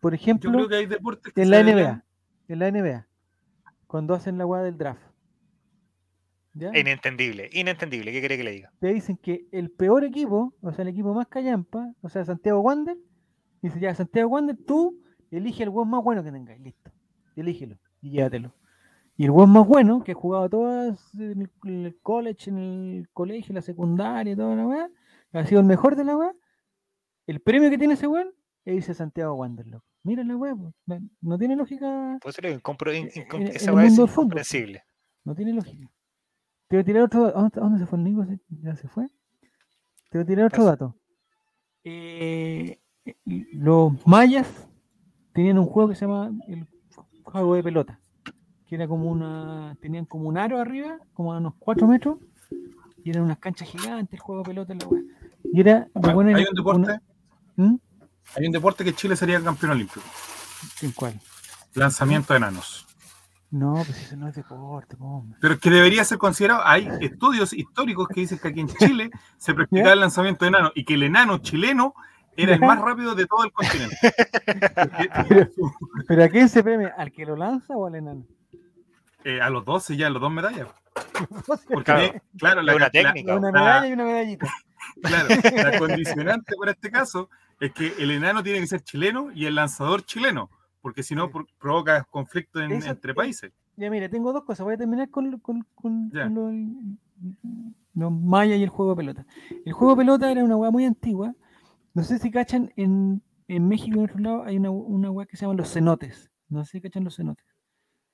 Por Yo ejemplo, creo que hay deportes que en la NBA, en la NBA, cuando hacen la guada del draft, ¿ya? Inentendible, inentendible. ¿Qué quiere que le diga? te dicen que el peor equipo, o sea, el equipo más callampa, o sea, Santiago Wander, dice ya, Santiago Wander, tú elige el buen más bueno que tengáis, listo, elígelo y llévatelo. Y el buen más bueno, que ha jugado todas en el, college, en el colegio, en la secundaria, toda la weá, ha sido el mejor de la weá, el premio que tiene ese weón es irse a Santiago Wander, loco. Mira la weá, no, no tiene lógica, Pues incom- en esa weá es incomprensible. no tiene lógica. Te voy a tirar otro dato. ¿A dónde, se fue el Nico? ¿Se- ¿Ya se fue? Te voy a tirar otro dato. Eh, los mayas tenían un juego que se llama el juego de pelota. Que era como una. Tenían como un aro arriba, como a unos 4 metros. Y eran unas canchas gigantes, el juego de pelota en la wea. Y era. los Hay un deporte, una- ¿Mm? Hay un deporte que Chile sería campeón olímpico. ¿En cuál? Lanzamiento de enanos. No, pues eso no es deporte, po, hombre. Pero que debería ser considerado. Hay estudios históricos que dicen que aquí en Chile se practicaba el lanzamiento de enanos y que el enano chileno era el más rápido de todo el continente. ¿Pero a quién se premia? ¿Al que lo lanza o al enano? Eh, a los 12 ya, a los dos medallas. Porque, Claro. la, una la- técnica. Una la- medalla y una medallita. claro, la condicionante para este caso es que el enano tiene que ser chileno y el lanzador chileno, porque si no provoca conflicto en- Eso- entre eh, países. Ya, mire, tengo dos cosas. Voy a terminar con, con, con- con los, los mayas y el juego de pelota. El juego de pelota era una weá muy antigua. No sé si cachan, en, en México y en otro lado hay una, una weá que se llama los cenotes. No sé si cachan los cenotes.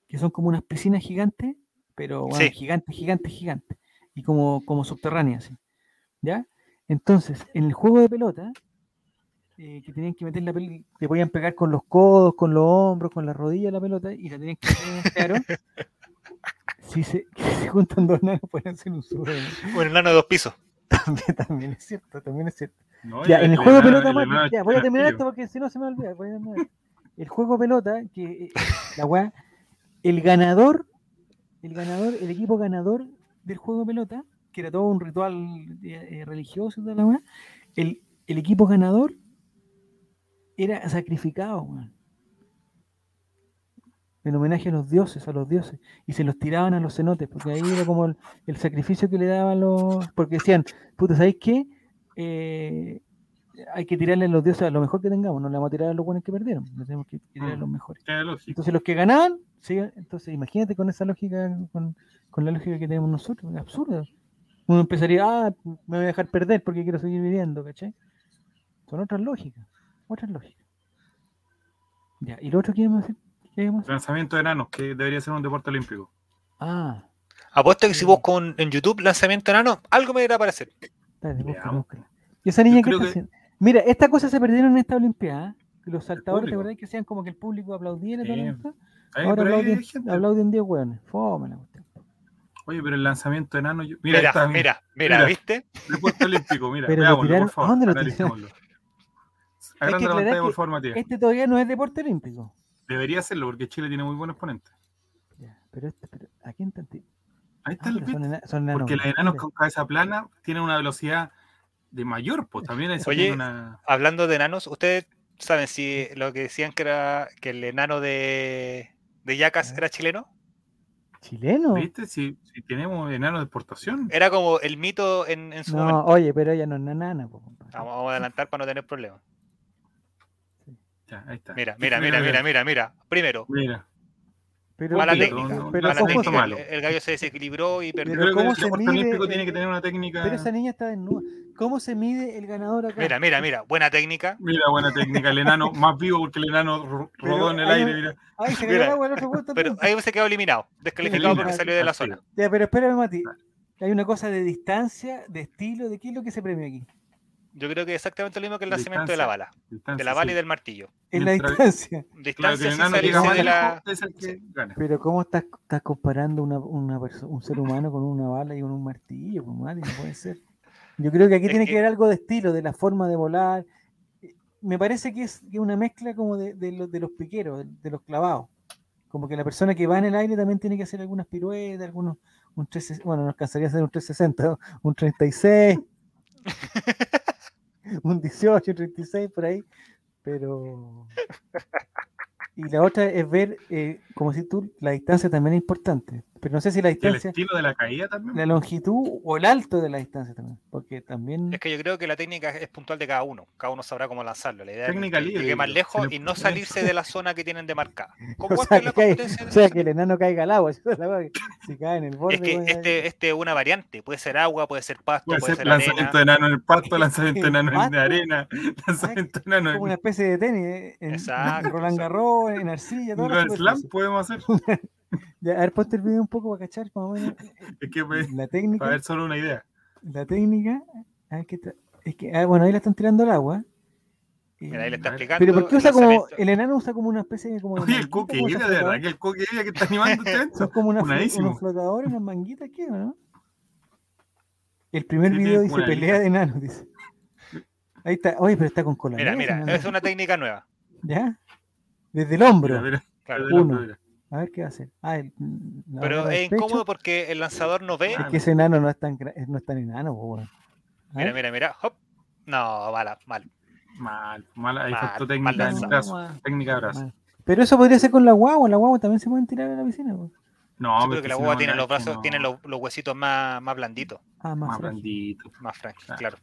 Que son como unas piscinas gigantes, pero bueno, Sí. gigantes, gigantes, gigantes. Y como, como subterráneas. ¿sí? ¿Ya? Entonces, en el juego de pelota, eh, que tenían que meter la pelota, te podían pegar con los codos, con los hombros, con la rodilla la pelota y la tenían que meter en este si se, si se juntan dos nanos pueden hacer un sube. Un enano de dos pisos. También, también es cierto, también es cierto. ¿no? Ya, en el juego de pelota, enano ya, voy a terminar esto porque si no se me olvida. voy a terminar. El juego de pelota, que eh, la weá, el ganador, el ganador, el equipo ganador del juego de pelota, que era todo un ritual eh, religioso toda la weá, el, el equipo ganador era sacrificado. En homenaje a los dioses, a los dioses. Y se los tiraban a los cenotes, porque ahí era como el, el sacrificio que le daban los. Porque decían, puta, ¿sabéis qué? Eh, hay que tirarle a los dioses a lo mejor que tengamos, no le vamos a tirar a los buenos que perdieron, le tenemos que tirar a los mejores. Tiene lógica. Entonces los que ganaban, sí, entonces imagínate con esa lógica, con, con la lógica que tenemos nosotros, es absurdo. Uno empezaría, ah, me voy a dejar perder porque quiero seguir viviendo, ¿cachai? Son otras lógicas, otras lógicas. Ya, ¿y lo otro que íbamos a decir? ¿Qué? Lanzamiento de enanos, que debería ser un deporte olímpico. Ah, Apuesto que si busco un- en YouTube lanzamiento enano, algo me irá a aparecer. espérate, búscala, búscala. ¿Y esa niña qué creo está que- haciendo? Mira, estas cosas se perdieron en esta Olimpiada. ¿eh? Los saltadores, ¿te acordás que hacían como que el público aplaudía en esta Sí. Olimpiada? Ahí, Ahora gente. aplauden 10 hueones. Fome la cuestión. Oye, pero el lanzamiento de enano. yo- Mira, Mira, mira, mira, Mira. ¿viste? Deporte olímpico, mira, Pero lo veámoslo, tiraron- por favor. ¿a dónde lo la pantalla, por que favor, Matías. Este todavía no es deporte olímpico. Debería hacerlo porque Chile tiene muy buenos ponentes. Ya, pero, este, pero ¿a quién tanto? Ahí está Ah, el son, ena- son enanos Porque los enanos con cabeza plana tienen una velocidad de mayor, pues también eso Oye, tiene una. Hablando de enanos, ¿ustedes saben si lo que decían que era que el enano de, de Yacas era chileno? ¿Chileno? ¿Viste? Si, si tenemos enanos de exportación. Era como el mito en, en su No, momento. oye, pero ella no es nanana. vamos a adelantar para no tener problemas. Ya, ahí está. Mira, mira, mira, mira, mira, mira. Primero, Mira, Pero, mala poquito, técnica. no, pero mala ¿cómo técnica. malo. El, el gallo se desequilibró y perdió. Pero ¿cómo el se mide, olímpico eh, tiene que tener una técnica. pero esa niña está desnuda. ¿Cómo se mide el ganador acá? Mira, mira, mira. Buena técnica. Mira, buena técnica. El enano más vivo porque el enano rodó en el hay aire. Mira. Ay, se Mira, cayó el agua el otro juego Pero ahí se quedó eliminado. Descalificado porque salió de la zona. Ya, pero espérame, Mati. Hay una cosa de distancia, de estilo, ¿de qué es lo que se premia aquí? Yo creo que es exactamente lo mismo que el lanzamiento de la bala. De la bala y del martillo. En la distancia. Distancia sin salirse de la. lejos, es el que gana. Pero ¿cómo estás, estás comparando una, una perso- un ser humano con una bala y con un martillo? Pues, Mati, no puede ser. Yo creo que aquí Es tiene que que- haber algo de estilo, de la forma de volar. Me parece que es, una mezcla como de, de los, de los piqueros, de, los clavados. Como que la persona que va en el aire también tiene que hacer algunas piruetas, algunos, un 360, bueno, no alcanzaría a hacer un 360, ¿no? un 36, un 18, 36 por ahí, pero... Y la otra es ver, eh, como si tú, la distancia también es importante, pero no sé si la Y el distancia, estilo de la caída también. la longitud o el alto de la distancia también, porque también... Es que yo creo que la técnica es puntual de cada uno. Cada uno sabrá cómo lanzarlo. La idea Técnica es que libre, llegue más lejos le y no salirse de la zona que tienen demarcada. Como O sea, es la que cae- o de sea, que el enano caiga al agua, si cae en el borde... Es que este, este es una variante. Puede ser agua, puede ser pasto, Puede puede ser ser lanzamiento arena. de enano en el pasto, lanzamiento de enano en arena, lanzamiento de enano como una en especie de tenis, eh, en, en Exacto, Roland Garros, en arcilla, las Grand Slam podemos hacer. Ya, a ver, ponte el video un poco para cachar más o menos Es que pues, la para técnica. ver solo una idea. La técnica. a ver qué es que, ah, bueno, ahí la están tirando al agua. Mira, ahí le Eh, está explicando. Pero ¿por qué usa como, el enano usa como una especie de como Oye, el manguita, coque como Ida, esos de verdad que el coque Ida que está animando evento. Son como una unos flotadores, unas manguitas, ¿qué? ¿no? El primer Sí, video dice pelea lista. de enanos, dice. Ahí está, oye, pero está con cola. Mira, mira, es una técnica nueva. ¿Ya? Desde el hombro. Mira, mira, Claro. Uno. mira. A ver qué va a hacer. Ah, el, la Pero es pecho. incómodo porque el lanzador no ve. Es que ese enano no es tan, gra- no es tan enano. A Mira, mira, mira. Hop. No, mala, mal. Mal, mal, ahí Mal, faltó mal técnica en lanzado. brazo. mal. Técnica de brazo. Mal. Pero eso podría ser con la guagua, la guagua también se pueden tirar a la piscina. po. No, Yo pero que la guagua tiene los brazos, no, tiene los, los huesitos más, más blanditos, Ah, más, Más frágil. blandito. más frágiles, Ah. claro.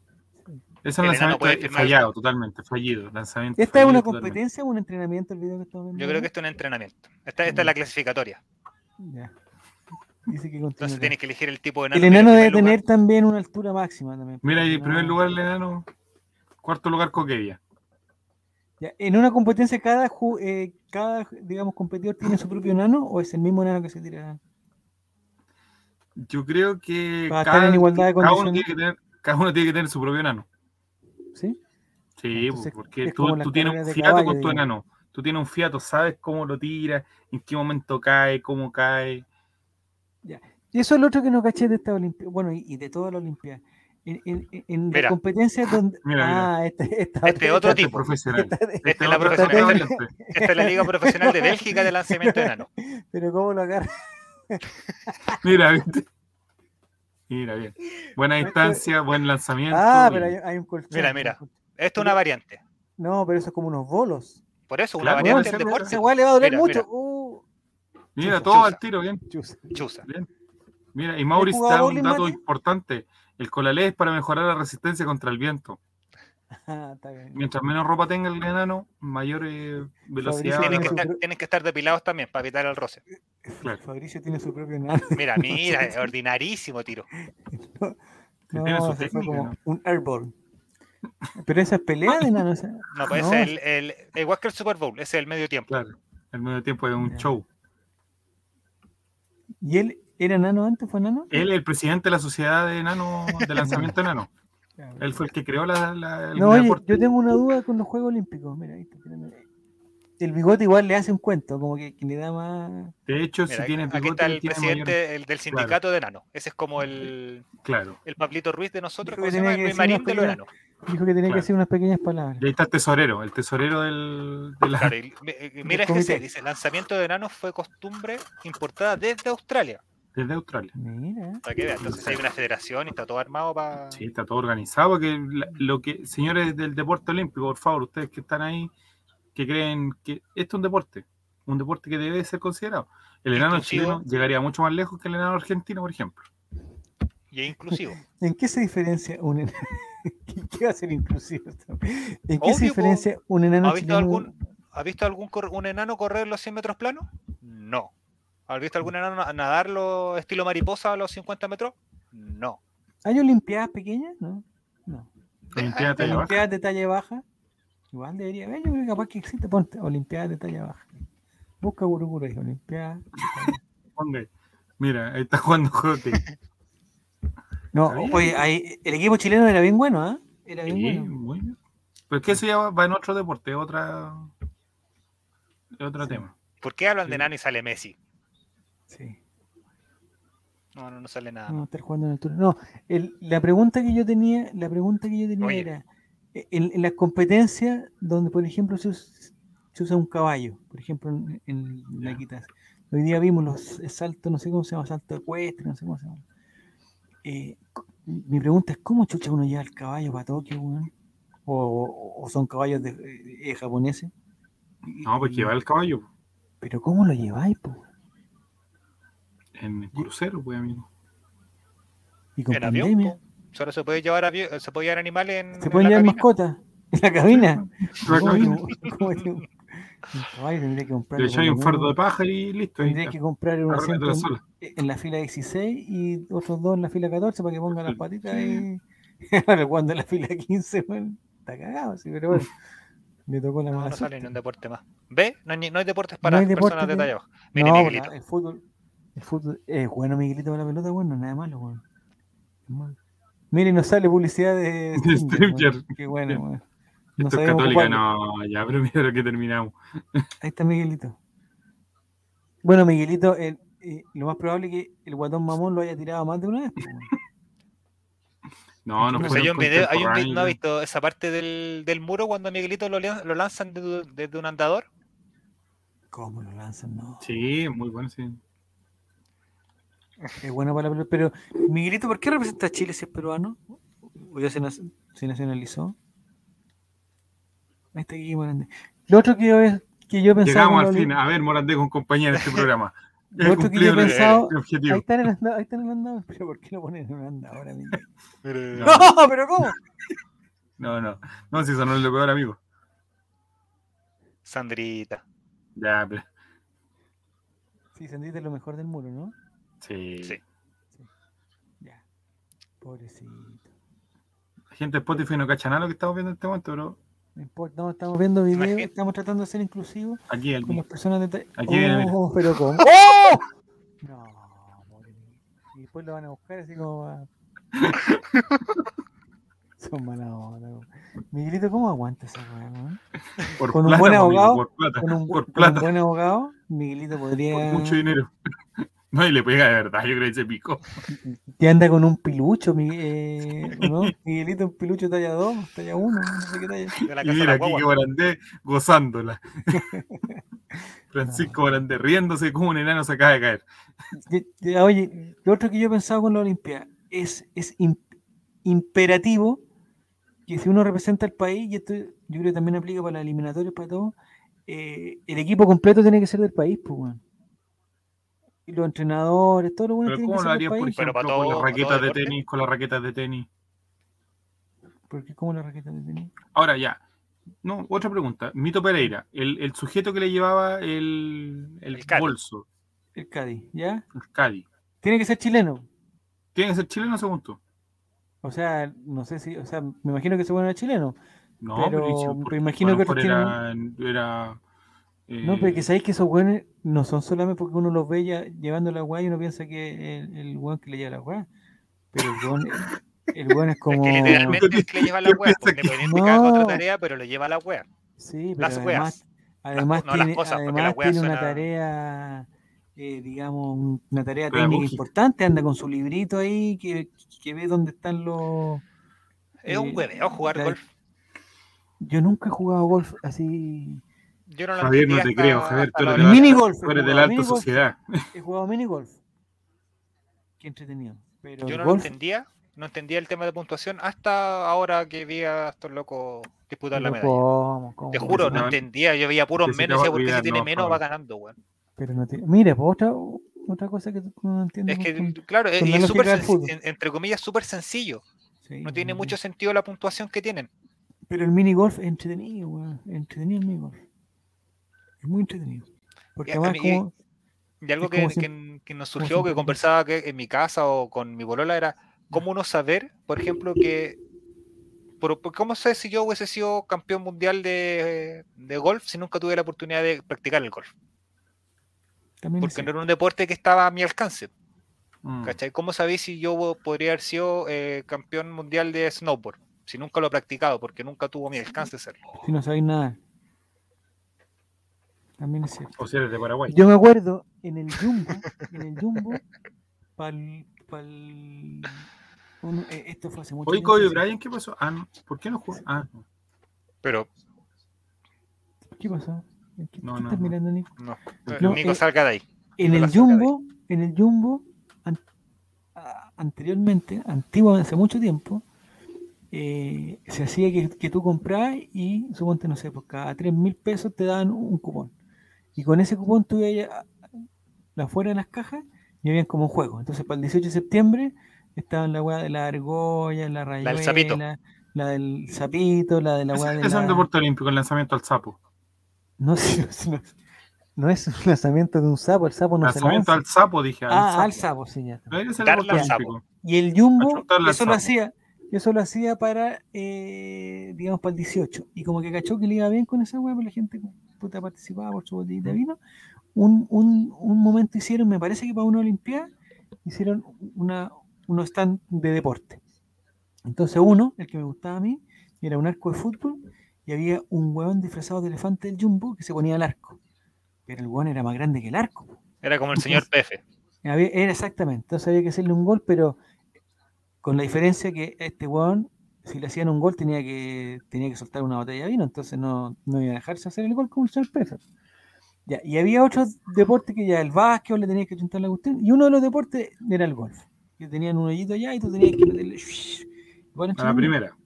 Ese El enano lanzamiento es firmar- fallado, totalmente, fallido. Lanzamiento ¿Esta es una totalmente. competencia o un entrenamiento el video que estamos viendo? Yo creo que esto es un entrenamiento. Esta, esta es la clasificatoria. Ya. Dice que continúa Entonces tienes que elegir el tipo de El que enano en debe lugar. tener también una altura máxima también. Mira, y en primer no- lugar el enano, cuarto lugar Coquevia. Ya, En una competencia cada, eh, cada digamos competidor tiene su propio enano o es el mismo enano que se tira. Yo creo que Para estar en igualdad de cada uno tiene que tener, cada uno tiene que tener su propio enano. ¿Sí? Sí, Entonces, porque es tú, tienes un fiato caballo, con tu digamos. enano. Tú tienes un fiato, sabes cómo lo tiras, en qué momento cae, cómo cae. Y eso es lo otro que no caché de esta Olimpiada. Bueno, y, y de toda la Olimpiada. En, en, en la Mira. competencia donde. Mira, mira. ah, este, esta, Este otro es tipo. profesional. esta- Este es la profesional. Esta es la Liga Profesional de Bélgica de lanzamiento de enano. pero ¿cómo lo agarra? Mira, ¿viste? Mira, bien. Buena distancia, buen lanzamiento. Ah, pero hay, hay un colchón. Mira, mira. Esto es una variante. No, pero eso es como unos bolos. Por eso, una Claro, variante del deporte. Weá le va a doler Mira, mucho. mira. Uh, Mira, todo chuza. al tiro, bien. chusa. Chuza. bien. Mira, y Maurice da un dato Mati? importante. El colalé es para mejorar la resistencia contra el viento. Está bien. Mientras menos ropa tenga el enano, mayor eh, velocidad. Tienen que, estar, pro- tienen que estar depilados también para evitar el roce. Claro. Fabricio tiene su propio enano. Mira, mira, ordinarísimo tiro. No, tiene su técnica, como ¿no? un airball. Pero esa es pelea de enanos. esa- No, pues No. ese es el, el, igual que el Super Bowl, ese es el medio tiempo. Claro. El medio tiempo es un Ya. show. ¿Y él era enano antes? ¿Fue enano? Él es el presidente de la sociedad de enano, de lanzamiento enano. Él fue el que creó la, la- el No, oye, deporte. yo tengo una duda con los Juegos Olímpicos. Mira, ahí está, espérame. El bigote igual le hace un cuento, como que, que le da más. De hecho, Mira, si tiene aquí está el presidente mayor- el del sindicato de enanos. Ese es como el, Claro. el Pablito Ruiz de nosotros, Dijo que ¿cómo se llama? tenía El que Marín de los enanos. Dijo que tenía Claro. que decir unas pequeñas palabras. Y ahí está el tesorero, el tesorero del, de la... Claro, y mira el GC, comité. dice, lanzamiento de enanos fue costumbre importada desde Australia. Desde Australia. Mira. Para que vean, entonces hay una federación y está todo armado para... Sí, está todo organizado. Que lo que, señores del deporte olímpico, por favor, ustedes que están ahí, que creen que esto es un deporte, un deporte que debe ser considerado. El enano Inclusivo. chileno llegaría mucho más lejos que el enano argentino, por ejemplo. Y es inclusivo. ¿En qué se diferencia un enano? ¿Qué va a ser inclusivo? esto? ¿En qué Obvio, se diferencia un enano ¿Ha visto chileno? algún, ¿ha visto algún un enano correr los 100 metros planos? No. ¿Has visto algún enano na- nadar los estilo mariposa a los 50 metros? No. ¿Hay olimpiadas pequeñas? No. No. Olimpiada de. Olimpiadas de talla baja. Igual debería haber, yo creo que capaz que existe, ponte Olimpiadas de talla baja. Busca Guruguru ahí, Olimpiadas. Mira, ahí está jugando hockey. No, oye, ahí- el equipo chileno era bien bueno, ¿ah? Era bien Sí, bueno. bien. Pero es que eso ya va va en otro deporte, otra, es otro tema. ¿Por qué hablan Sí. de enano y sale Messi? Sí. No, no, no sale nada. No, estar jugando en altura. No, el- la pregunta que yo tenía, la pregunta que yo tenía Oye. era, e, en, en las competencias donde, por ejemplo, se, us- se usa un caballo, por ejemplo, en, en la equidad. Hoy día vimos los saltos, no sé cómo se llama, salto ecuestre, no sé cómo se llama. Eh, mi pregunta es, ¿cómo chucha uno lleva el caballo para Tokio, weón? O, o son caballos de, eh, japoneses? No, pues llevar el caballo Pero ¿cómo lo lleváis, po? En crucero, pues, amigo. Y con En avión, pandemia. Solo se puede llevar se puede llevar animales en, Se en pueden llevar mascotas en la cabina. La ¿Cómo cabina. tendría que comprar Le echáis un fardo de paja y listo. Tendría que comprar un asiento en, en la fila 16 y otros dos en la fila 14 para que pongan las patitas y ahora cuando en la fila 15, bueno, está cagado, sí, pero bueno, le tocó la No, mala no sale ni un deporte más. ¿Ve? No hay, ni- no hay deportes para hay deporte personas de talla baja. El fútbol, el fútbol es bueno, Miguelito, con la pelota, bueno, nada malo, bueno. Malo. Mire, nos sale publicidad de De Stringer, Stringer. bueno, Qué bueno, Bien. bueno. No Esto es católica, ocuparlo. no, ya, pero mira lo que terminamos. Ahí está Miguelito. Bueno, Miguelito, el- eh, lo más probable es que el guatón mamón lo haya tirado más de una vez. pues. No, no No hay un video, hay un vi- ¿no ha visto esa parte del, del muro cuando a Miguelito lo, lo lanzan desde, desde un andador? ¿Cómo lo lanzan? No. Sí, muy bueno, sí. Es bueno para la pelota. Pero, Miguelito, ¿por qué representa a Chile si es peruano? ¿O ya se, nac- se nacionalizó? Ahí está Guille Morandé. Lo otro que yo, que yo pensaba. Llegamos al fin. A ver, Morandé con compañía en este programa. Lo otro que yo he el- pensado- el objetivo. Ahí está en el andador, ahí está en el. Pero ¿por qué lo ponen en el andador, amigo? No, No, pero ¿cómo? no, no. No, si eso no es lo peor, amigo. Sandrita. Ya, pero. Sí, Sandrita es lo mejor del muro, ¿no? Sí. Sí. Ya. Pobrecito. La gente de Spotify no cacha nada lo que estamos viendo en este momento, pero No importa, no, estamos viendo videos, Imagínate. estamos tratando de ser inclusivos aquí, con aquí. las personas de... Aquí viene, mira. Oh, pero ¿cómo? ¡Oh! No, pobre. Y después lo van a buscar así como... a- Son mala onda. Miguelito, ¿cómo aguanta esa weá, con un plata, buen amigo, abogado, Por plata. Con un, por con un buen abogado, Miguelito podría... Por mucho dinero. No, y le pega de verdad, yo creo que se picó. Que anda con un pilucho, Miguel, eh, ¿o ¿no? Miguelito, un pilucho talla 2, talla 1, no sé qué talla. De la Y mira, que Morandé gozándola. Francisco Morandé riéndose como un enano se acaba de caer. Ya, Oye, lo otro que yo he pensado con la Olimpia es, es im- imperativo que si uno representa al país, y esto yo creo que también aplica para las eliminatorias, para todo, eh, el equipo completo tiene que ser del país, pues, weón. Y los entrenadores, todos los buenos Pero que ¿cómo lo harías, por. Pero ejemplo, para con todo- las para raquetas todo de tenis, con las raquetas de tenis? Porque como la raqueta de tenis. Ahora ya. No, otra pregunta. Mito Pereira, el, el sujeto que le llevaba el, el, El bolso, El Cádiz, ¿ya? el Cádiz, Tiene que ser chileno. ¿tiene que ser chileno según tú? O sea, no sé si, o sea, me imagino que se bueno chileno. No, Pero me porque imagino lo que era, era No, pero que sabéis que esos weones no son solamente porque uno los ve ya llevando la weá y uno piensa que el, el weón que le lleva la weá. Pero el weón, El es Es como. que literalmente es que le lleva la ¿Qué wea. Pues, independiente que haga otra No. tarea, pero le lleva la wea. Sí, pero las además, además no las tiene, cosas, además las weas tiene una suena- tarea, eh, digamos, un- una tarea técnica importante. Anda con su librito ahí que, que ve dónde están los. Es un Eh, hueveo jugar la- golf. Yo nunca he jugado golf así. Yo no lo Javier, no te creo, Javier. Tú eres hora de de- la, Mini golf. tú eres de la alta sociedad. He jugado mini golf. Qué entretenido. Pero Yo no lo golf, entendía, no entendía el tema de puntuación hasta ahora que vi a estos locos disputar la medalla. ¿cómo? ¿Cómo? Te juro, no no- entendía. Yo veía puros te menos y va a decía, ¿por qué si tiene no, menos va ganando, weón? Pero no tiene. Mira, pues otra, otra cosa que no entiendes. Es que, con- claro, con es, la y es lógica súper del senc- fútbol. en- entre comillas, súper sencillo. sí, No tiene mucho sentido la puntuación que tienen. Pero el mini golf es entretenido, weón. Entretenido el mini golf. Es muy entretenido. Porque Y a además, mí- como. Y algo Es que, como que- sim- que nos surgió, que conversaba que en mi casa o con mi bolola, era cómo uno saber, por ejemplo, que. por- por- ¿Cómo sé si yo hubiese sido campeón mundial de, de golf si nunca tuve la oportunidad de practicar el golf? También Porque no era un deporte que estaba a mi alcance. Mm. ¿Cachai? ¿Cómo sabéis si yo podría haber sido eh, campeón mundial de snowboard? Si nunca lo he practicado, porque nunca tuvo mi alcance serlo. Si no sabéis nada. También es cierto. O sea, eres de Paraguay. Yo me acuerdo en el Jumbo, en el Jumbo, pal, pal, eh, esto fue hace mucho tiempo, Kobe sí. Bryant, ¿qué pasó? Ah, no. ¿Por qué no jugó? Ah, no. Pero ¿Qué pasó? ¿Qué, qué No, no, estás no. mirando, Nico? no, No, Nico, eh, salga de ahí. En No el. Jumbo, en el Jumbo, an- anteriormente, antiguo, hace mucho tiempo, eh, se hacía que, que tú comprabas y suponte, no sé, por cada 3 mil pesos te daban un cupón. Y con ese cupón tú ibas a- a- afuera de las cajas y habían como un juego. Entonces, para el 18 de septiembre estaban la weá de la argolla, la rayuela, del sapito. la del sapito, la de la weá de es un la... deporte olímpico, el lanzamiento al sapo. No, no, no es un lanzamiento de un sapo, el sapo no se lanzamiento lanza. al sapo, dije. Al Ah, sapo. al sapo, sí, ya. al sapo. olímpico. Y el Jumbo, eso lo hacía, eso lo hacía para, eh, digamos, para el 18. Y como que cachó que le iba bien con esa weá, pues la gente puta, participaba por su botellita de vino. Un, un, un momento hicieron, me parece que para una Olimpiada, hicieron una, unos stand de deporte. Entonces uno, el que me gustaba a mí, era un arco de fútbol y había un hueón disfrazado de elefante del Jumbo que se ponía al arco. Pero el hueón era más grande que el arco. Era como el señor. Había- era exactamente, entonces había que hacerle un gol, pero con la diferencia que este weón, si le hacían un gol, tenía que, tenía que soltar una botella de vino, entonces no, no iba a dejarse hacer el gol como el señor Pérez. Ya, y había otros deportes que ya el básquet le tenías que chuntar la cuestión, y uno de los deportes era el golf, que tenían un hoyito allá y tú tenías que meterle. A la primera.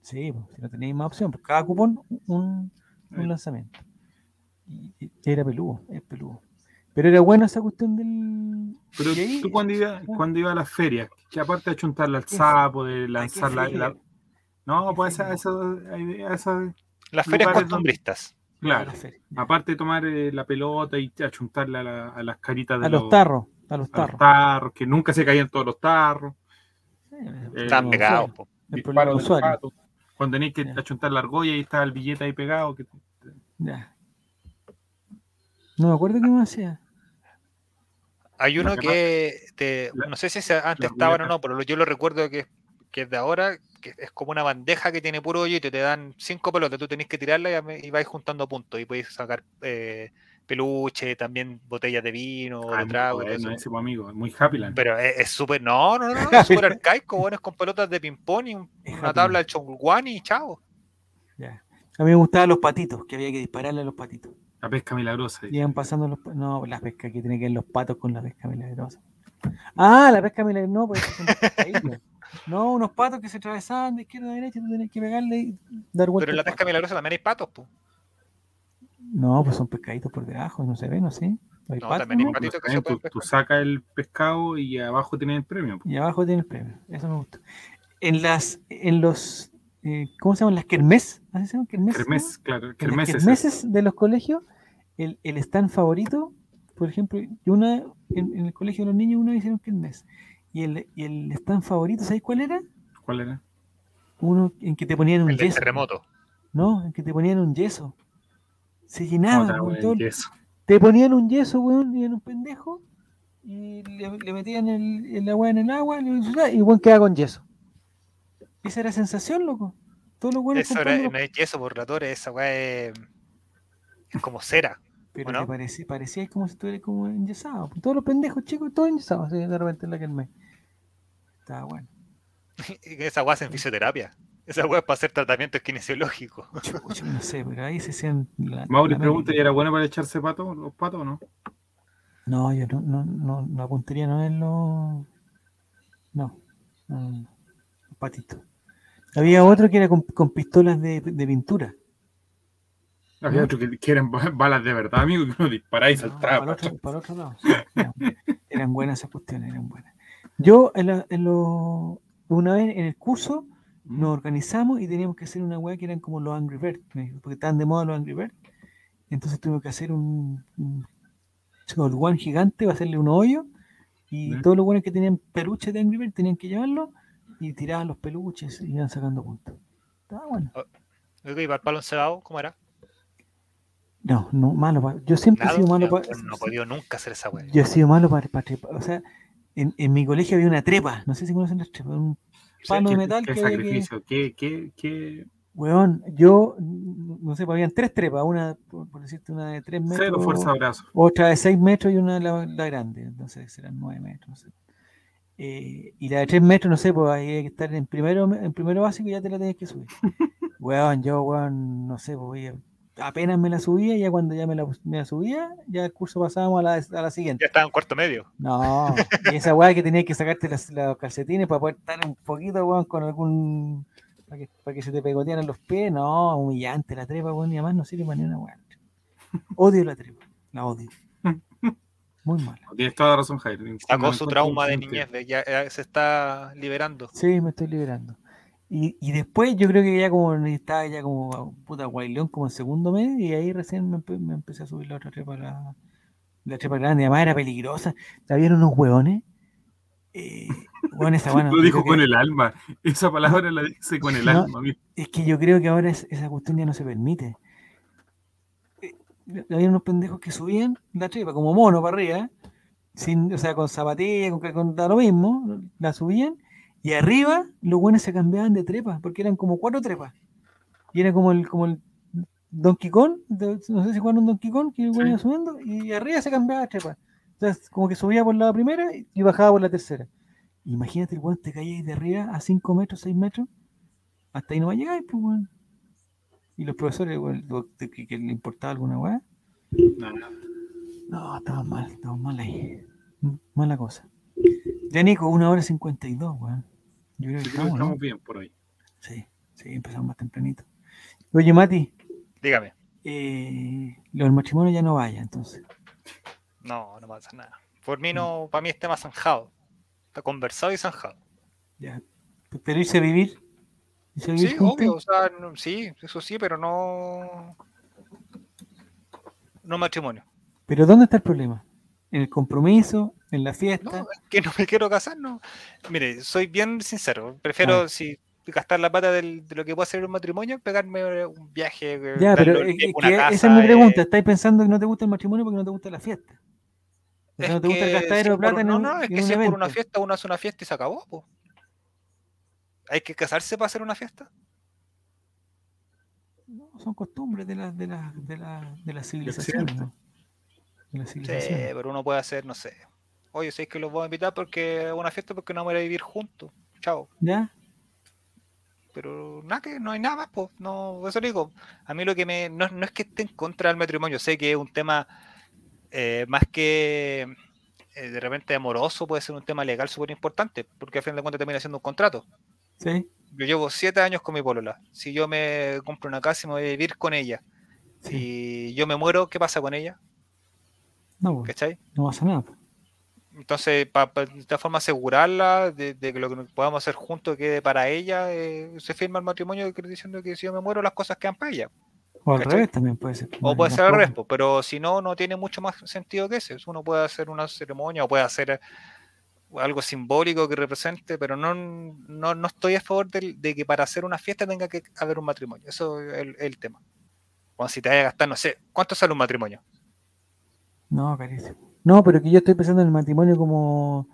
Sí, pues, si no teníais más opción, pues cada cupón un, un lanzamiento. Y, y era peludo, es peludo. Pero era buena esa cuestión del. Pero ahí- tú cuando ibas cuando iba a las ferias, que aparte de chuntarle al sapo, de ¿A qué lanzar la- No, ¿Qué pues feria? esa, esa, esa- Las ferias costumbristas. claro. Aparte de tomar eh, la pelota y achuntarle a, la- a las caritas de A los tarros, a los a los tarros. tarros, que nunca se caían todos los tarros. Eh, Están pegados. po. El problema disparos del del usuario. pato. Cuando tenéis que Ya. achuntar la argolla y está el billete ahí pegado. Que... Ya. No me acuerdo qué más hacía. Hay uno que te, la- no sé si antes estaban o no, pero yo lo recuerdo que, que es de ahora, que es como una bandeja que tiene puro hoyo y te, te dan cinco pelotas, tú tenés que tirarla y, vais juntando puntos y podéis sacar eh, peluche, también botellas de vino, Ah, de trago bueno eso. ese, pues, amigo, muy Happyland. Pero es súper, no, no, no, no, es súper arcaico, bueno, es con pelotas de ping-pong y un- una tabla de chonguani y chao. Ya. A mí me gustaban los patitos, que había que dispararle a los patitos. La pesca milagrosa. Iban pasando los No, la pesca que tiene que ver los patos con la pesca milagrosa. Ah, la pesca milagrosa. No, pues No, unos patos que se atravesaban de izquierda a derecha y tú tenés que pegarle y dar vuelta. Pero en la pesca milagrosa también hay patos, pues. No, pues son pescaditos por debajo, no se ven, ¿no? ¿Sí? ¿Hay No, patos, también hay no? patitos que También se pueden tú, sacas el pescado y abajo tienes el premio. Y abajo tiene el premio. Eso me gusta. En las, en los, eh, ¿cómo se llaman? Las kermés. ¿Así se llaman? ¿Kermés? Kermés, claro. En las Kermés es kermeses de los colegios, el, el stand favorito, por ejemplo, una, en, en el colegio de los niños una hicieron kermés. Y el, y el stand favorito, ¿sabes cuál era? ¿Cuál era? Uno en que te ponían un El yeso. terremoto. No, en que te ponían un yeso. Se llenaba, güey, todo- te ponían un yeso, weón, y en un pendejo, y le, le metían el, el agua en el agua, y weón quedaba con yeso. Esa era sensación, loco. Todos los buenos Eso era, no es yeso por ratores, esa weá es, es como cera. Pero ¿o no? te parecía, parecía como si estuviera como enyesado. Todos los pendejos chicos, todos enyesados, de repente en la que el mes. Estaba bueno. Esa weá es en fisioterapia. Esa weá es para hacer tratamientos kinesiológicos. Chucha, no sé, pero ahí se hacían. la- Mauri la pregunta, ¿y era bueno para echarse patos, los patos o no? No, yo no, no, no, la puntería no es lo. No, no, no, patitos. Había otro que era con, con pistolas de, de pintura. Había otros que, que eran ba- balas de verdad, amigo, que uno disparaba y No, saltaba. para, el otro, para otro lado. sí, eran, eran buenas esas cuestiones, eran buenas. Yo, en la- en lo- una vez en el curso, nos organizamos y teníamos que hacer una weá que eran como los Angry Birds, me dijo, porque estaban de moda los Angry Birds. Entonces tuvimos que hacer un, un One gigante, va a hacerle un hoyo, y Ya. todos los buenos que tenían peluches de Angry Birds tenían que llevarlo y tiraban los peluches y iban sacando puntos. Estaba bueno. ¿Y para el palo encebado cómo era? No, no, malo. pa- Yo siempre he sido malo para. no he podido nunca hacer esa weá. Yo he sido malo para, trepar. O sea, en, en mi colegio había una trepa. No sé si conocen las trepas. Un palo de ¿Qué- metal qué que había que. sacrificio? ¿Qué, qué, qué? Weón, yo, no sé, pues habían tres trepas. Una, por, por decirte, una de tres metros. Cero fuerza brazo. Otra de seis metros y una la, la grande. Entonces serán nueve metros. No sé. Eh, y la de tres metros, no sé, pues ahí hay que estar en primero, en primero básico y ya te la tenés que subir. weón, yo, weón, no sé, pues oye, apenas me la subía, ya cuando ya me la, me la subía, ya el curso pasábamos a la, a la siguiente. Ya estaba en cuarto medio. No, y esa weá que tenías que sacarte las, los calcetines para poder estar un poquito, weón, con algún. para que, para que se te pegotearan los pies. No, humillante la trepa, weón, y además no sirve para ni una weá. Odio la trepa, la odio. Muy mala. Tienes toda la razón, Jair. Sacó su trauma de niñez, ya se está liberando. Sí, me estoy liberando. Y, y después yo creo que ya como estaba ya como puta guayleón como en segundo mes y ahí recién me, empe- me empecé a subir la otra trepa, la, la trepa grande, además era peligrosa. Había unos hueones. Eh, weón, esa weá no- Lo dijo con que- el alma. Esa palabra la dice con el No. alma. mira. Es que yo creo que ahora es- esa cuestión ya no se permite. Eh, Había unos pendejos que subían la trepa como mono para arriba, sin, o sea, con zapatillas, con, con da lo mismo, la subían, y arriba los buenos se cambiaban de trepa, porque eran como cuatro trepas. Y era como el, como el Donkey Kong, de- no sé si jugaron un Donkey Kong, que el weón Sí. iba subiendo, y arriba se cambiaba de trepa. Sea, como que subía por la primera y bajaba por la tercera. Imagínate, el weón te caía de arriba a 5 metros, 6 metros, hasta ahí no va a llegar, pues, weón. Y los profesores, weón, que, que le importaba alguna weá. No, no. No, estaban mal, estaban mal ahí. Mala cosa. Ya, Nico, una hora cincuenta y dos, weón. Yo creo que Yo creo que estamos, bien por hoy. Sí, sí, empezamos más tempranito. Oye, Mati, Dígame. eh, lo del matrimonio ya no vaya, entonces. No, no pasa nada. Por mí no, para mí es tema zanjado. Está conversado y zanjado. Ya. Pero irse a vivir. ¿Irse a vivir Sí, juntos? obvio, o sea, no- sí, eso sí, pero no. No matrimonio. Pero ¿dónde está el problema? ¿En el compromiso? ¿En la No, fiesta? es que no me quiero casar, no. Mire, soy bien sincero. Prefiero, Ah. si gastar la plata del- de lo que puede ser un matrimonio, pegarme un viaje. eh, ya, pero es que esa es mi eh, pregunta. ¿Estáis pensando que no te gusta el matrimonio porque no te gusta la fiesta? O sea, es no te gusta el gastadero de por- plata en no, un, no, es que si es por una fiesta, uno hace una fiesta y se acabó. po. ¿Hay que casarse para hacer una fiesta? No, son costumbres de las de la, de la, de las civilizaciones, ¿no? De las Sí, civilizaciones. pero uno puede hacer, no sé. Oye, sé que los voy a invitar porque es una fiesta porque no vamos a ir a vivir juntos. Chao. ¿Ya? Pero nada, que no hay nada más, pues. No, eso digo. A mí lo que me. No, no es que esté en contra del matrimonio, sé que es un tema eh, más que eh, de repente amoroso, puede ser un tema legal súper importante, porque al final de cuentas termina siendo un contrato. ¿Sí? Yo llevo siete años con mi polola. Si yo me compro una casa y me voy a vivir con ella, Sí. y yo me muero, ¿qué pasa con ella? No, pues, ¿Cachai? no pasa nada. Entonces, para de esta forma asegurarla de, de que lo que podamos hacer juntos quede para ella, eh, se firma el matrimonio diciendo que si yo me muero, las cosas quedan para ella. O al revés también puede ser. O puede ser al revés, pero si no, no tiene mucho más sentido que ese. Uno puede hacer una ceremonia o puede hacer eh, algo simbólico que represente, pero no, no, no estoy a favor de, que para hacer una fiesta tenga que haber un matrimonio. Eso es el, el tema. Cuando si te vayas a gastar, no sé, ¿cuánto sale un matrimonio? No, carísimo. No, pero que yo estoy pensando en el matrimonio como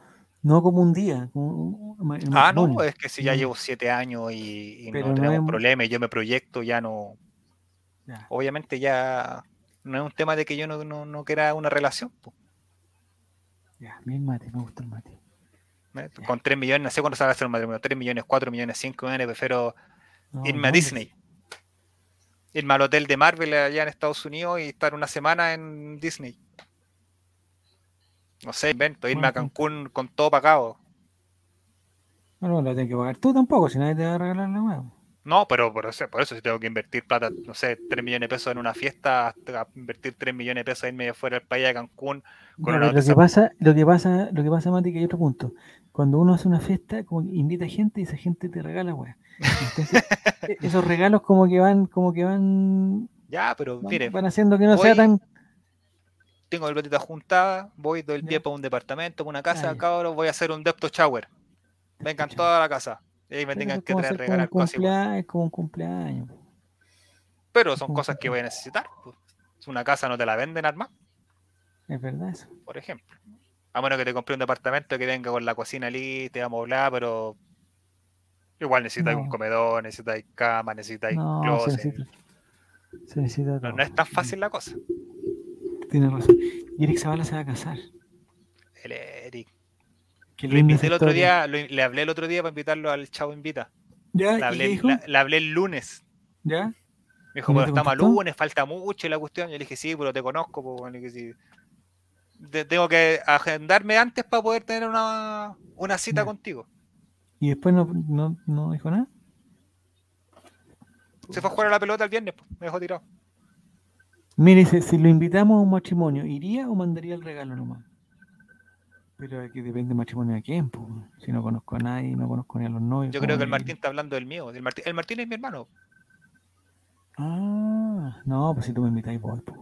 No como un día. como un- Ah, no, es que si ya llevo siete años y, no no tenemos es- problemas y yo me proyecto, ya no. Ya. Obviamente ya no es un tema de que yo no, no, no quiera una relación. po. Ya, bien mate, me gusta el mate. ¿eh? Con 3 millones, no sé cuándo se va a hacer un matrimonio, 3 millones, 4 millones, 5 millones, prefiero No, irme a. Disney. Irme al hotel de Marvel allá en Estados Unidos y estar una semana en Disney. No sé, invento, irme a Cancún con todo pagado. No, no, lo tienes que pagar tú tampoco, si nadie te va a regalar la hueá. No, pero por eso, por eso si tengo que invertir plata, no sé, 3 millones de pesos en una fiesta, hasta invertir 3 millones de pesos a irme fuera del país a Cancún. Con una lo que pasa, lo que pasa, lo que pasa, Mati, que hay otro punto. Cuando uno hace una fiesta, como invita gente y esa gente te regala, weá. Entonces, e- esos regalos como que van, como que van, Ya, pero van, mire, van haciendo que no sea tan. Tengo el platita juntada, voy doy el pie para un departamento, para una casa, Ah, cabros, voy a hacer un depto shower. Vengan toda la casa. Y ahí me tengan que traer regalar cosas es como un cumpleaños. Pero son cosas que voy a necesitar. pues. Una casa no te la venden armada, Es verdad eso. por ejemplo. A menos que te compre un departamento que venga con la cocina lista, y amoblada, pero igual necesitas un comedor, necesitas cama, necesitas No, se closet. necesita. Se necesita No, todo. no es tan fácil la cosa. Tienes razón. Y Eric Zavala se va a casar. El Eric. Qué Lo invité el otro día, lo- le hablé el otro día para invitarlo al Chavo Invita. ¿Ya? La- hablé el lunes. ¿Ya? Me dijo, ¿Y no pero estamos a lunes, falta mucho y la cuestión. Yo le dije, sí, pero te conozco. pues, bueno, le dije, sí. Te- tengo que agendarme antes para poder tener una, una cita Ya. contigo. ¿Y después no, no, no dijo nada? Se fue a jugar a la pelota el viernes, pues, me dejó tirado. Mire, si lo invitamos a un matrimonio, ¿iría o mandaría el regalo nomás? Pero aquí depende del matrimonio de quién, pues. Si no conozco a nadie, no conozco ni a los novios. Yo ¿cómo creo que el? Martín está hablando del mío. del Martín, el Martín es mi hermano. Ah, no, pues si tú me invitáis, voy, pues.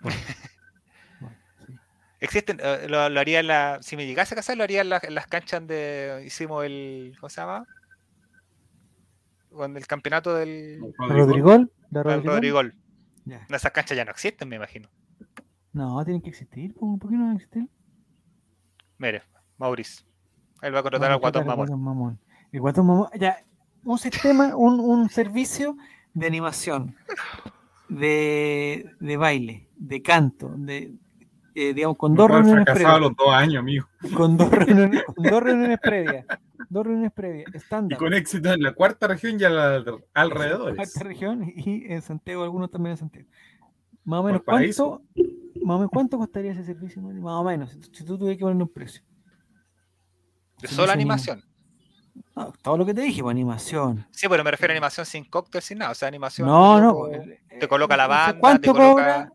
Bueno, bueno, sí. Existen, eh, lo, lo haría en la. Si me llegase a casar, lo haría en, la- en las canchas de. Hicimos el. ¿Cómo se llama? Con el campeonato del. ¿Rodrigol? ¿La del Rodrigol? Rodrigol. Ya. Esas canchas ya no existen, me imagino. No, tienen que existir, ¿por qué no van a existir? Mire, Maurice. Él va a contratar al guatón mamón. Mamón. El guatón mamón, ya, un sistema, un, un servicio de animación, de, de baile, de canto, de eh, digamos, con dos reuniones previas. los dos años, amigo. Con dos reuniones, con dos reuniones previas. Dos reuniones previas. Y Estándar. con éxito en la cuarta región y a la- alrededores. Cuarta región y en Santiago, algunos también en Santiago. Más o menos. ¿cuánto, más o menos, ¿cuánto costaría ese servicio? Más o menos, si tú tuvieras que ponerle un precio. De hizo animación. No, todo lo que te dije, pues animación. Sí, pero me refiero a animación sin cóctel, sin nada. O sea, animación. No, no. pues, te eh, coloca la entonces, banda, ¿Cuánto te coloca- cobra?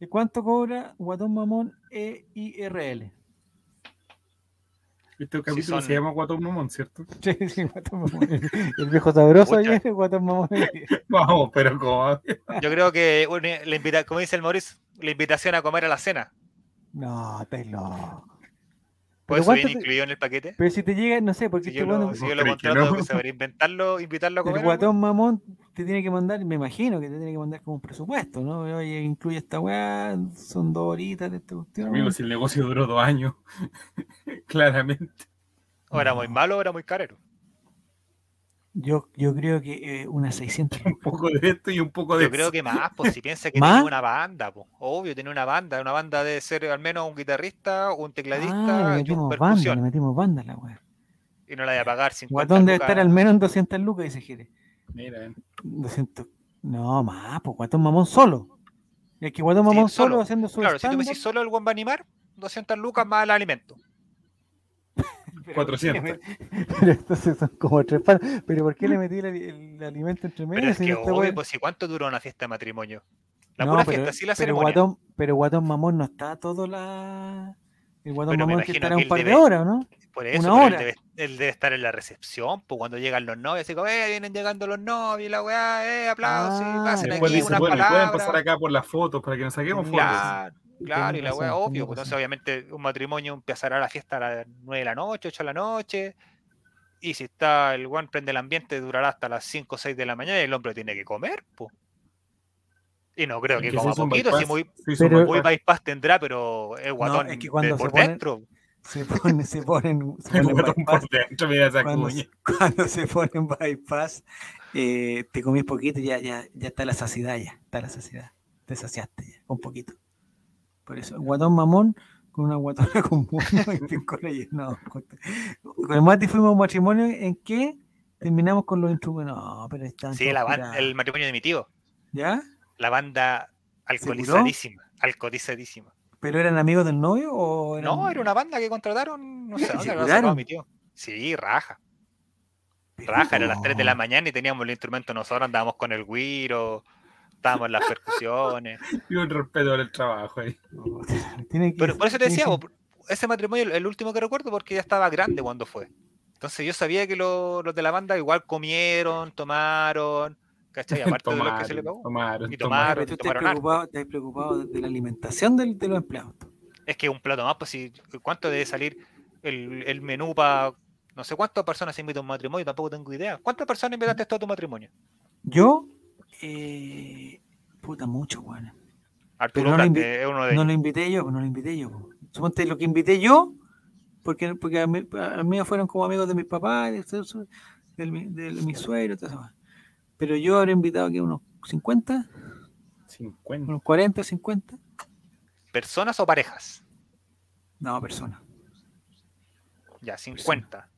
¿Y cuánto cobra Guatón Mamón EIRL? Este capítulo son- se llama Guatón Mamón, ¿cierto? Sí, sí, Guatón Mamón. El, viejo sabroso Pucha. viene, Guatón Mamón. Vamos, pero como. Yo creo que, la invita- como dice el Maurice, la invitación a comer a la cena. No, loco. Por Pero eso viene ¿cuánto te- incluido en el paquete. Pero si te llega, no sé, porque Si este yo lo, bueno- si yo lo ¿Crees que contrato, no? que saber inventarlo, invitarlo a comer. el guatón mamón te tiene que mandar, me imagino que te tiene que mandar como un presupuesto, ¿no? Oye, incluye esta weá, son dos horitas de esta cuestión. Amigo, si el negocio duró dos años. Claramente. O era muy malo o era muy carero. Yo, yo creo que eh, unas 600 Un poco de esto y un poco de Yo creo que más, pues si piensa que ¿Más? tiene una banda, pues. Obvio, tiene una banda. Una banda debe ser al menos un guitarrista, un Ah, tecladista le y un metimos banda, le metimos banda la weá. Y no la voy a pagar 50 Guatón debe estar al menos en 200 lucas, dice Jere. Mira, 200. No, más, pues Guatón Mamón solo. Es que Guatón Sí, Mamón solo, solo. haciendo su Claro, si tú me decís solo el buen va a animar, 200 lucas más el alimento. Pero 400. ¿por qué le met- Pero entonces son como tres palos. Pero ¿por qué le metí el, el alimento entre medio? Pero es que obvio, pues si cuánto dura una fiesta de matrimonio. La No, pura pero, fiesta, sí la pero ceremonia. Guatón, pero Guatón Mamón no está todo la. El Guatón Pero Mamón que estará que un par de horas, ¿o ¿no? Por eso, una él hora. debe, él debe estar en la recepción, pues cuando llegan los novios, así como, eh, vienen llegando los novios, y la weá, eh, aplausos, Ah, y pasen aquí dice, unas bueno, y pueden palabras. pasar acá por las fotos para que nos saquemos fotos. Claro, y la weá, razón, obvio. tenés pues, Entonces, razón. obviamente, un matrimonio empezará la fiesta a las 9 de la noche, 8 de la noche. Y si está el one prende el ambiente, durará hasta las 5 o 6 de la mañana y el hombre tiene que comer, pues. Y no creo Es que que coma un poquito, si bypass, muy, si es un Pero- muy bypass. bypass tendrá, pero es guatón es que de- cuando se por pone- dentro. se ponen, se ponen, se ponen bypass, por dentro, mira esa cuando, cuña. cuando se ponen bypass, eh, te comís poquito y ya, ya, ya está la saciedad ya, está la saciedad. Te saciaste ya, con poquito. Por eso, el guatón mamón con una guatona con moño y pisco relleno. Con, con el Mati fuimos a un matrimonio en que terminamos con los instrumentos. No, pero están Sí, la el matrimonio de mi tío. ¿Ya? La banda alcoholizadísima. Alcoholizadísima. ¿Pero eran amigos del novio o eran... No, era una banda que contrataron, no sé, ¿Y dónde mi tío. Sí, raja. Pero Raja, era las 3 de la mañana y teníamos el instrumento nosotros, andábamos con el guiro, estábamos en las percusiones. Y un respeto por el trabajo ahí. Tiene que- Pero por eso te decía, que- ese matrimonio, el- último que recuerdo, porque ya estaba grande cuando fue. Entonces yo sabía que lo- los de la banda igual comieron, tomaron, ¿cachai? Aparte de lo que se le pagó. tomaron, Y tomaron. Pero tú estás tomaron harto. preocupado, de, de la alimentación del- de los empleados. Es que un plato más, pues si, ¿cuánto debe salir el, el menú para... No sé cuántas personas se invitan a un matrimonio, tampoco tengo idea. ¿Cuántas personas invitaste tú a tu matrimonio? Yo, eh, puta, mucho, weón. Arturo no es uno de No lo invité yo, pues no lo invité yo. Suponte lo que invité yo, porque, porque a mí, a mí fueron como amigos de mis papás, de, de, de, mi- de mis suegros. Pero yo habré invitado aquí unos 50, 50. unos 40, 50. ¿Personas o parejas? No, personas. Ya, 50.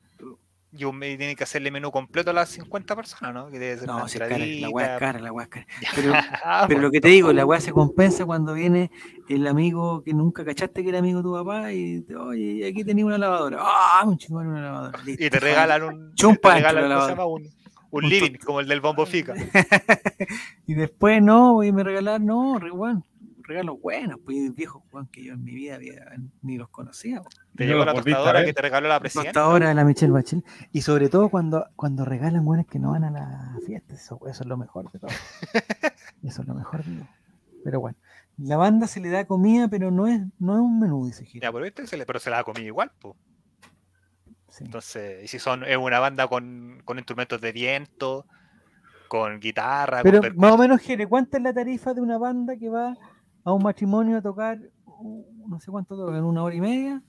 Y un- y tiene que hacerle menú completo a las 50 personas, ¿no? Que debe ser No, una si es cara, la weá es cara, la weá es cara. Pero, Ah, pero lo que te digo, la weá se compensa cuando viene el amigo que nunca cachaste que era amigo de tu papá y te, oye, aquí tenía una lavadora. ¡Ah! un chingón una lavadora. Listo, Y te regalan un, Chumpa te regalan, dentro de la ¿cómo se llama? un, un Un living, como el del Bombo Fica. y después no, voy a me regalar, no, re, regalos buenos, pues viejos Juan que yo en mi vida había, ni los conocía. weón. Te llegó la tostadora que te regaló la presidenta. Hasta ahora de la Michelle Bachelet. Y sobre todo cuando, cuando regalan buenos que no van a la fiesta, eso, eso es lo mejor de todo. Eso es lo mejor de todo. Pero bueno, la banda se le da comida, pero no es, no es un menú, dice Gil. Ya, pero, este se le, pero se la ha comido igual, pues. Sí. Entonces, y si son es una banda con, con instrumentos de viento, con guitarra, Pero con más o menos, Jere, ¿cuánta es la tarifa de una banda que va a un matrimonio a tocar, uh, no sé cuánto tocan, una hora y media?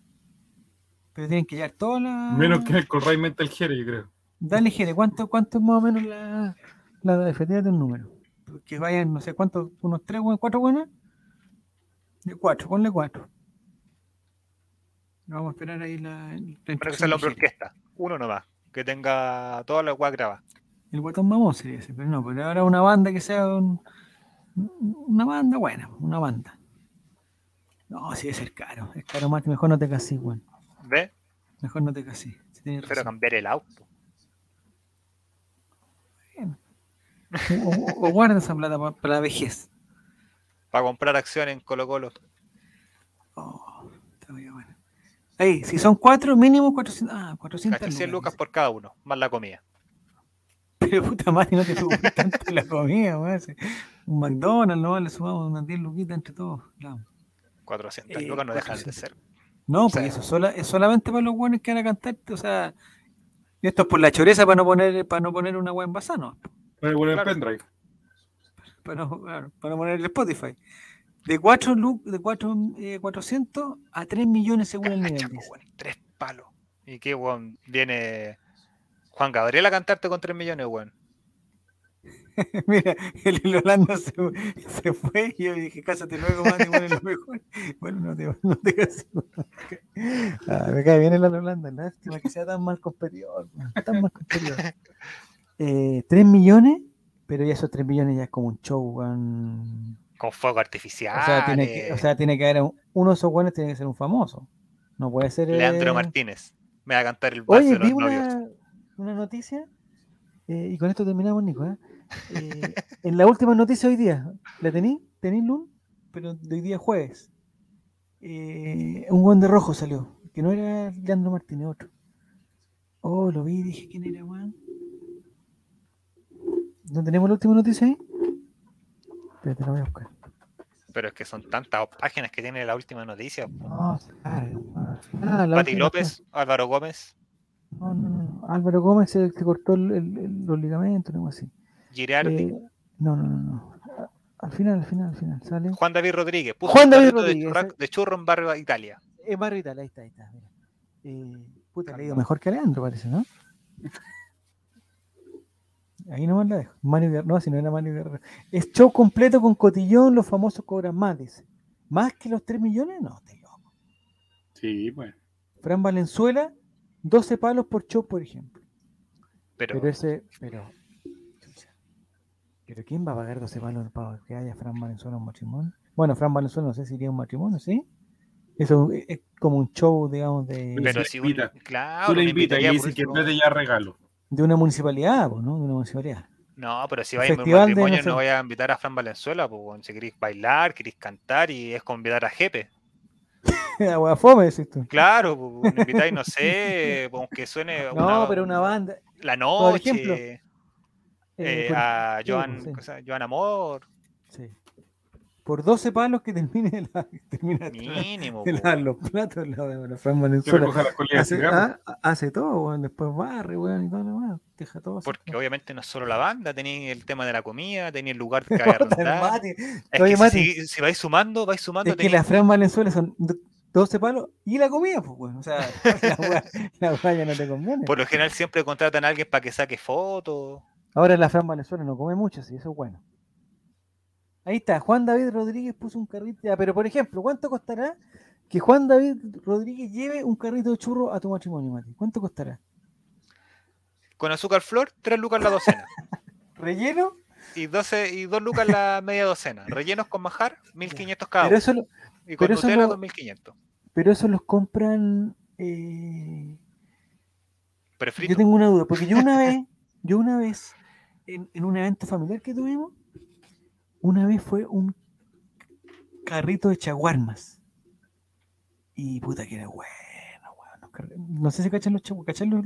Pero tienen que llevar toda la... Menos que el Corray Mental Jere, yo creo. Dale, Jere, ¿cuánto, cuánto es más o menos la, la efectividad del número? Que vayan, no sé cuántos, unos tres, cuatro buenas. De cuatro, ponle cuatro. Vamos a esperar ahí la. la Para que sea el de hombre Jere. orquesta, uno nomás, que tenga toda la guay grabada. El guatón mamón sería ese, pero no, pero ahora una banda que sea un- una banda buena, una banda. No, sí, debe ser caro. Es caro, Mati. Mejor no te casís, weón. ¿Ves? Mejor no te casís. Si Prefiero cambiar el auto. O, o- o guarda esa plata pa- para la vejez. Para comprar acciones en Colo Colo. Oh, está bien, bueno. Ahí, si son cuatro, mínimo 400. Ah, 400 Caché 100 lucas por cada uno, más la comida. Pero puta madre, no te preocupes tanto la comida, weón. Un McDonald's, no, le sumamos unas 10 luquitas entre todos. claro. 400 Eh, lucas no dejan de 400. ser. No, O sea- porque eso sola- es solamente para los buenos que van a cantar. O sea, esto es por la choreza para no poner, para no poner una web en ¿no? Para poner el Claro. pendrive. Para no, para no poner el Spotify. De 4 de cuatro, eh, 400 a 3 millones según el nivel. Dice. weón, tres palos. ¿Y qué, weón? Viene Juan Gabriel a cantarte con 3 millones, weón. Mira, el, el Holanda se, se fue y yo dije, cásate luego, más bueno, lo mejor. Bueno, no te, no te cases. Ah, me cae bien el Holanda, lástima que sea tan mal competidor, man, tan mal competidor. Eh, 3 millones, pero ya esos 3 millones ya es como un show, weón. Con fuego artificial. O sea, tiene que, o sea, tiene que haber un- uno de esos buenos tiene que ser un famoso. No puede ser. Leandro eh, Martínez. Me va a cantar el vals Oye, de los vi novios. una, una noticia, eh, y con esto terminamos, Nico. ¿eh? Eh, en la última noticia hoy día, ¿la tení? ¿Tení Lun? Pero de hoy día jueves. Eh, un guan de rojo salió, que no era Leandro Martínez, otro. Oh, lo vi dije, ¿quién era, weón? ¿No tenemos la última noticia ahí? Espérate, la voy a buscar. Pero es que son tantas páginas que tiene la última noticia. No, claro. Ah, la Pati última López, Álvaro Gómez, No, no, no. Álvaro Gómez cortó el- el- el- los ligamentos, algo así. Girardi, Eh, no, no, no, no. Al final, al final, al final. Sale. Juan David Rodríguez. Puso Juan David de Rodríguez, ese- De, churro en Barrio Italia. Es Barrio Italia, ahí está, ahí está. mira. Eh, puta, le ha ido mejor que a Leandro, parece, ¿no? Ahí nomás la dejo. Mario Guerrero, no, si no era Mario Guerrero. Es show completo con cotillón, los famosos cobran más, dice. ¿Más que los 3 millones? No, te loco. Sí, pues. Fran Valenzuela, 12 palos por show, por ejemplo. Pero, Pero ese, pero. ¿Pero quién va a pagar 12 palos para que haya Fran Valenzuela un matrimonio? Bueno, Fran Valenzuela no sé si iría a un matrimonio, ¿sí? Eso es es como un show, digamos, de, pero si un- invita. claro, Tú le invitas y invitaría dice por que en último- vez de ya regalo. de una municipalidad, pues, ¿no? De una municipalidad. No, pero si vais a un matrimonio no voy a invitar a Fran Valenzuela, pues si queréis bailar, queréis cantar y es convidar a Jepe. Wea fome, decís tú. Claro, pues, invitáis, no sé, pues, aunque suene No, pero una banda. la por ejemplo, noche, eh, eh, por- a Joan, pues, sí, cosa- Joan Amor, sí. Por 12 palos que termine la. que termine mínimo. pues, lavar los platos, la, la, la Fran Que Valenzuela. Hace, ah, hace todo, weón. Después barre, weón, y todo lo demás. Deja todo. así. Porque obviamente no es solo la banda, tenéis el tema de la comida, tenéis el lugar que que mate. Es que si, si- vais sumando, vais sumando. Es que tenéis- la Fran Valenzuela son do- 12 palos y la comida, pues, weón. O sea, la la ya no te conviene. Por lo general siempre contratan a alguien para que saque fotos. Ahora la Fran Valenzuela no come mucho, sí, eso es bueno. Ahí está, Juan David Rodríguez puso un carrito. ya, pero por ejemplo, ¿cuánto costará que Juan David Rodríguez lleve un carrito de churro a tu matrimonio, Mati? ¿Cuánto costará? Con azúcar flor, 3 lucas la docena. ¿Relleno? y 12 y 2 lucas la media docena. Rellenos con majar, 1500 cada Pero uno. eso, lo- Y con pero eso Nutella, lo- 2500. pero eso los compran. eh, Yo tengo una duda, porque yo una vez, yo una vez, en, en un evento familiar que tuvimos, una vez fue un carrito de chaguarmas. Y puta que era bueno, carri- No sé si cachan los chaguarmas, ¿cachan los,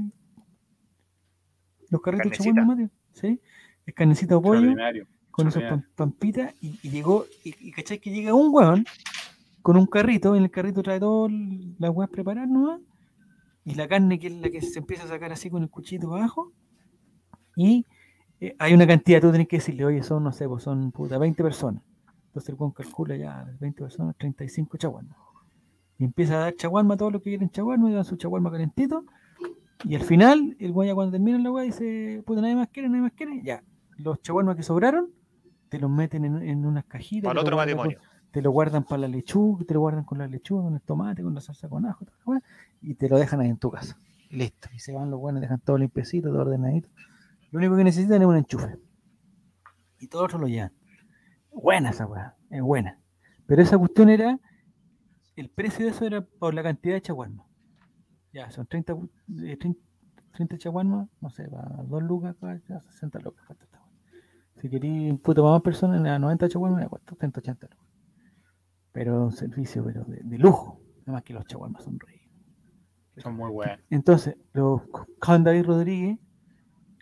los carritos de chaguarmas, Mario? ¿Sí? Es carnecita de pollo, con esas pampitas, y, y llegó, y, y cachai que llega un weón con un carrito, en el carrito trae todas las weas preparadas nomás, y la carne que es la que se empieza a sacar así con el cuchito abajo, y eh, hay una cantidad, tú tenés que decirle, oye, son, no sé, pues son puta, 20 personas. Entonces el weón calcula ya, 20 personas, 35 chaguarmas. Y empieza a dar chaguarma a todos los que quieren chaguarma, y dan su chaguarma calentito, y al final, el weón ya cuando termina la weá dice, puta, nadie más quiere, nadie más quiere, ya. Los chaguarmas que sobraron, te los meten en, en unas cajitas. Para otro con- matrimonio. te lo guardan para la lechuga, te lo guardan con la lechuga, con el tomate, con la salsa con ajo, y te lo dejan ahí en tu casa. Listo. Y se van los buenos, dejan todo limpiecito, todo ordenadito. Lo único que necesitan es un enchufe. Y todo otro lo llevan. Buena esa weá, es buena. Pero esa cuestión era, el precio de eso era por la cantidad de chaguarmas. Ya, son 30, gu- eh, 30, 30 chaguarmas, no sé, para 2 lucas, ya 60 lucas. cuesta esta weá. Si queréis un puto para más personas, a 90 chaguarmas, ya cuesta 180 lucas pero un servicio pero de, de lujo. Además que los chaguarmas son reyes. Son muy buenos. Entonces, los Juan David Rodríguez,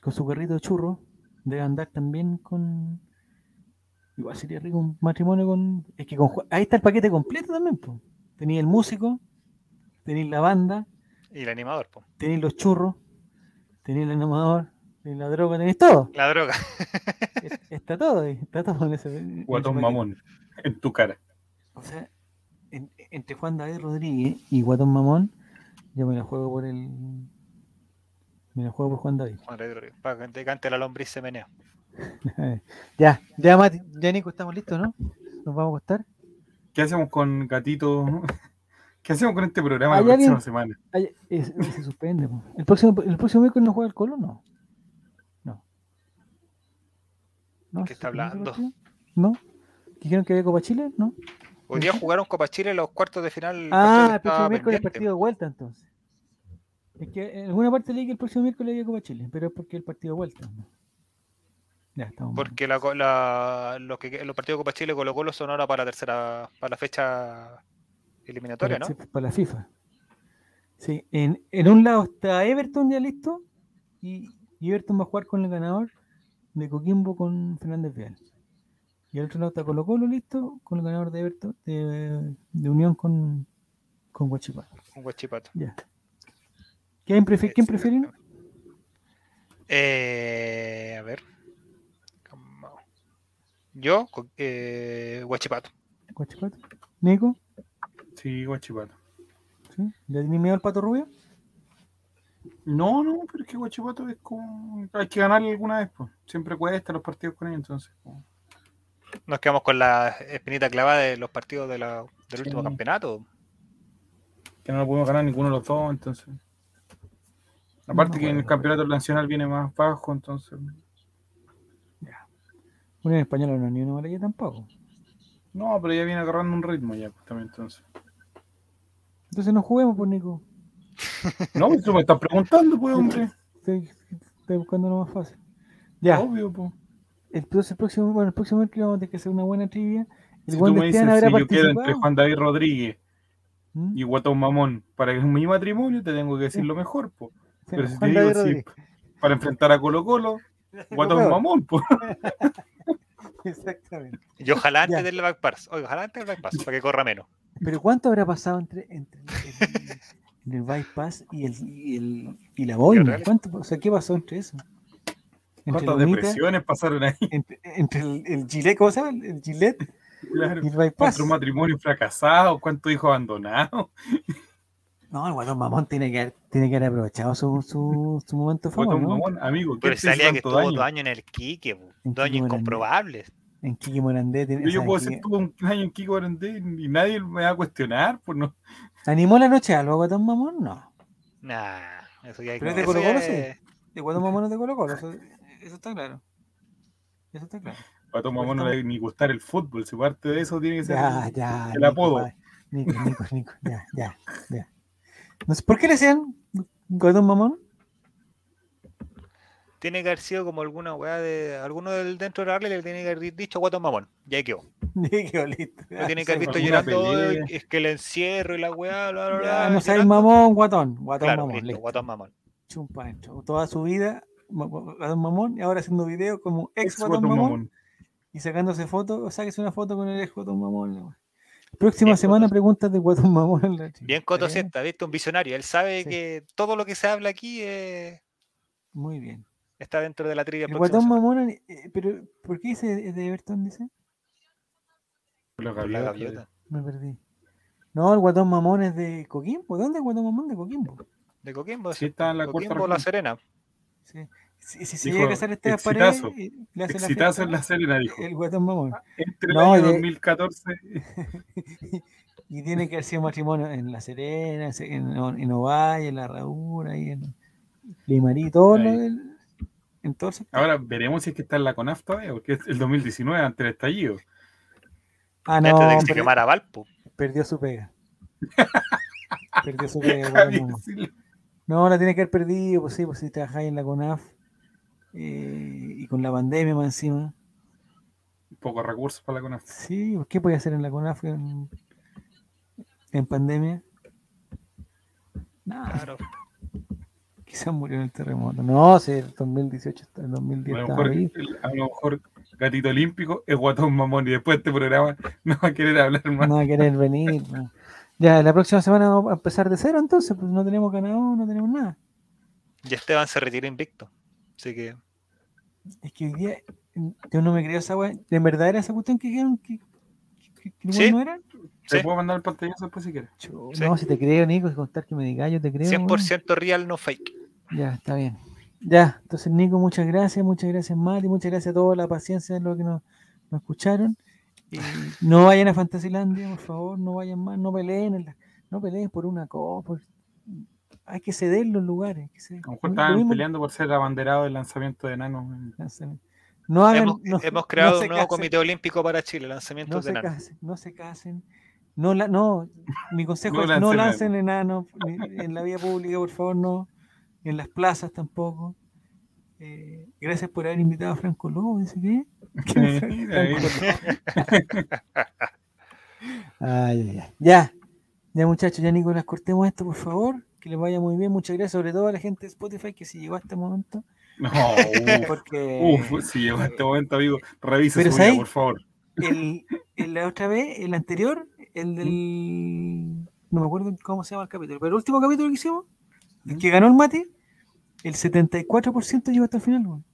con su carrito de churro, debe andar también con. Igual sería rico un matrimonio con. Es que con ahí está el paquete completo también, pues. Tenéis el músico, tenéis la banda, Y el animador, po. tenéis los churros, tenéis el animador, tenéis la droga, tenéis todo. La droga. Es- Está todo ahí, está todo en ese. en Guatón mamón. En tu cara. O sea, en- entre Juan David Rodríguez y Guatón Mamón, yo me la juego por el. Me la juego por Juan David. Para que te cante la lombriz se menea. ya, ya Mati, ya Nico, estamos listos, ¿no? Nos vamos a acostar. ¿Qué hacemos con Gatito? ¿Qué hacemos con este programa ¿Hay la próxima semana? Ay, es- es- se suspende. ¿El próximo, ¿El próximo miércoles no juega el Colo? No. No. ¿No? ¿Qué ¿Se está hablando? ¿No? ¿Dijeron que había Copa Chile? ¿No? Hoy día jugaron Copa Chile los cuartos de final. Ah, el próximo miércoles pendiente. partido de vuelta entonces. Es que en alguna parte leí que el próximo miércoles había Copa Chile, pero es porque el partido vuelta. Ya, estamos. Porque la, la- los, que, los partidos de Copa Chile Colo Colo son ahora para la tercera, para la fecha eliminatoria, para, ¿no? para la FIFA. Sí, en, en un lado está Everton ya listo y, y Everton va a jugar con el ganador de Coquimbo con Fernández Vial. Y al otro lado está Colo Colo listo con el ganador de Everton de, de Unión con, con Huachipato. Un Huachipato. Ya. ¿Quién, prefi- ¿quién Sí, prefieren? Eh, a ver. Yo, eh, Huachipato. Huachipato. Nico, Sí, guachipato. ¿sí? ¿Le tenés miedo al pato rubio? No, no, pero es que Guachipato es como. Hay que ganarle alguna vez, pues. Siempre cuesta los partidos con ellos, entonces. Nos quedamos con la espinita clavada de los partidos de la- del último Sí. campeonato. Que no lo podemos ganar ninguno de los dos, entonces. Aparte No, que en el campeonato nacional viene más bajo, entonces. Unión Española no ni una amarilla tampoco. No, pero ya viene agarrando un ritmo ya, pues también, entonces. Entonces no juguemos, pues Nico. No, pues tú me estás preguntando, pues, hombre. Estoy, estoy buscando lo más fácil. Ya, Obvio, pues. entonces el próximo, bueno, el próximo miércoles vamos a tener que hacer una buena trivia. El Si tú me dices si yo quedo entre. Juan David Rodríguez ¿Mm? y Guatón Mamón para que es mi matrimonio, te tengo que decir lo mejor, pues. Sí, Pero si te digo, Rodríguez. para enfrentar a Colo Colo, Guatón peor. Mamón, pues. Exactamente. Y ojalá antes Ya. del bypass. Oye, ojalá antes del bypass, para que corra menos. Pero ¿cuánto habrá pasado entre, entre el, el- el bypass y, el, y, el, y la boina? ¿Cuánto, o sea, ¿qué pasó entre eso? Entre ¿Cuántas depresiones pasaron ahí? entre, entre el, el Gillette, ¿cómo se llama? El Gillette Claro. y el bypass. ¿Cuántos matrimonios fracasados? ¿Cuántos hijos abandonados? No, el guatón mamón tiene que haber, tiene que haber aprovechado su, su, su momento de Guatón ¿no? Mamón, amigo, ¿qué Pero salía que estuvo dos años en el Quique, dos años Quique Morandé. incomprobables. En Kiki Morandé. tiene- Yo, yo o sea, puedo Kiki- todo un año en Kiko Arandé y nadie me va a cuestionar, pues no. ¿Animó la noche algo, guatón mamón? No. Nah, eso ya Pero es de ya Colo-Colo, es- El guatón mamón es de Colo Colo, eso, eso está claro. Eso está claro. Guatón Mamón no le debe ni gustar el fútbol, si parte de eso tiene que ser. Ya, ya. el Nico, apodo. Nico, Nico, Nico, ya, ya, ya. No sé, ¿Por qué le decían guatón mamón? Tiene que haber sido como alguna weá de. Alguno del dentro de la le tiene que haber dicho guatón mamón. Ya quedó. Nico, listo. Lo tiene que haber visto llorando. Es que el encierro y la weá, bla, bla, Ya, bla. no sabes mamón, guatón. Guatón Claro, mamón. listo, listo. guatón mamón. Chumpa adentro. Toda su vida, guatón mamón, y ahora haciendo videos como ex Ex guatón Guatón mamón, Mamón. y sacándose fotos, o sáquese una foto con el ex guatón mamón. la. Próxima Bien, semana Coto. preguntas de guatón mamón. en la. Bien Coto. Siesta, ¿viste? Un visionario. Él sabe Sí. que todo lo que se habla aquí eh, Muy bien. está dentro de la trivia El próxima guatón semana. mamón, eh, pero ¿por qué dice de Everton? Dice. Los Por la gaviota. Me perdí. No, el guatón mamón es de Coquimbo. ¿Dónde es el guatón mamón de Coquimbo? De Coquimbo. Sí, está en la cuarta Coquimbo, La. Serena. Sí. Si, si se Dijo, llega a casar Esteban Paredes, exitazo. le hace la Exitazo en fiesta la Serena, dijo. el guatón mamón. Entre el No, año de- 2014 Y tiene que haber sido matrimonio en La Serena, en, en Ovalle, en La Raúl, ahí en Limarí, todo lo del. En todo el sector. Ahora veremos si es que está en la CONAF todavía, porque es el 2019 ante el estallido. Ah, Antes no, de que se per- quemara Valpo. perdió su pega. perdió su pega. No, la tiene que haber perdido, pues sí, pues si trabajáis en la CONAF eh, y con la pandemia más encima. Pocos recursos para la CONAF. Sí, ¿qué podía hacer en la CONAF en, en pandemia? Nada, Claro. quizás murió en el terremoto. No, sí, el 2018, está- el A 2010 lo, estaba mejor, ahí. el- a lo mejor Gatito Olímpico es guatón mamón y después de este programa no va a querer hablar más. No va a querer venir. no. Ya, la próxima semana vamos a empezar de cero, entonces, pues no tenemos ganado, no tenemos nada. Y Esteban se retira invicto. Así que Es que hoy día yo no me creo esa weá. ¿De verdad era esa cuestión que dijeron que, que, que Sí. no era? Te Sí. puedo mandar el pantallazo después si quieres. Chu, Sí. No, si te creo, Nico, es contar que me digas, yo te creo. weón. 100% real, no fake. Ya, está bien. Ya, entonces Nico, muchas gracias, muchas gracias Mati, muchas gracias a toda la paciencia de los que nos, nos escucharon. Y no vayan a Fantasilandia, por favor, no vayan más, no peleen, en la- no peleen por una cosa. por- Hay que ceder los lugares. hay que ceder. A lo mejor estaban peleando por ser abanderado del lanzamiento de enanos. en- No hagan, Hemos, no- hemos no creado un nuevo casen, comité olímpico para Chile, lanzamientos No de se enanos. casen, no se casen. No, la, no, mi consejo No es no lancen enanos en la vía pública, por favor, no. En las plazas tampoco. Eh, gracias por haber invitado a Franco Lobo, dice que. Ay, ay. Ya, ya muchachos, ya Nicolás, cortemos esto, por favor. Que les vaya muy bien. Muchas gracias, sobre todo a la gente de Spotify que si llegó a este momento. No, uf, Porque uf, si llegó a este momento, amigo, revise Pero su vida, ¿sabes? por favor. el, el- la otra vez, el anterior, el del. No me acuerdo cómo se llama el capítulo, pero el último capítulo que hicimos, el que ganó el mate, el 74% llegó hasta el final, weón.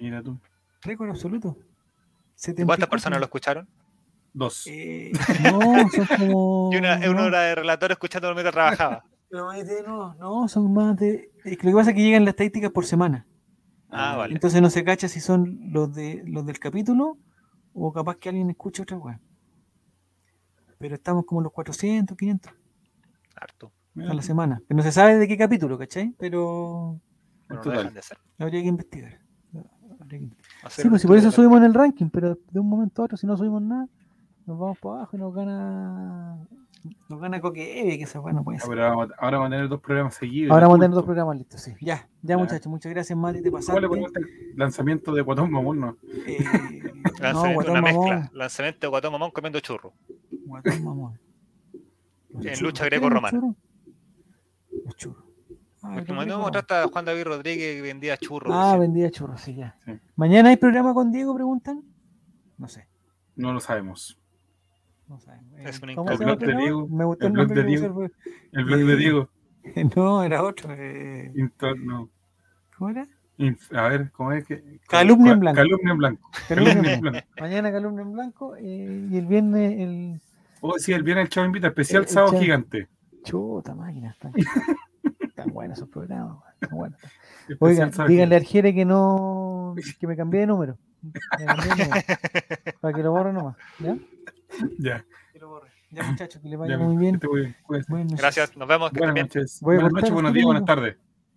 Mira tú. récord absoluto. ¿Y ¿Cuántas 74. personas lo escucharon? Dos. Eh, no, son como. Y una, no, una hora de relator escuchando mientras trabajaba. Pero no, no, son más de. Es que lo que pasa es que llegan las estadísticas por semana. Ah, vale. Entonces no se cacha si son los de los del capítulo o capaz que alguien escucha otra weá. Pero estamos como los 400, 500 Harto. a la semana. Pero no se sabe de qué capítulo, ¿cachai? Pero no Total. dejan de ser. habría que investigar. Habría que- Hacer Sí, pues si por eso subimos en el ranking, pero de un momento a otro, si no subimos nada, nos vamos para abajo y nos gana. Nos gana Coque que esa weá no puede ser. pero ahora, ahora vamos a tener dos programas seguidos. Ahora vamos a tener dos programas listos, sí. Ya, ya, Ya. muchachos, muchas gracias, Mati, te ¿Cómo pasaste. le ponemos el lanzamiento de Guatón Mamón? No. Eh, no, Lanzamiento, guatón una mamón. mezcla. Lanzamiento de Guatón Mamón comiendo churro. Guatón mamón. En lucha ¿Qué eran greco-romana. Los churros. Ah, Juan David Rodríguez que vendía churros. Ah, decía. vendía churros, sí, ya. Sí. ¿Mañana hay programa con Diego, preguntan? No sé. No lo sabemos. No sabemos. Es Eh, ¿Cómo El se llama blog de programa? Diego, Me gustó el el, blog nombre de Diego. El blog de Eh, Diego. No, era otro. eh. ¿Cómo era? Inf- A ver, ¿cómo es que? Calumnia en blanco. Calumnia en blanco. Calumnia en blanco. Mañana Calumnia en Blanco eh, y el viernes el. Oh, sí, el viernes el Chavo Invita, especial El- el Sábado Chavo. Gigante. Chuta máquina. Están, están buenos esos programas. están buenos. Oigan, díganle a Arjere que no. que me cambié de número. Me cambié de número. Para que lo borre nomás. ¿Ya? Ya. Ya, muchachos, que le vaya ya, muy bien. Cuídense. Buenas noches. Gracias, nos vemos. Que Buenas estén bien. noches. Voy a Buenas noches, el buenos días, buenas tardes.